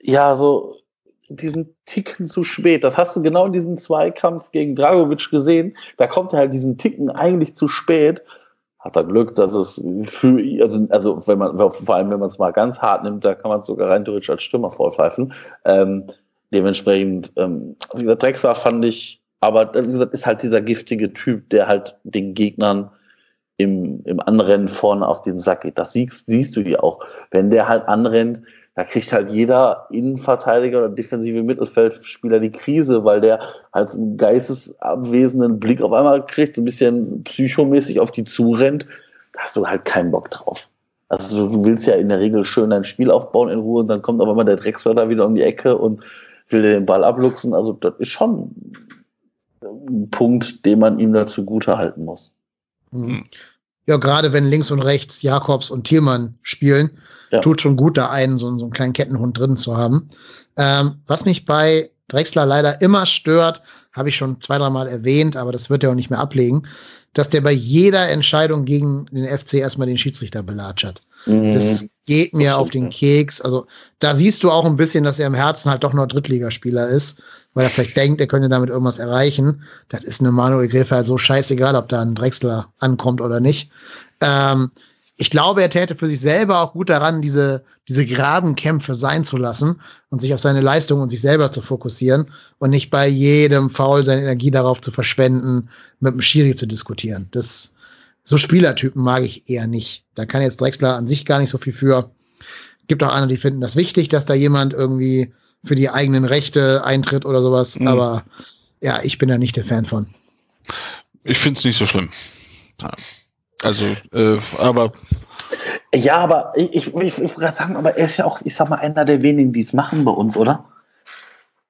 ja, so, diesen Ticken zu spät. Das hast du genau in diesem Zweikampf gegen Dragovic gesehen. Da kommt er halt diesen Ticken eigentlich zu spät. Hat er Glück, dass es für also, also wenn man, vor allem wenn man es mal ganz hart nimmt, da kann man es sogar rein theoretisch als Stürmer vollpfeifen. Ähm, dementsprechend, ähm, wie gesagt, Drexler fand ich, aber wie gesagt, ist halt dieser giftige Typ, der halt den Gegnern im, im Anrennen vorne auf den Sack geht. Das siehst, siehst du ja auch. Wenn der halt anrennt, da kriegt halt jeder Innenverteidiger oder defensive Mittelfeldspieler die Krise, weil der halt einen geistesabwesenden Blick auf einmal kriegt, so ein bisschen psychomäßig auf die zurennt. Da hast du halt keinen Bock drauf. Also du willst ja in der Regel schön dein Spiel aufbauen in Ruhe und dann kommt aber mal der Drechsler da wieder um die Ecke und will dir den Ball abluchsen. Also das ist schon ein Punkt, den man ihm dazu gute halten muss. Mhm. Ja, gerade wenn links und rechts Jakobs und Thielmann spielen, ja. tut schon gut, da einen so, so einen kleinen Kettenhund drin zu haben. Ähm, was mich bei Drexler leider immer stört, habe ich schon zwei, dreimal erwähnt, aber das wird er auch nicht mehr ablegen, dass der bei jeder Entscheidung gegen den FC erstmal den Schiedsrichter belatschert. Mhm. Das geht mir das auf den Keks. Also da siehst du auch ein bisschen, dass er im Herzen halt doch noch Drittligaspieler ist, weil er vielleicht denkt, er könnte damit irgendwas erreichen. Das ist eine Manuel Gräfer so scheißegal, ob da ein Drexler ankommt oder nicht. Ähm, ich glaube, er täte für sich selber auch gut daran, diese, diese Grabenkämpfe sein zu lassen und sich auf seine Leistung und sich selber zu fokussieren und nicht bei jedem Foul seine Energie darauf zu verschwenden, mit dem Schiri zu diskutieren. Das, so Spielertypen mag ich eher nicht. Da kann jetzt Drexler an sich gar nicht so viel für. Gibt auch andere, die finden das wichtig, dass da jemand irgendwie für die eigenen Rechte eintritt oder sowas. Mhm. Aber ja, ich bin da nicht der Fan von. Ich finde es nicht so schlimm. Also, äh, aber. Ja, aber ich, ich, ich, ich gerade sagen, aber er ist ja auch, ich sag mal, einer der wenigen, die es machen bei uns, oder?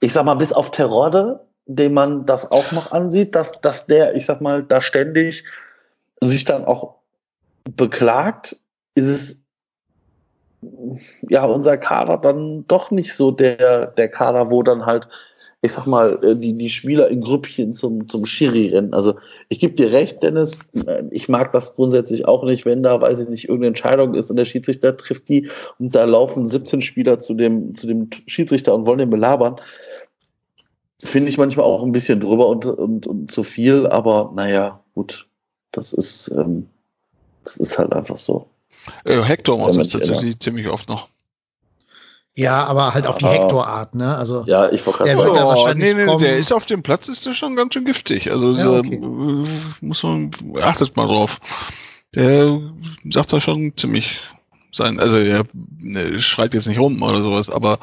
Ich sag mal, bis auf Terrorde, dem man das auch noch ansieht, dass, dass der, ich sag mal, da ständig sich dann auch beklagt, ist es ja unser Kader dann doch nicht so der, der Kader, wo dann halt ich sag mal, äh, die, die Spieler in Grüppchen zum, zum Schiri rennen. Also ich gebe dir recht, Dennis, ich mag das grundsätzlich auch nicht, wenn da, weiß ich nicht, irgendeine Entscheidung ist und der Schiedsrichter trifft die und da laufen 17 Spieler zu dem, zu dem Schiedsrichter und wollen den belabern. Finde ich manchmal auch ein bisschen drüber und, und, und zu viel, aber naja, gut, das ist, ähm, das ist halt einfach so. Äh, Hector das tatsächlich ziemlich oft noch. Ja, aber halt auf die Hector-Art, ne? Also ja, ich wollte gerade sagen. Oh, nee, nee, der ist auf dem Platz, ist der schon ganz schön giftig. Also ja, okay. äh, muss man, achtet mal drauf. Der sagt da schon ziemlich sein, also er ne, schreit jetzt nicht rum oder sowas, aber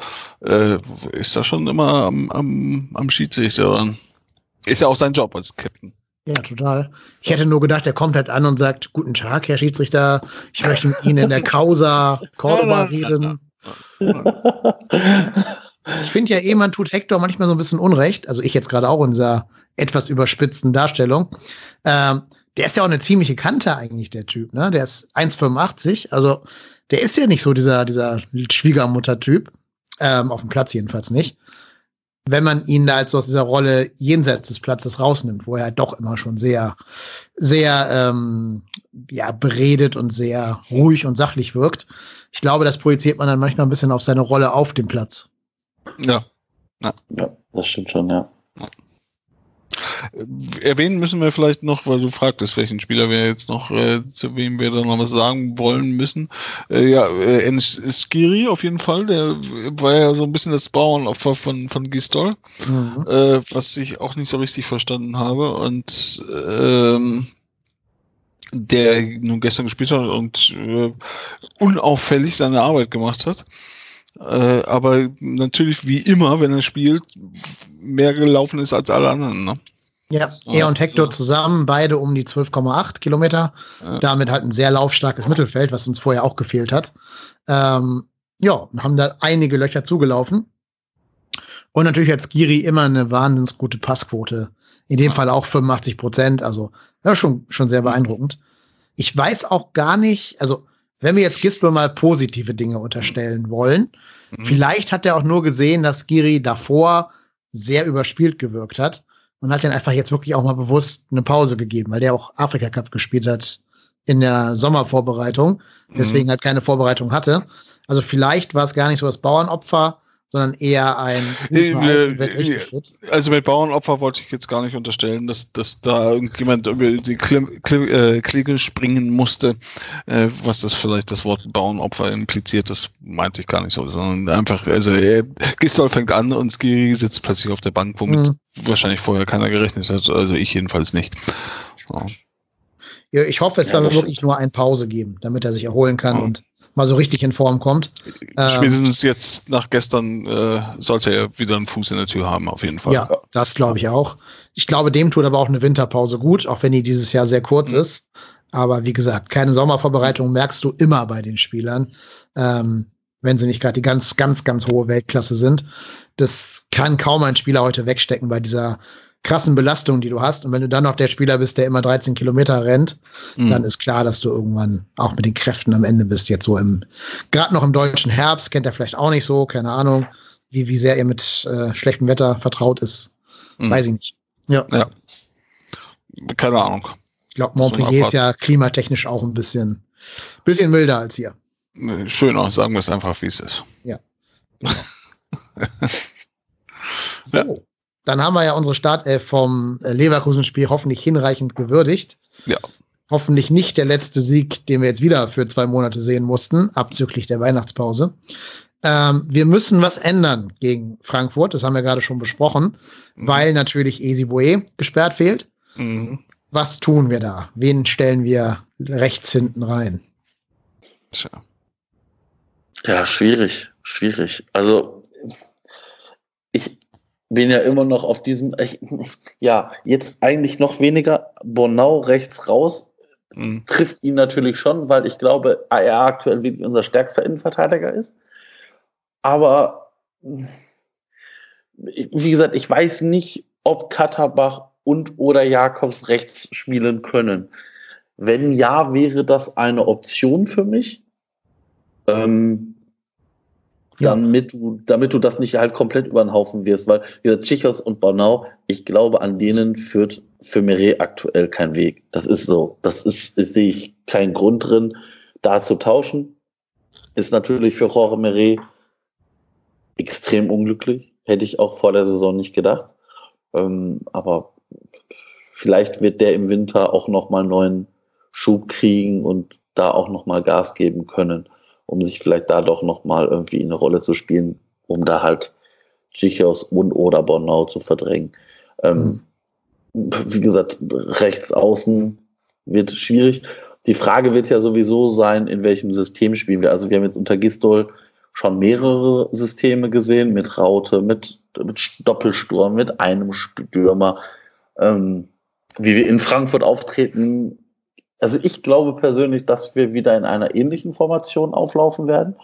äh, ist da schon immer am, am, am Schiedsrichter dran. Ist ja auch sein Job als Captain. Ja, total. Ich hätte nur gedacht, er kommt halt an und sagt, guten Tag, Herr Schiedsrichter, ich möchte mit Ihnen in der Causa Cordoba reden. [laughs] Ich finde ja eh, man tut Hector manchmal so ein bisschen Unrecht. Also ich jetzt gerade auch in dieser etwas überspitzten Darstellung. Ähm, der ist ja auch eine ziemliche Kante eigentlich, der Typ, ne? Der ist 1,85. Also der ist ja nicht so dieser, dieser Schwiegermutter-Typ. Ähm, auf dem Platz jedenfalls nicht. Wenn man ihn da als aus dieser Rolle jenseits des Platzes rausnimmt, wo er halt doch immer schon sehr, sehr ähm, ja, beredet und sehr ruhig und sachlich wirkt ich glaube, das projiziert man dann manchmal ein bisschen auf seine Rolle auf dem Platz. Ja. Ja, ja das stimmt schon, ja. Erwähnen müssen wir vielleicht noch, weil du fragtest, welchen Spieler wir jetzt noch, äh, zu wem wir da noch was sagen wollen müssen. Äh, ja, äh, Skiri auf jeden Fall, der war ja so ein bisschen das Bauernopfer von, von Gistol, mhm. äh, was ich auch nicht so richtig verstanden habe. Und ähm, der nun gestern gespielt hat und äh, unauffällig seine Arbeit gemacht hat. Äh, aber natürlich wie immer, wenn er spielt, mehr gelaufen ist als alle anderen. Ne? Ja, er und Hector zusammen, beide um die 12,8 Kilometer. Ja. Damit halt ein sehr laufstarkes Mittelfeld, was uns vorher auch gefehlt hat. Ähm, ja, haben da einige Löcher zugelaufen. Und natürlich hat Skiri immer eine wahnsinnig gute Passquote. In dem ja. Fall auch 85 Prozent. Also, ja, schon, schon sehr beeindruckend. Ich weiß auch gar nicht, also, wenn wir jetzt Gisbel mal positive Dinge unterstellen wollen, mhm. vielleicht hat er auch nur gesehen, dass Skiri davor sehr überspielt gewirkt hat und hat dann einfach jetzt wirklich auch mal bewusst eine Pause gegeben, weil der auch Afrika Cup gespielt hat in der Sommervorbereitung, deswegen mhm. halt keine Vorbereitung hatte. Also vielleicht war es gar nicht so das Bauernopfer, sondern eher ein äh, äh, Also mit Bauernopfer wollte ich jetzt gar nicht unterstellen, dass, dass da irgendjemand über die äh, Klinge springen musste, äh, was das vielleicht das Wort Bauernopfer impliziert, das meinte ich gar nicht so, sondern einfach, also äh, Gistol fängt an und Skiri sitzt plötzlich auf der Bank, womit mhm. wahrscheinlich vorher keiner gerechnet hat, also ich jedenfalls nicht. Ja. Ja, ich hoffe, es ja, wird wirklich nur eine Pause geben, damit er sich erholen kann ja. und mal so richtig in Form kommt. Spätestens ähm, jetzt nach gestern äh, sollte er wieder einen Fuß in der Tür haben, auf jeden Fall. Ja, das glaube ich auch. Ich glaube, dem tut aber auch eine Winterpause gut, auch wenn die dieses Jahr sehr kurz mhm. ist. Aber wie gesagt, keine Sommervorbereitung merkst du immer bei den Spielern, ähm, wenn sie nicht gerade die ganz, ganz, ganz hohe Weltklasse sind. Das kann kaum ein Spieler heute wegstecken bei dieser krassen Belastungen, die du hast. Und wenn du dann noch der Spieler bist, der immer 13 Kilometer rennt, mhm. dann ist klar, dass du irgendwann auch mit den Kräften am Ende bist. Jetzt so im, gerade noch im deutschen Herbst, kennt er vielleicht auch nicht so, keine Ahnung, wie, wie sehr er mit äh, schlechtem Wetter vertraut ist. Mhm. Weiß ich nicht. Ja. ja. Keine Ahnung. Ich glaube, Montpellier ist ja klimatechnisch auch ein bisschen, bisschen milder als hier. Schöner, sagen wir es einfach, wie es ist. Ja. ja. So. Dann haben wir ja unsere Startelf vom äh, Leverkusen-Spiel hoffentlich hinreichend gewürdigt. Ja. Hoffentlich nicht der letzte Sieg, den wir jetzt wieder für zwei Monate sehen mussten, abzüglich der Weihnachtspause. Ähm, wir müssen was ändern gegen Frankfurt, das haben wir gerade schon besprochen, mhm. weil natürlich Esibue gesperrt fehlt. Mhm. Was tun wir da? Wen stellen wir rechts hinten rein? Tja. Ja, schwierig, schwierig. Also bin ja immer noch auf diesem, ich, [laughs] ja, jetzt eigentlich noch weniger Bonau rechts raus. Mhm. Trifft ihn natürlich schon, weil ich glaube, er aktuell wirklich unser stärkster Innenverteidiger ist. Aber wie gesagt, ich weiß nicht, ob Katterbach und oder Jakobs rechts spielen können. Wenn ja, wäre das eine Option für mich. Ähm, damit, du, damit du das nicht halt komplett über den Haufen wirst, weil wieder Tschichos und Bornau, ich glaube, an denen führt für Meret aktuell kein Weg. Das ist so. Das ist, ist sehe ich keinen Grund drin, da zu tauschen. Ist natürlich für Jorge Meret extrem unglücklich. Hätte ich auch vor der Saison nicht gedacht. Ähm, aber vielleicht wird der im Winter auch nochmal neuen Schub kriegen und da auch nochmal Gas geben können, um sich vielleicht da doch nochmal irgendwie eine Rolle zu spielen, um da halt Tschichos und oder Bornau zu verdrängen. Ähm, mhm. Wie gesagt, rechts außen wird schwierig. Die Frage wird ja sowieso sein, in welchem System spielen wir. Also wir haben jetzt unter Gistol schon mehrere Systeme gesehen, mit Raute, mit, mit Doppelsturm, mit einem Stürmer. Ähm, wie wir in Frankfurt auftreten, also ich glaube persönlich, dass wir wieder in einer ähnlichen Formation auflaufen werden.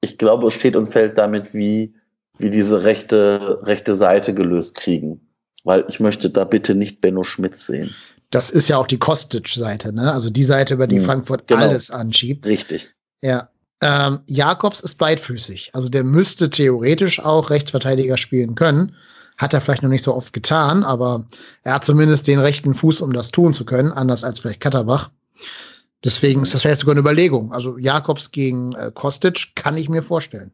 Ich glaube, es steht und fällt damit, wie, wie diese rechte, rechte Seite gelöst kriegen. Weil ich möchte da bitte nicht Benno Schmidt sehen. Das ist ja auch die Kostic-Seite, ne? Also die Seite, über die hm, Frankfurt genau. alles anschiebt. Richtig. Ja. Ähm, Jakobs ist beidfüßig. Also der müsste theoretisch auch Rechtsverteidiger spielen können. Hat er vielleicht noch nicht so oft getan, aber er hat zumindest den rechten Fuß, um das tun zu können, anders als vielleicht Katterbach. Deswegen ist das vielleicht sogar eine Überlegung. Also Jakobs gegen äh, Kostic kann ich mir vorstellen.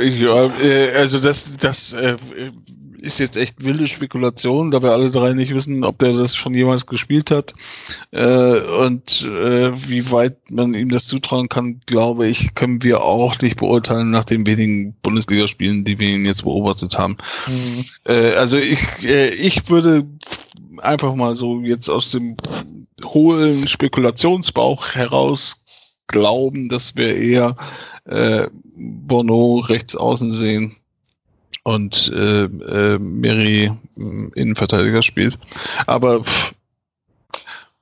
Ja, äh, also das, das äh, ist jetzt echt wilde Spekulation, da wir alle drei nicht wissen, ob der das schon jemals gespielt hat äh, und wie weit man ihm das zutrauen kann, glaube ich, können wir auch nicht beurteilen nach den wenigen Bundesligaspielen, die wir ihn jetzt beobachtet haben. Mhm. Also ich, ich würde einfach mal so jetzt aus dem hohlen Spekulationsbauch heraus glauben, dass wir eher äh, Bono rechts außen sehen und äh, äh, Mary äh, Innenverteidiger spielt. Aber pff,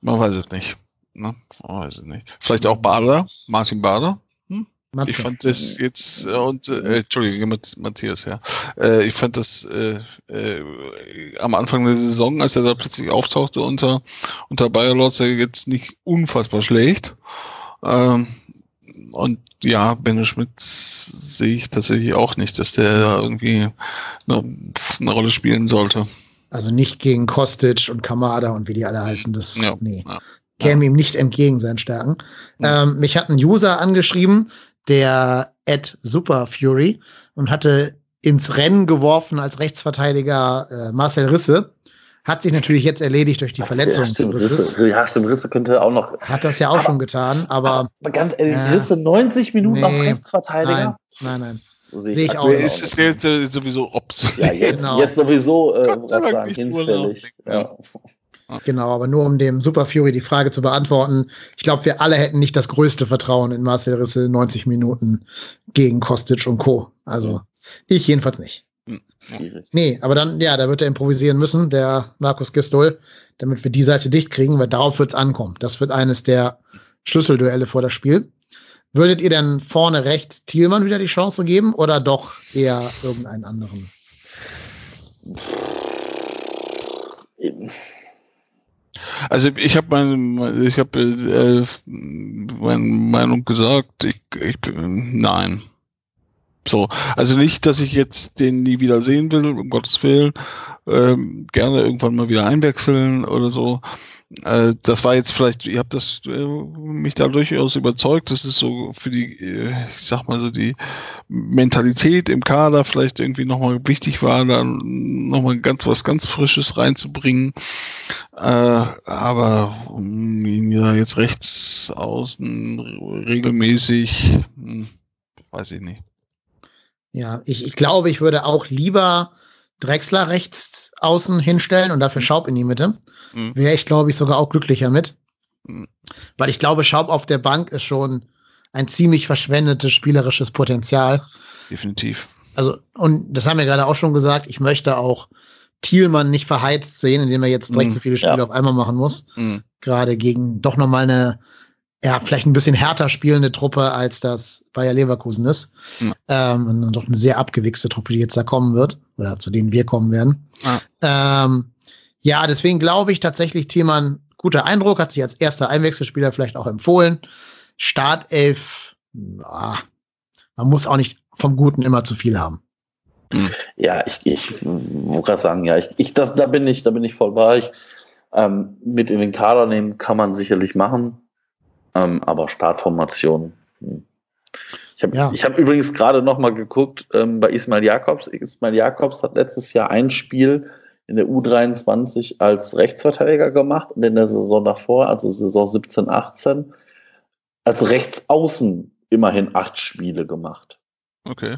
man weiß es nicht. Ne? Man weiß es nicht. Vielleicht auch Bader, Martin Bader. Hm? Ich fand das jetzt, äh, und äh, Entschuldige, Matthias, ja. Äh, ich fand das äh, äh, am Anfang der Saison, als er da plötzlich auftauchte unter, unter Bayer Lords, jetzt nicht unfassbar schlecht. Ähm, und ja, Benno Schmidt sehe ich tatsächlich auch nicht, dass der da irgendwie eine, eine, Rolle spielen sollte. Also nicht gegen Kostic und Kamada und wie die alle heißen. Das ja, nee. Ja, käme ja. ihm nicht entgegen seinen Stärken. Ähm, mich hat ein User angeschrieben, der Ed Superfury und hatte ins Rennen geworfen als Rechtsverteidiger äh, Marcel Risse. Hat sich natürlich jetzt erledigt durch die Ach, Verletzung. Ja, stimmt, Risse, ja, stimmt, Risse könnte auch noch. Hat das ja auch aber, schon getan, aber. aber ganz ehrlich, äh, Risse 90 Minuten nee, auf Rechtsverteidiger? Nein, nein, nein. Sehe ich, ich auch. Ist es jetzt äh, sowieso obsolet? Ja, jetzt, genau. jetzt sowieso äh, sagen, hinfällig. Ja. [laughs] Genau, aber nur um dem Super Fury die Frage zu beantworten. Ich glaube, wir alle hätten nicht das größte Vertrauen in Marcel Risse 90 Minuten gegen Kostic und Co. Also ich jedenfalls nicht. Schwierig. Nee, aber dann, ja, da wird er improvisieren müssen, der Markus Gistol, damit wir die Seite dicht kriegen, weil darauf wird es ankommen. Das wird eines der Schlüsselduelle vor das Spiel. Würdet ihr denn vorne rechts Thielmann wieder die Chance geben oder doch eher irgendeinen anderen? Also ich habe meine, ich habe äh, meine Meinung gesagt. Ich, ich nein. So, also nicht, dass ich jetzt den nie wieder sehen will, um Gottes Willen. Ähm, gerne irgendwann mal wieder einwechseln oder so. äh, das war jetzt vielleicht, ihr habt das äh, mich da durchaus überzeugt, das ist so für die, äh, ich sag mal so die Mentalität im Kader vielleicht irgendwie nochmal wichtig war, da nochmal ganz was ganz Frisches reinzubringen. Äh, aber um ihn ja jetzt rechts außen regelmäßig, hm, weiß ich nicht. Ja, ich, ich glaube, ich würde auch lieber Drexler rechts außen hinstellen und dafür Schaub in die Mitte. Mhm. Wäre ich, glaube ich, sogar auch glücklicher mit. Mhm. Weil ich glaube, Schaub auf der Bank ist schon ein ziemlich verschwendetes spielerisches Potenzial. Definitiv. Also, und das haben wir gerade auch schon gesagt, ich möchte auch Thielmann nicht verheizt sehen, indem er jetzt direkt mhm. so viele Spiele ja. auf einmal machen muss. Mhm. Gerade gegen doch nochmal eine ja, vielleicht ein bisschen härter spielende Truppe, als das Bayer Leverkusen ist. Mhm. Ähm, und doch eine sehr abgewichste Truppe, die jetzt da kommen wird, oder zu denen wir kommen werden. Ja, ähm, ja deswegen glaube ich tatsächlich, Thiemann, guter Eindruck, hat sich als erster Einwechselspieler vielleicht auch empfohlen. Startelf, ah, man muss auch nicht vom Guten immer zu viel haben. Ja, ich, ich wollte gerade sagen, ja, ich, ich, das, da bin ich, da bin ich voll bei. Ich, ähm, mit in den Kader nehmen kann man sicherlich machen. Ähm, aber Startformation. Hm. Ich habe ja. hab übrigens gerade noch mal geguckt ähm, bei Ismail Jakobs. Ismail Jakobs hat letztes Jahr ein Spiel in der U23 als Rechtsverteidiger gemacht und in der Saison davor, also Saison 17, 18, als Rechtsaußen immerhin acht Spiele gemacht. Okay.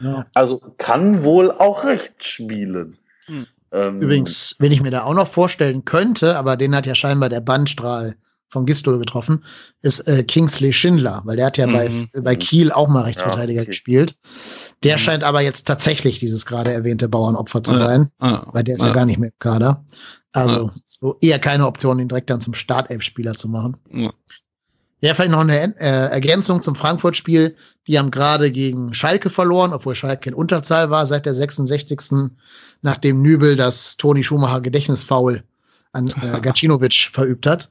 Ja. Also kann wohl auch rechts spielen. Hm. Ähm, Übrigens, wenn ich mir da auch noch vorstellen könnte, aber den hat ja scheinbar der Bandstrahl von Gistol getroffen, ist äh, Kingsley Schindler, weil der hat ja mhm. bei, bei Kiel auch mal Rechtsverteidiger ja, okay. gespielt. Der mhm. scheint aber jetzt tatsächlich dieses gerade erwähnte Bauernopfer zu sein, ja. weil der ist ja. ja. gar nicht mehr im Kader. Also so eher keine Option, ihn direkt dann zum Startelf-Spieler zu machen. Ja. vielleicht noch eine äh, Ergänzung zum Frankfurt-Spiel. Die haben gerade gegen Schalke verloren, obwohl Schalke in Unterzahl war seit der 66. nachdem Nübel das Toni Schumacher Gedächtnisfoul an äh, [laughs] Gacinovic verübt hat.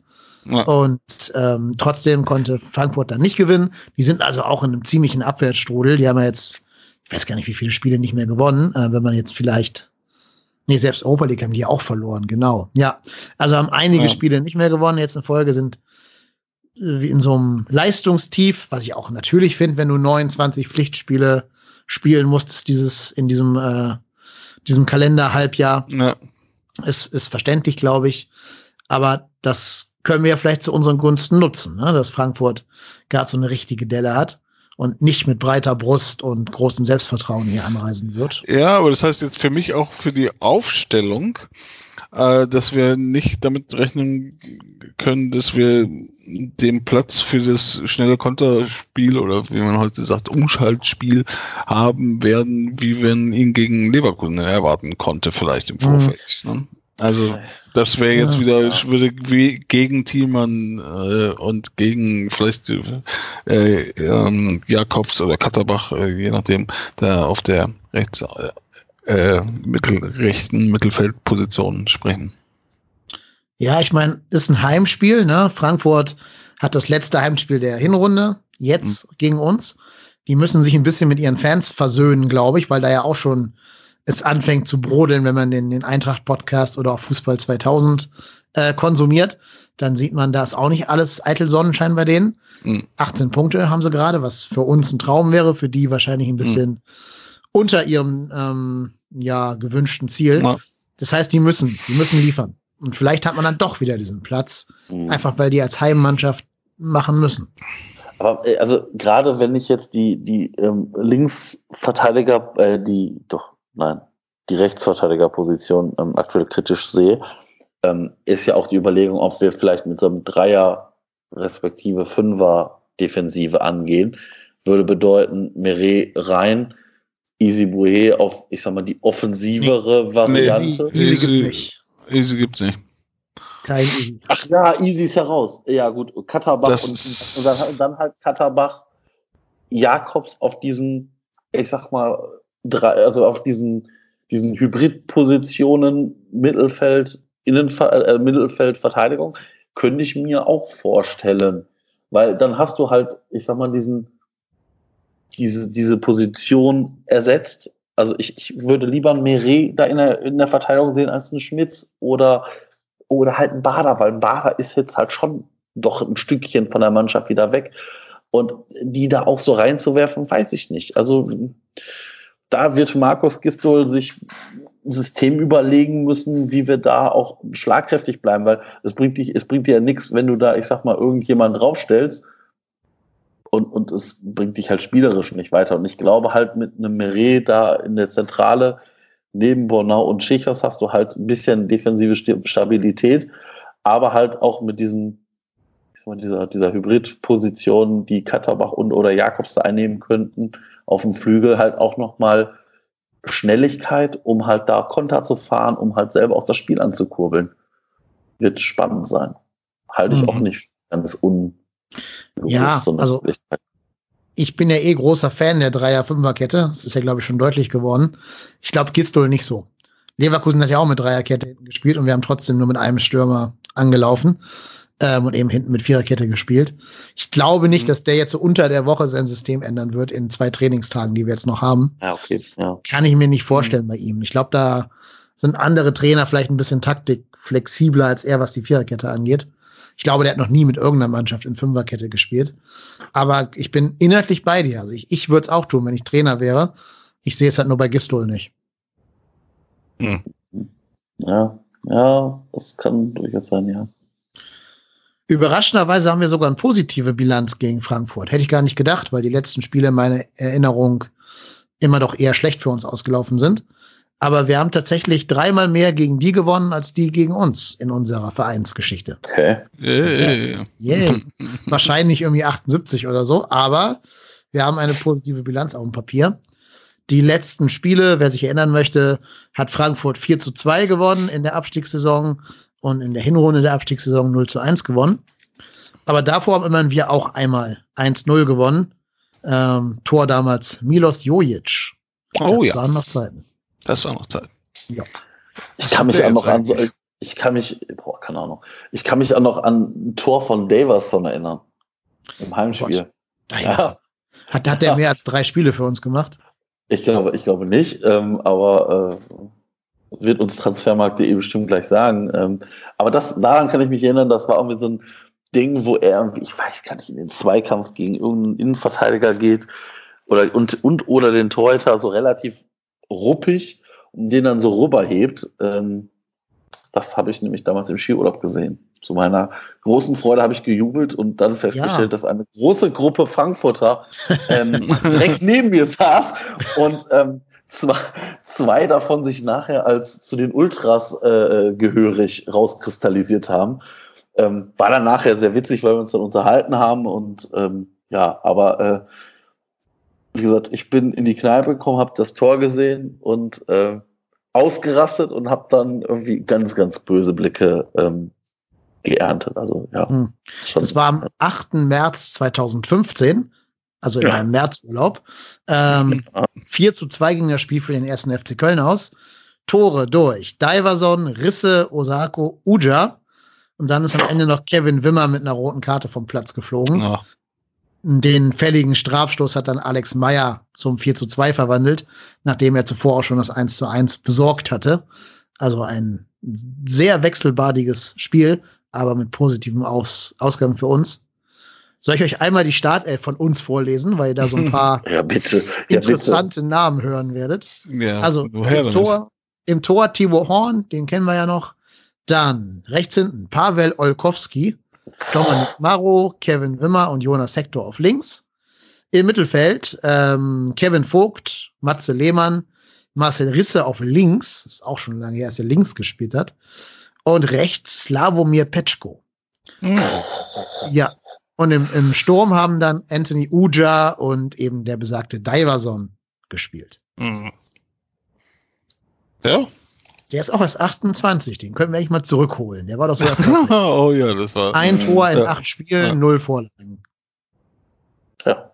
Ja. Und ähm, trotzdem konnte Frankfurt dann nicht gewinnen. Die sind also auch in einem ziemlichen Abwärtsstrudel. Die haben ja jetzt, ich weiß gar nicht, wie viele Spiele nicht mehr gewonnen. Äh, wenn man jetzt vielleicht, nee, selbst Europa League haben die auch verloren, genau. Ja, also haben einige ja. Spiele nicht mehr gewonnen. Jetzt in Folge sind äh, in so einem Leistungstief, was ich auch natürlich finde, wenn du 29 Pflichtspiele spielen musst, dieses in diesem äh, diesem Kalenderhalbjahr. Ja. Ist, ist verständlich, glaube ich. Aber das können wir ja vielleicht zu unseren Gunsten nutzen, ne? dass Frankfurt gerade so eine richtige Delle hat und nicht mit breiter Brust und großem Selbstvertrauen hier anreisen wird. Ja, aber das heißt jetzt für mich auch für die Aufstellung, äh, dass wir nicht damit rechnen können, dass wir den Platz für das schnelle Konterspiel oder wie man heute sagt, Umschaltspiel haben werden, wie man ihn gegen Leverkusen erwarten konnte, vielleicht im mhm. Vorfeld. Mhm. Ne? Also das wäre jetzt ja, wieder, ja. ich würde gegen Thielmann äh, und gegen vielleicht äh, ähm, Jakobs oder Katterbach, äh, je nachdem, da auf der rechts äh, äh mittel, rechten Mittelfeldposition sprechen. Ja, ich meine, ist ein Heimspiel, ne? Frankfurt hat das letzte Heimspiel der Hinrunde jetzt mhm. gegen uns. Die müssen sich ein bisschen mit ihren Fans versöhnen, glaube ich, weil da ja auch schon es anfängt zu brodeln, wenn man den, den Eintracht-Podcast oder auch Fußball 2000 äh, konsumiert, dann sieht man, da ist auch nicht alles eitel Sonnenschein bei denen. Mhm. 18 Punkte haben sie gerade, was für uns ein Traum wäre, für die wahrscheinlich ein bisschen mhm. unter ihrem ähm, ja, gewünschten Ziel. Ja. Das heißt, die müssen, die müssen liefern. Und vielleicht hat man dann doch wieder diesen Platz, mhm. einfach weil die als Heimmannschaft machen müssen. Aber äh, also gerade wenn ich jetzt die, die ähm, Linksverteidiger, äh, die doch nein, die Rechtsverteidigerposition ähm, aktuell kritisch sehe, ähm, ist ja auch die Überlegung, ob wir vielleicht mit so einem Dreier respektive Fünfer Defensive angehen. Würde bedeuten, Meret rein, Easy Boué auf, ich sag mal, die offensivere nee, Variante. Nee, Easy, Easy gibt's nicht. Easy gibt's nicht. Kein Easy. Ach ja, Easy ist heraus. Ja, gut. Katterbach und, und, dann, und dann halt Katterbach, Jakobs auf diesen, ich sag mal, drei, also auf diesen, diesen Hybridpositionen Mittelfeld, Innenver äh, Mittelfeld, Verteidigung, könnte ich mir auch vorstellen. Weil dann hast du halt, ich sag mal, diesen, diese, diese Position ersetzt. Also ich, ich würde lieber einen Meret da in der, in der Verteidigung sehen als einen Schmitz oder oder halt ein Bader, weil ein Bader ist jetzt halt schon doch ein Stückchen von der Mannschaft wieder weg. Und die da auch so reinzuwerfen, weiß ich nicht. Also da wird Markus Gistol sich ein System überlegen müssen, wie wir da auch schlagkräftig bleiben, weil es bringt dich, es bringt dir ja nichts, wenn du da, ich sag mal, irgendjemand draufstellst und, und es bringt dich halt spielerisch nicht weiter. Und ich glaube halt mit einem Meret da in der Zentrale neben Bornau und Schichers hast du halt ein bisschen defensive Stabilität, aber halt auch mit diesen, dieser, dieser Hybridposition, die Katterbach und oder Jakobs einnehmen könnten, auf dem Flügel halt auch nochmal Schnelligkeit, um halt da Konter zu fahren, um halt selber auch das Spiel anzukurbeln. Wird spannend sein. Halte ich mhm. auch nicht ganz un. Ja, also ich bin ja eh großer Fan der Dreier-Fünfer-Kette. Das ist ja, glaube ich, schon deutlich geworden. Ich glaube, Gistol nicht so. Leverkusen hat ja auch mit Dreierkette gespielt und wir haben trotzdem nur mit einem Stürmer angelaufen ähm, und eben hinten mit Viererkette gespielt. Ich glaube nicht, mhm. dass der jetzt so unter der Woche sein System ändern wird in zwei Trainingstagen, die wir jetzt noch haben. Ja, okay. Ja. Kann ich mir nicht vorstellen mhm. bei ihm. Ich glaube, da sind andere Trainer vielleicht ein bisschen taktikflexibler als er, was die Viererkette angeht. Ich glaube, der hat noch nie mit irgendeiner Mannschaft in Fünferkette gespielt. Aber ich bin inhaltlich bei dir. Also ich, ich würde es auch tun, wenn ich Trainer wäre. Ich sehe es halt nur bei Gistol nicht. Hm. Ja, ja, das kann durchaus sein, ja. Überraschenderweise haben wir sogar eine positive Bilanz gegen Frankfurt. Hätte ich gar nicht gedacht, weil die letzten Spiele, meine Erinnerung, immer doch eher schlecht für uns ausgelaufen sind. Aber wir haben tatsächlich dreimal mehr gegen die gewonnen, als die gegen uns in unserer Vereinsgeschichte. Okay. Yeah. yeah. [laughs] Wahrscheinlich irgendwie 78 oder so, aber wir haben eine positive Bilanz auf dem Papier. Die letzten Spiele, wer sich erinnern möchte, hat Frankfurt 4 zu 2 gewonnen in der Abstiegssaison und in der Hinrunde der Abstiegssaison 0 zu 1 gewonnen. Aber davor haben immerhin wir auch einmal 1-0 gewonnen. Ähm, Tor damals Milos Jojic. Oh das ja. waren noch Zeiten. Das waren noch Zeiten. Ja. Ich kann mich auch noch an ich kann mich, boah, keine Ahnung, ich kann mich auch noch an ein Tor von Daverson erinnern. Im Heimspiel. Ja. Hat, hat der mehr als drei Spiele für uns gemacht? Ich glaube, ich glaube nicht, ähm, aber äh, wird uns Transfermarkt.de bestimmt gleich sagen. Ähm, aber das, daran kann ich mich erinnern, das war irgendwie so ein Ding, wo er, ich weiß gar nicht, in den Zweikampf gegen irgendeinen Innenverteidiger geht oder und, und oder den Torhüter so relativ ruppig und den dann so rüberhebt. Ähm, das habe ich nämlich damals im Skiurlaub gesehen. Zu meiner großen Freude habe ich gejubelt und dann festgestellt, ja. dass eine große Gruppe Frankfurter ähm, [laughs] direkt neben mir saß und ähm, zwei, zwei davon sich nachher als zu den Ultras äh, gehörig rauskristallisiert haben. Ähm, war dann nachher sehr witzig, weil wir uns dann unterhalten haben und ähm, ja, aber äh, wie gesagt, ich bin in die Kneipe gekommen, habe das Tor gesehen und äh, ausgerastet und habe dann irgendwie ganz, ganz böse Blicke ähm, geerntet. Also ja. Hm. Das war am 8. März 2015 also in ja. meinem Märzurlaub. Ähm, ja. 4 zu 2 ging das Spiel für den ersten FC Köln aus. Tore durch Diverson, Risse, Osako, Uja. Und dann ist am Ende noch Kevin Wimmer mit einer roten Karte vom Platz geflogen. Ja. Den fälligen Strafstoß hat dann Alex Meyer zum 4 zu 2 verwandelt, nachdem er zuvor auch schon das 1 zu 1 besorgt hatte. Also ein sehr wechselbadiges Spiel, aber mit positivem Aus Ausgang für uns. Soll ich euch einmal die Startelf von uns vorlesen, weil ihr da so ein paar [laughs] ja, bitte. Ja, interessante bitte. Namen hören werdet? Ja, also im Tor, im Tor Timo Horn, den kennen wir ja noch. Dann rechts hinten Pavel Olkowski, Dominik Maro, Kevin Wimmer und Jonas Hector auf links. Im Mittelfeld ähm, Kevin Vogt, Matze Lehmann, Marcel Risse auf links, ist auch schon lange her, dass er links gespielt hat. Und rechts Slavomir Petschko. Hm. Ja, und im, im Sturm haben dann Anthony Uja und eben der besagte Diverson gespielt. Mhm. Ja. Der ist auch erst 28, den können wir eigentlich mal zurückholen. Der war doch so. [laughs] oh ja, das war. Ein Tor in ja. acht Spielen, ja. null Vorlagen. Ja.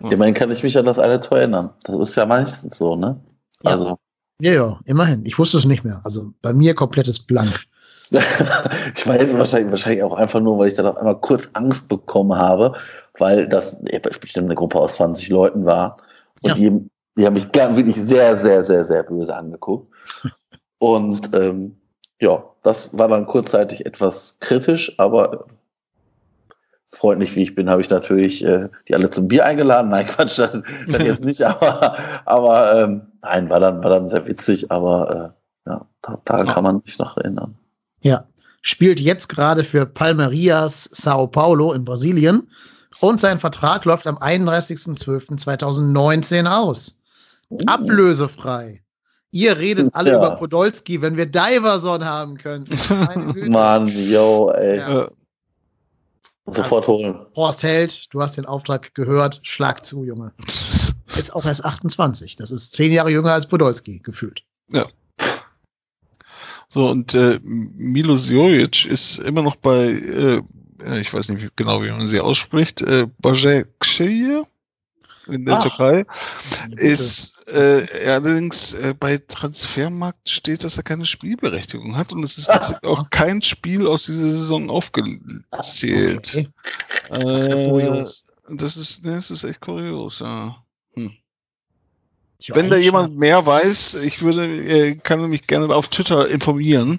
Ich meine, kann ich mich an das eine Tor erinnern. Das ist ja meistens so, ne? Also. Ja, ja, immerhin. Ich wusste es nicht mehr. Also bei mir komplettes Blank. [laughs] ich weiß wahrscheinlich, wahrscheinlich auch einfach nur, weil ich dann auf einmal kurz Angst bekommen habe, weil das bestimmt eine Gruppe aus 20 Leuten war. Und ja. die, die haben mich wirklich sehr, sehr, sehr, sehr böse angeguckt. [laughs] Und ähm, ja, das war dann kurzzeitig etwas kritisch, aber freundlich wie ich bin, habe ich natürlich äh, die alle zum Bier eingeladen. Nein, Quatsch, das, [laughs] das jetzt nicht, aber, aber ähm, nein, war dann, war dann sehr witzig, aber äh, ja, da, da kann man sich noch erinnern. Ja, spielt jetzt gerade für Palmeiras Sao Paulo in Brasilien und sein Vertrag läuft am 31.12.2019 aus. Uh. Ablösefrei. Ihr redet alle ja. über Podolski, wenn wir Diverson haben können. [laughs] Mann, yo, ey. Ja. Sofort also, holen. Horst Held, du hast den Auftrag gehört, schlag zu, Junge. [laughs] Ist auch erst 28. Das ist zehn Jahre jünger als Podolski, gefühlt. Ja. So, und äh, Milos Jojic ist immer noch bei, äh, ich weiß nicht genau, wie man sie ausspricht, äh, Bajekshir in der Ach. Türkei. Ist äh, allerdings äh, bei Transfermarkt steht, dass er keine Spielberechtigung hat und es ist tatsächlich auch [laughs] kein Spiel aus dieser Saison aufgezählt. Okay. Das, ist äh, das, ist, das ist echt kurios, ja. Hm. Wenn da jemand mehr weiß, ich würde, äh, kann mich gerne auf Twitter informieren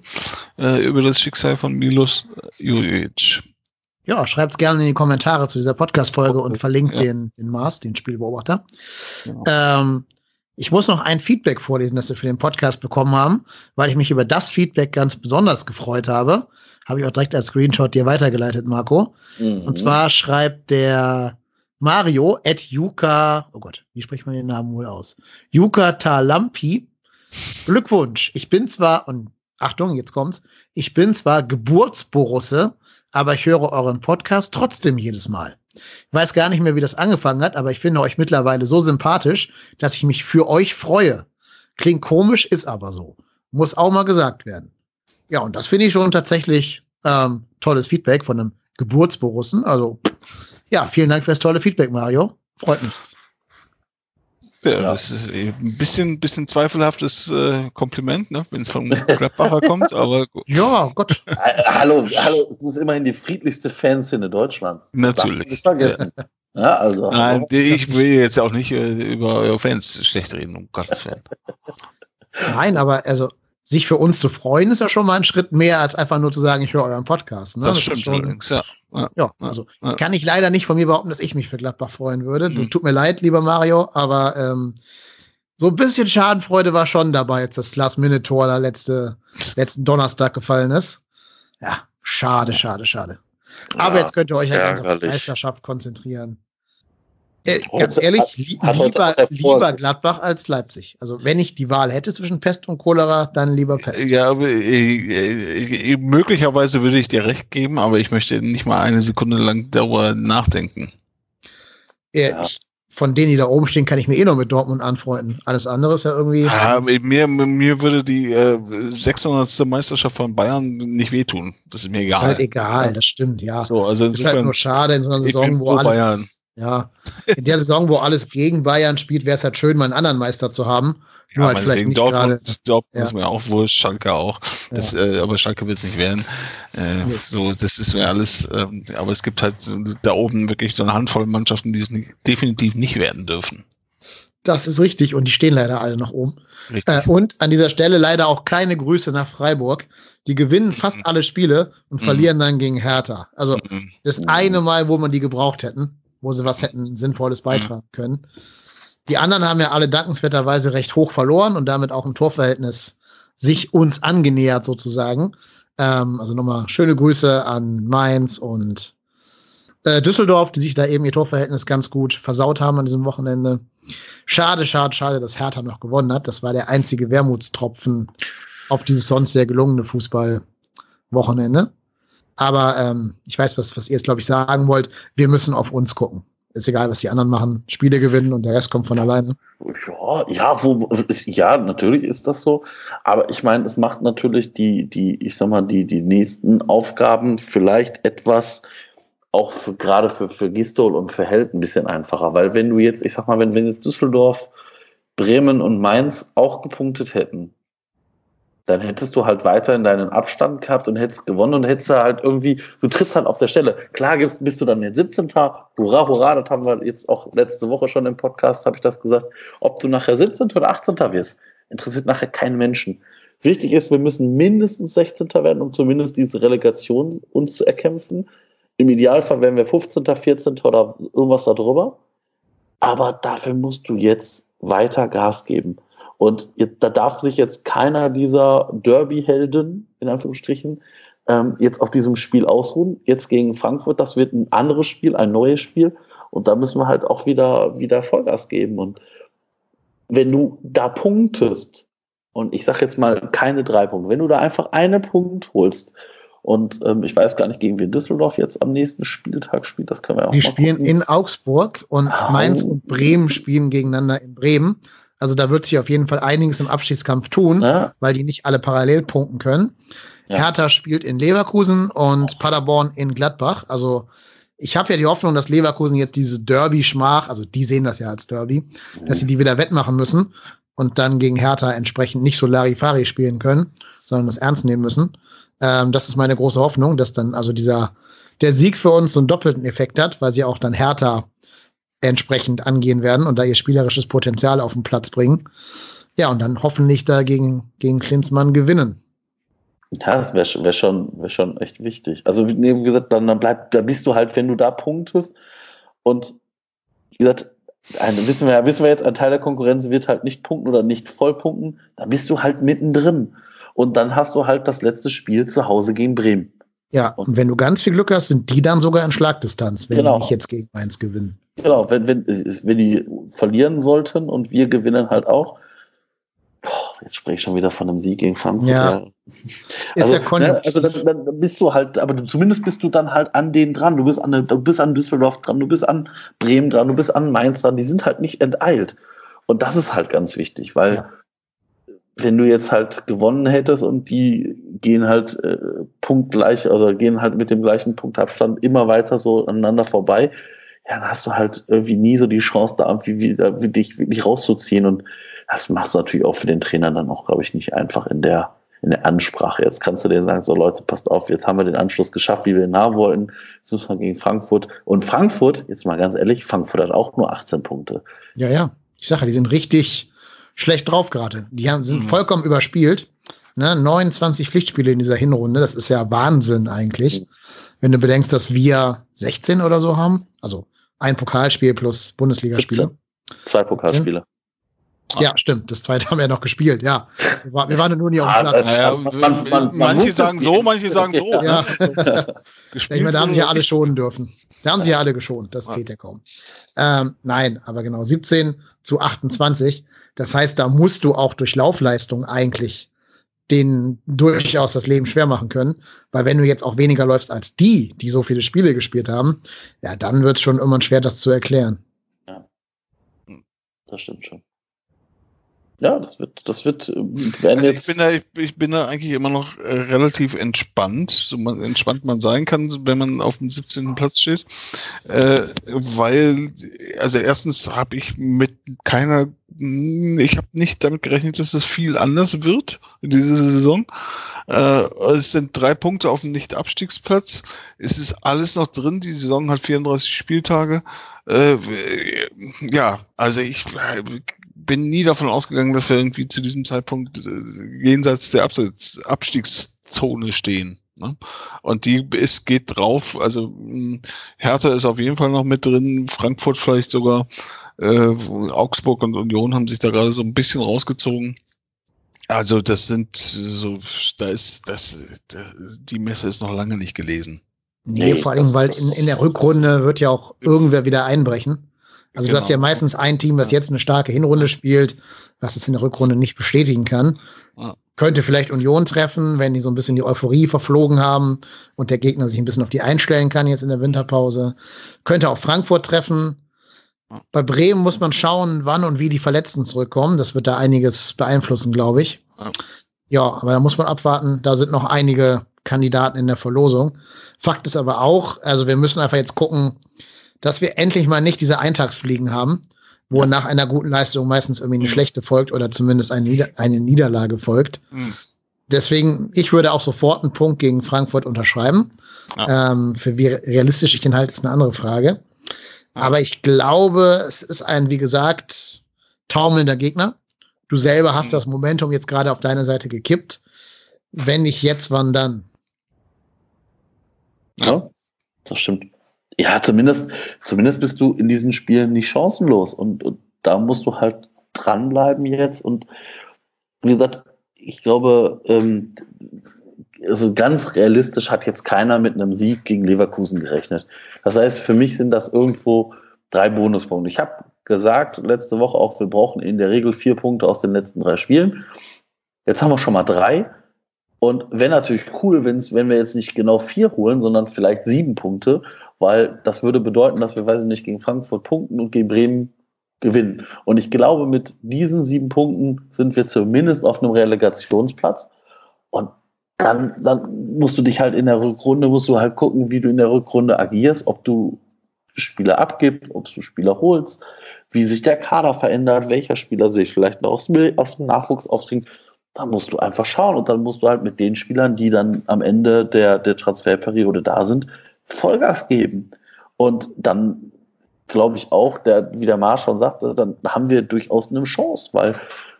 äh, über das Schicksal von Milos Juric. Ja, schreibt es gerne in die Kommentare zu dieser Podcast-Folge und verlinkt ja. den, den Mars, den Spielbeobachter. Ja. Ähm, ich muss noch ein Feedback vorlesen, das wir für den Podcast bekommen haben, weil ich mich über das Feedback ganz besonders gefreut habe. Habe ich auch direkt als Screenshot dir weitergeleitet, Marco. Mhm. Und zwar schreibt der Mario at Yuka, oh Gott, wie spricht man den Namen wohl aus? Yuka Talampi. Glückwunsch. Ich bin zwar, und Achtung, jetzt kommt's, ich bin zwar Geburtsborusse, aber ich höre euren Podcast trotzdem jedes Mal. Ich weiß gar nicht mehr, wie das angefangen hat, aber ich finde euch mittlerweile so sympathisch, dass ich mich für euch freue. Klingt komisch, ist aber so. Muss auch mal gesagt werden. Ja, und das finde ich schon tatsächlich ähm, tolles Feedback von einem Geburtsborussen. Also, ja, vielen Dank für das tolle Feedback, Mario. Freut mich. Ja, ja, das ist ein bisschen, bisschen zweifelhaftes äh, Kompliment, ne, wenn es vom Gladbacher kommt, aber ja, Gott. Äh, hallo, hallo, das ist immerhin die friedlichste Fanszene Deutschlands. Natürlich. Nicht vergessen. Ja. ja also, Nein, ich will jetzt auch nicht äh, über eure Fans schlecht reden, um Gottes Willen. Nein, aber also sich für uns zu freuen, ist ja schon mal ein Schritt mehr, als einfach nur zu sagen, ich höre euren Podcast. Ne? Das, das stimmt schon, allerdings, ja. Ja, ja also ja. kann ich leider nicht von mir behaupten, dass ich mich für Gladbach freuen würde. Mhm. Tut mir leid, lieber Mario, aber ähm, so ein bisschen Schadenfreude war schon dabei, als das Last-Minute-Tor da letzte, [laughs] letzten Donnerstag gefallen ist. Ja, schade, schade, schade. Aber jetzt könnt ihr euch ja ganz auf die Meisterschaft konzentrieren. Äh, ganz ehrlich, li lieber, lieber, Gladbach als Leipzig. Also wenn ich die Wahl hätte zwischen Pest und Cholera, dann lieber Pest. Ja, äh, äh, möglicherweise würde ich dir recht geben, aber ich möchte nicht mal eine Sekunde lang darüber nachdenken. Ja. Ich, von denen, die da oben stehen, kann ich mir eh noch mit Dortmund anfreunden. Alles andere ist ja irgendwie. Ja, mir, mir würde die äh, 600. Meisterschaft von Bayern nicht wehtun. Das ist mir egal. Ist halt egal, das stimmt, ja. So, also ist halt nur schade in so einer Saison, wo alles. Bayern. Ja, in der Saison, wo alles gegen Bayern spielt, wäre es halt schön, mal einen anderen Meister zu haben. Ja, halt vielleicht nicht Dortmund, grade, Dortmund ja. ist mir auch wohl, Schalke auch. Das, ja. äh, aber Schalke wird es nicht werden. Äh, so, das ist mir alles, äh, aber es gibt halt da oben wirklich so eine Handvoll Mannschaften, die es nicht, definitiv nicht werden dürfen. Das ist richtig und die stehen leider alle noch oben. Äh, und an dieser Stelle leider auch keine Grüße nach Freiburg. Die gewinnen fast mhm. alle Spiele und mhm. verlieren dann gegen Hertha. Also mhm. das eine Mal, wo man die gebraucht hätten wo sie was hätten Sinnvolles beitragen können. Die anderen haben ja alle dankenswerterweise recht hoch verloren und damit auch im Torverhältnis sich uns angenähert sozusagen. Ähm, also nochmal schöne Grüße an Mainz und äh, Düsseldorf, die sich da eben ihr Torverhältnis ganz gut versaut haben an diesem Wochenende. Schade, schade, schade, dass Hertha noch gewonnen hat. Das war der einzige Wermutstropfen auf dieses sonst sehr gelungene Fußballwochenende. Aber ähm, ich weiß, was, was ihr jetzt, glaube ich, sagen wollt. Wir müssen auf uns gucken. Ist egal, was die anderen machen. Spiele gewinnen und der Rest kommt von alleine. Ja, ja, wo, ja, natürlich ist das so. Aber ich meine, es macht natürlich die, die, ich sag mal, die, die nächsten Aufgaben vielleicht etwas auch für, gerade für, für Gistol und für Held ein bisschen einfacher. Weil wenn du jetzt, ich sag mal, wenn, wenn jetzt Düsseldorf, Bremen und Mainz auch gepunktet hätten, dann hättest du halt weiterhin deinen Abstand gehabt und hättest gewonnen und hättest halt irgendwie, du trittst halt auf der Stelle. Klar gibst, bist du dann jetzt 17. Hurra, hurra, das haben wir jetzt auch letzte Woche schon im Podcast, habe ich das gesagt. Ob du nachher 17. oder 18. wirst, interessiert nachher keinen Menschen. Wichtig ist, wir müssen mindestens 16. werden, um zumindest diese Relegation uns zu erkämpfen. Im Idealfall werden wir 15., 14. oder irgendwas darüber. Aber dafür musst du jetzt weiter Gas geben. Und da darf sich jetzt keiner dieser Derby-Helden, in Anführungsstrichen, ähm, jetzt auf diesem Spiel ausruhen. Jetzt gegen Frankfurt, das wird ein anderes Spiel, ein neues Spiel. Und da müssen wir halt auch wieder, wieder Vollgas geben. Und wenn du da punktest, und ich sage jetzt mal keine drei Punkte, wenn du da einfach einen Punkt holst, und ähm, ich weiß gar nicht, gegen wen Düsseldorf jetzt am nächsten Spieltag spielt. Das können wir auch Die spielen gucken. in Augsburg und oh. Mainz und Bremen spielen gegeneinander in Bremen. Also da wird sich auf jeden Fall einiges im Abschiedskampf tun, ja. weil die nicht alle parallel punkten können. Ja. Hertha spielt in Leverkusen und Paderborn in Gladbach. Also ich habe ja die Hoffnung, dass Leverkusen jetzt diese Derby-Schmach, also die sehen das ja als Derby, mhm. dass sie die wieder wettmachen müssen und dann gegen Hertha entsprechend nicht so Larifari spielen können, sondern das ernst nehmen müssen. Ähm, das ist meine große Hoffnung, dass dann also dieser der Sieg für uns so einen doppelten Effekt hat, weil sie auch dann Hertha entsprechend angehen werden und da ihr spielerisches Potenzial auf den Platz bringen. Ja, und dann hoffentlich da gegen, gegen Klinsmann gewinnen. Ja, das wäre wär schon, wär schon echt wichtig. Also, wie gesagt, dann, dann bleibt, da bist du halt, wenn du da punktest und wie gesagt, wissen, wir, wissen wir jetzt, ein Teil der Konkurrenz wird halt nicht punkten oder nicht voll punkten, dann bist du halt mittendrin. Und dann hast du halt das letzte Spiel zu Hause gegen Bremen. Ja, und wenn du ganz viel Glück hast, sind die dann sogar in Schlagdistanz, wenn genau. die nicht jetzt gegen Mainz gewinnen. Genau, wenn, wenn, wenn die verlieren sollten und wir gewinnen halt auch. Boah, jetzt spreche ich schon wieder von einem Sieg gegen Frankfurt. Ja. Also, ist ja ne, also dann, dann, bist du halt, aber du, zumindest bist du dann halt an denen dran. Du bist an, du bist an Düsseldorf dran, du bist an Bremen dran, du bist an Mainz dran. Die sind halt nicht enteilt. Und das ist halt ganz wichtig, weil ja. wenn du jetzt halt gewonnen hättest und die gehen halt äh, punktgleich, also gehen halt mit dem gleichen Punktabstand immer weiter so aneinander vorbei, ja, dann hast du halt irgendwie nie so die Chance, da irgendwie wieder, dich wirklich rauszuziehen. Und das macht es natürlich auch für den Trainer dann auch, glaube ich, nicht einfach in der, in der Ansprache. Jetzt kannst du denen sagen, so Leute, passt auf, jetzt haben wir den Anschluss geschafft, wie wir ihn haben wollten. Jetzt müssen wir gegen Frankfurt. Und Frankfurt, jetzt mal ganz ehrlich, Frankfurt hat auch nur 18 Punkte. Ja, ja. Ich sage, die sind richtig schlecht drauf gerade. Die haben, sind mhm. vollkommen überspielt. Ne? 29 Pflichtspiele in dieser Hinrunde, das ist ja Wahnsinn eigentlich. Mhm. Wenn du bedenkst, dass wir 16 oder so haben, also ein Pokalspiel plus Bundesligaspiele. Zwei Pokalspiele. Ja, stimmt. Das zweite haben wir ja noch gespielt, ja. Wir, war, wir waren nur nie auf dem Platz. Ja, man, man, manche sagen so, manche sagen so. Ja. [laughs] ich meine, da haben sie ja alle schonen dürfen. Da haben sie ja alle geschont. Das zählt ja kaum. Ähm, nein, aber genau, 17 zu 28. Das heißt, da musst du auch durch Laufleistung eigentlich denen durchaus das Leben schwer machen können. Weil wenn du jetzt auch weniger läufst als die, die so viele Spiele gespielt haben, ja, dann wird es schon immer schwer, das zu erklären. Ja, das stimmt schon. Ja, das wird, das wird, äh, werden also jetzt. Ich bin, da, ich, ich, bin da eigentlich immer noch äh, relativ entspannt, so man, entspannt man sein kann, wenn man auf dem 17. Platz steht. Äh, weil, also erstens habe ich mit keiner, ich habe nicht damit gerechnet, dass es viel anders wird in dieser Saison. Äh, es sind drei Punkte auf dem Nicht-Abstiegsplatz. Es ist alles noch drin. Die Saison hat 34 Spieltage. Äh, ja, also ich äh, bin nie davon ausgegangen, dass wir irgendwie zu diesem Zeitpunkt äh, jenseits der Absatz, Abstiegszone stehen. Ne? Und die ist, geht drauf. Also hm, Hertha ist auf jeden Fall noch mit drin, Frankfurt vielleicht sogar. Äh, Augsburg und Union haben sich da gerade so ein bisschen rausgezogen. Also das sind so, da ist das, die Messe ist noch lange nicht gelesen. Nee, nee vor allem, weil in, in der Rückrunde wird ja auch irgendwer wieder einbrechen. Also genau. du hast ja genau. meistens ein Team, was jetzt eine starke Hinrunde spielt, was es in der Rückrunde nicht bestätigen kann. Ja. Könnte vielleicht Union treffen, wenn die so ein bisschen die Euphorie verflogen haben und der Gegner sich ein bisschen auf die einstellen kann jetzt in der Winterpause. Könnte auch Frankfurt treffen. Ja. Bei Bremen muss man schauen, wann und wie die Verletzten zurückkommen. Das wird da einiges beeinflussen, glaube ich. Ja. ja, aber da muss man abwarten. Da sind noch einige Kandidaten in der Verlosung. Fakt ist aber auch, also wir müssen einfach jetzt gucken, dass wir endlich mal nicht diese Eintagsfliegen haben, wo ja. nach einer guten Leistung meistens irgendwie eine mhm. schlechte folgt oder zumindest eine, Nieder eine Niederlage folgt. Mhm. Deswegen, ich würde auch sofort einen Punkt gegen Frankfurt unterschreiben. Ja. Ähm, für wie realistisch ich den halte, ist eine andere Frage. Ja. Aber ich glaube, es ist ein, wie gesagt, taumelnder Gegner. du selber hast das Momentum jetzt gerade auf deine Seite gekippt. Wenn nicht jetzt, wann dann? Ja, das stimmt. Ja, zumindest, zumindest bist du in diesen Spielen nicht chancenlos. Und, und da musst du halt dranbleiben jetzt. Und wie gesagt, ich glaube, ähm, also ganz realistisch hat jetzt keiner mit einem Sieg gegen Leverkusen gerechnet. Das heißt, für mich sind das irgendwo drei Bonuspunkte. Ich habe gesagt letzte Woche auch, wir brauchen in der Regel vier Punkte aus den letzten drei Spielen. Jetzt haben wir schon mal drei. Und wäre natürlich cool, wenn's, wenn wir jetzt nicht genau vier holen, sondern vielleicht sieben Punkte, weil das würde bedeuten, dass wir, weiß ich nicht, gegen Frankfurt punkten und gegen Bremen gewinnen. Und ich glaube, mit diesen sieben Punkten sind wir zumindest auf einem Relegationsplatz. Und dann, dann musst du dich halt in der Rückrunde, musst du halt gucken, wie du in der Rückrunde agierst, ob du Spieler abgibst, ob du Spieler holst, wie sich der Kader verändert, welcher Spieler sich vielleicht noch aus dem, Nachwuchs aufdringt. Da musst du einfach schauen und dann musst du halt mit den Spielern, die dann am Ende der, der Transferperiode da sind, Vollgas geben. Und dann glaube ich auch, der, wie der Marsch schon sagte, dann haben wir durchaus eine Chance, weil,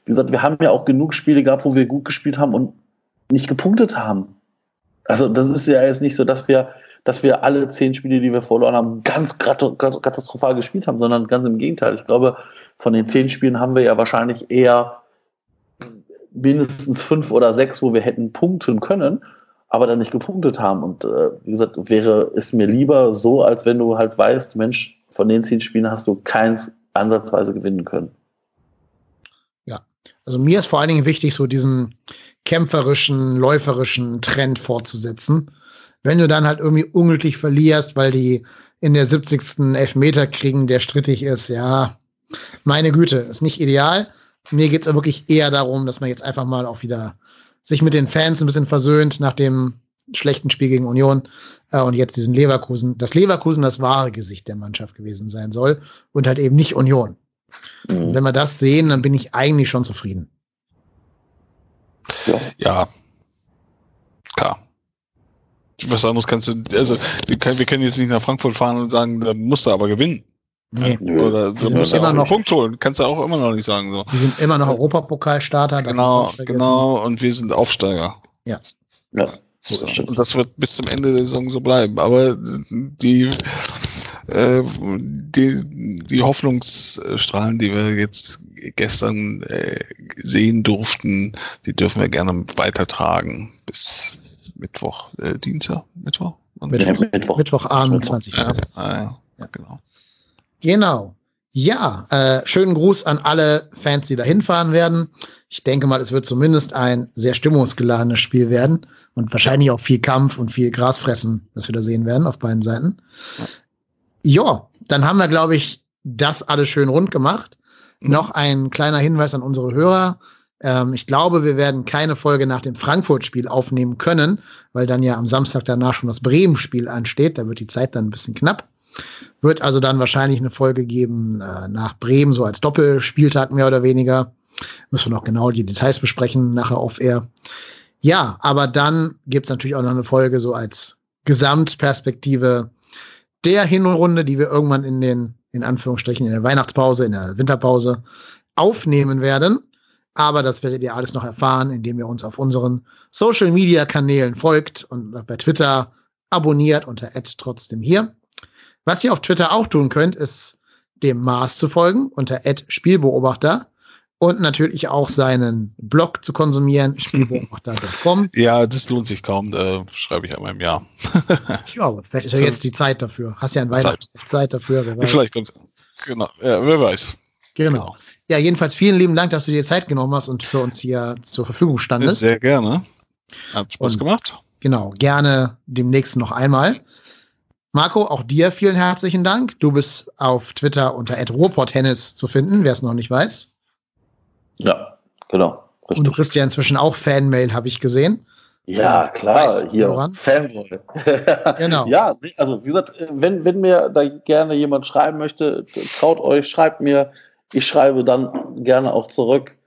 wie gesagt, wir haben ja auch genug Spiele gehabt, wo wir gut gespielt haben und nicht gepunktet haben. Also das ist ja jetzt nicht so, dass wir, dass wir alle zehn Spiele, die wir verloren haben, ganz katastrophal gespielt haben, sondern ganz im Gegenteil. Ich glaube, von den zehn Spielen haben wir ja wahrscheinlich eher mindestens fünf oder sechs, wo wir hätten punkten können, aber dann nicht gepunktet haben. Und äh, wie gesagt, wäre es mir lieber so, als wenn du halt weißt, Mensch, von den zehn Spielen hast du keins ansatzweise gewinnen können. Ja, also mir ist vor allen Dingen wichtig, so diesen kämpferischen, läuferischen Trend fortzusetzen. Wenn du dann halt irgendwie unglücklich verlierst, weil die in der 70. Elfmeter kriegen, der strittig ist, ja, meine Güte, ist nicht ideal. Mir geht es wirklich eher darum, dass man jetzt einfach mal auch wieder sich mit den Fans ein bisschen versöhnt nach dem schlechten Spiel gegen Union äh, und jetzt diesen Leverkusen. Das Leverkusen das wahre Gesicht der Mannschaft gewesen sein soll und halt eben nicht Union. Mhm. wenn wir das sehen, dann bin ich eigentlich schon zufrieden. Ja. ja. Klar. Was anderes kannst du, also wir können, wir können jetzt nicht nach Frankfurt fahren und sagen, da musst du aber gewinnen. Nee. Oder du musst immer noch einen Punkt holen, kannst du auch immer noch nicht sagen. So. Wir sind immer noch Europapokalstarter. Genau, genau, und wir sind Aufsteiger. Ja. Ja. So. Und das wird bis zum Ende der Saison so bleiben. Aber die, äh, die, die Hoffnungsstrahlen, die wir jetzt gestern äh, sehen durften, die dürfen wir gerne weitertragen bis Mittwoch, äh, Dienstag, Mittwoch? Mittwoch, Mittwoch. Mittwochabend, 20 Uhr. Ja, ja, ja, genau. Genau. Ja, äh, schönen Gruß an alle Fans, die da hinfahren werden. Ich denke mal, es wird zumindest ein sehr stimmungsgeladenes Spiel werden und wahrscheinlich auch viel Kampf und viel Grasfressen, das wir da sehen werden auf beiden Seiten. Ja, dann haben wir, glaube ich, das alles schön rund gemacht. Mhm. Noch ein kleiner Hinweis an unsere Hörer. Ähm, ich glaube, wir werden keine Folge nach dem Frankfurt-Spiel aufnehmen können, weil dann ja am Samstag danach schon das Bremen-Spiel ansteht. Da wird die Zeit dann ein bisschen knapp. Wird also dann wahrscheinlich eine Folge geben äh, nach Bremen, so als Doppelspieltag mehr oder weniger. Müssen wir noch genau die Details besprechen, nachher auf Air. Ja, aber dann gibt's natürlich auch noch eine Folge so als Gesamtperspektive der Hinrunde, die wir irgendwann in den, in Anführungsstrichen, in der Weihnachtspause, in der Winterpause aufnehmen werden. Aber das werdet ihr alles noch erfahren, indem ihr uns auf unseren Social Media Kanälen folgt und bei Twitter abonniert unter trotzdem hier. Was ihr auf Twitter auch tun könnt, ist dem Mars zu folgen unter Spielbeobachter und natürlich auch seinen Blog zu konsumieren, [laughs] spielbeobachter.com. ja, das lohnt sich kaum, da schreibe ich einmal im Jahr. [laughs] ja, vielleicht ist ja jetzt die Zeit dafür. Hast ja ein Weihnachten Zeit. Zeit dafür. Wer weiß. Vielleicht kommt, genau, ja, wer weiß. Genau. Ja, jedenfalls vielen lieben Dank, dass du dir Zeit genommen hast und für uns hier zur Verfügung standest. Sehr gerne. Hat Spaß und, gemacht. Genau, gerne demnächst noch einmal. Marco, auch dir vielen herzlichen Dank. Du bist auf Twitter unter @ruhrporttennis zu finden, wer es noch nicht weiß. Ja, genau. Richtig. Und du kriegst ja inzwischen auch Fanmail, habe ich gesehen. Ja, klar, hier Fanboy. [laughs] genau. Ja, also wie gesagt, wenn, wenn mir da gerne jemand schreiben möchte, traut euch, schreibt mir. Ich schreibe dann gerne auch zurück.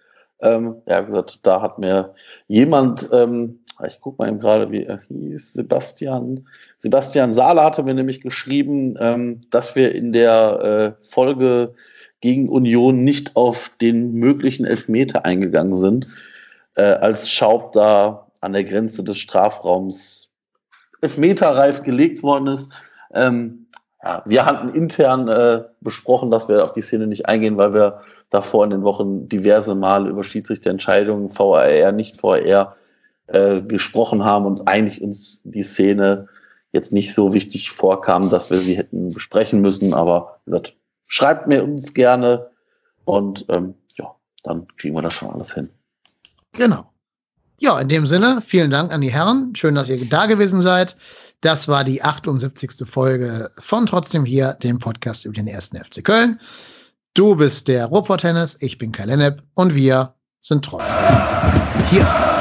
Ähm, ja, wie gesagt, da hat mir jemand ähm, ich gucke mal eben gerade, wie er hieß, Sebastian. Sebastian Sahler hatte mir nämlich geschrieben, ähm, dass wir in der äh, Folge gegen Union nicht auf den möglichen Elfmeter eingegangen sind, äh, als Schaub da an der Grenze des Strafraums Elfmeterreif gelegt worden ist. Ähm, ja, wir hatten intern äh, besprochen, dass wir auf die Szene nicht eingehen, weil wir davor in den Wochen diverse Male über Schiedsrichterentscheidungen, VAR, nicht VAR, äh, gesprochen haben und eigentlich uns die Szene jetzt nicht so wichtig vorkam, dass wir sie hätten besprechen müssen. Aber wie gesagt, schreibt mir uns gerne und ähm, ja, dann kriegen wir das schon alles hin. Genau. Ja, in dem Sinne, vielen Dank an die Herren. Schön, dass ihr da gewesen seid. Das war die 78. Folge von Trotzdem hier, dem Podcast über den ersten FC Köln. Du bist der Ruhrpott-Tennis, ich bin Kai Lennep und wir sind trotzdem hier.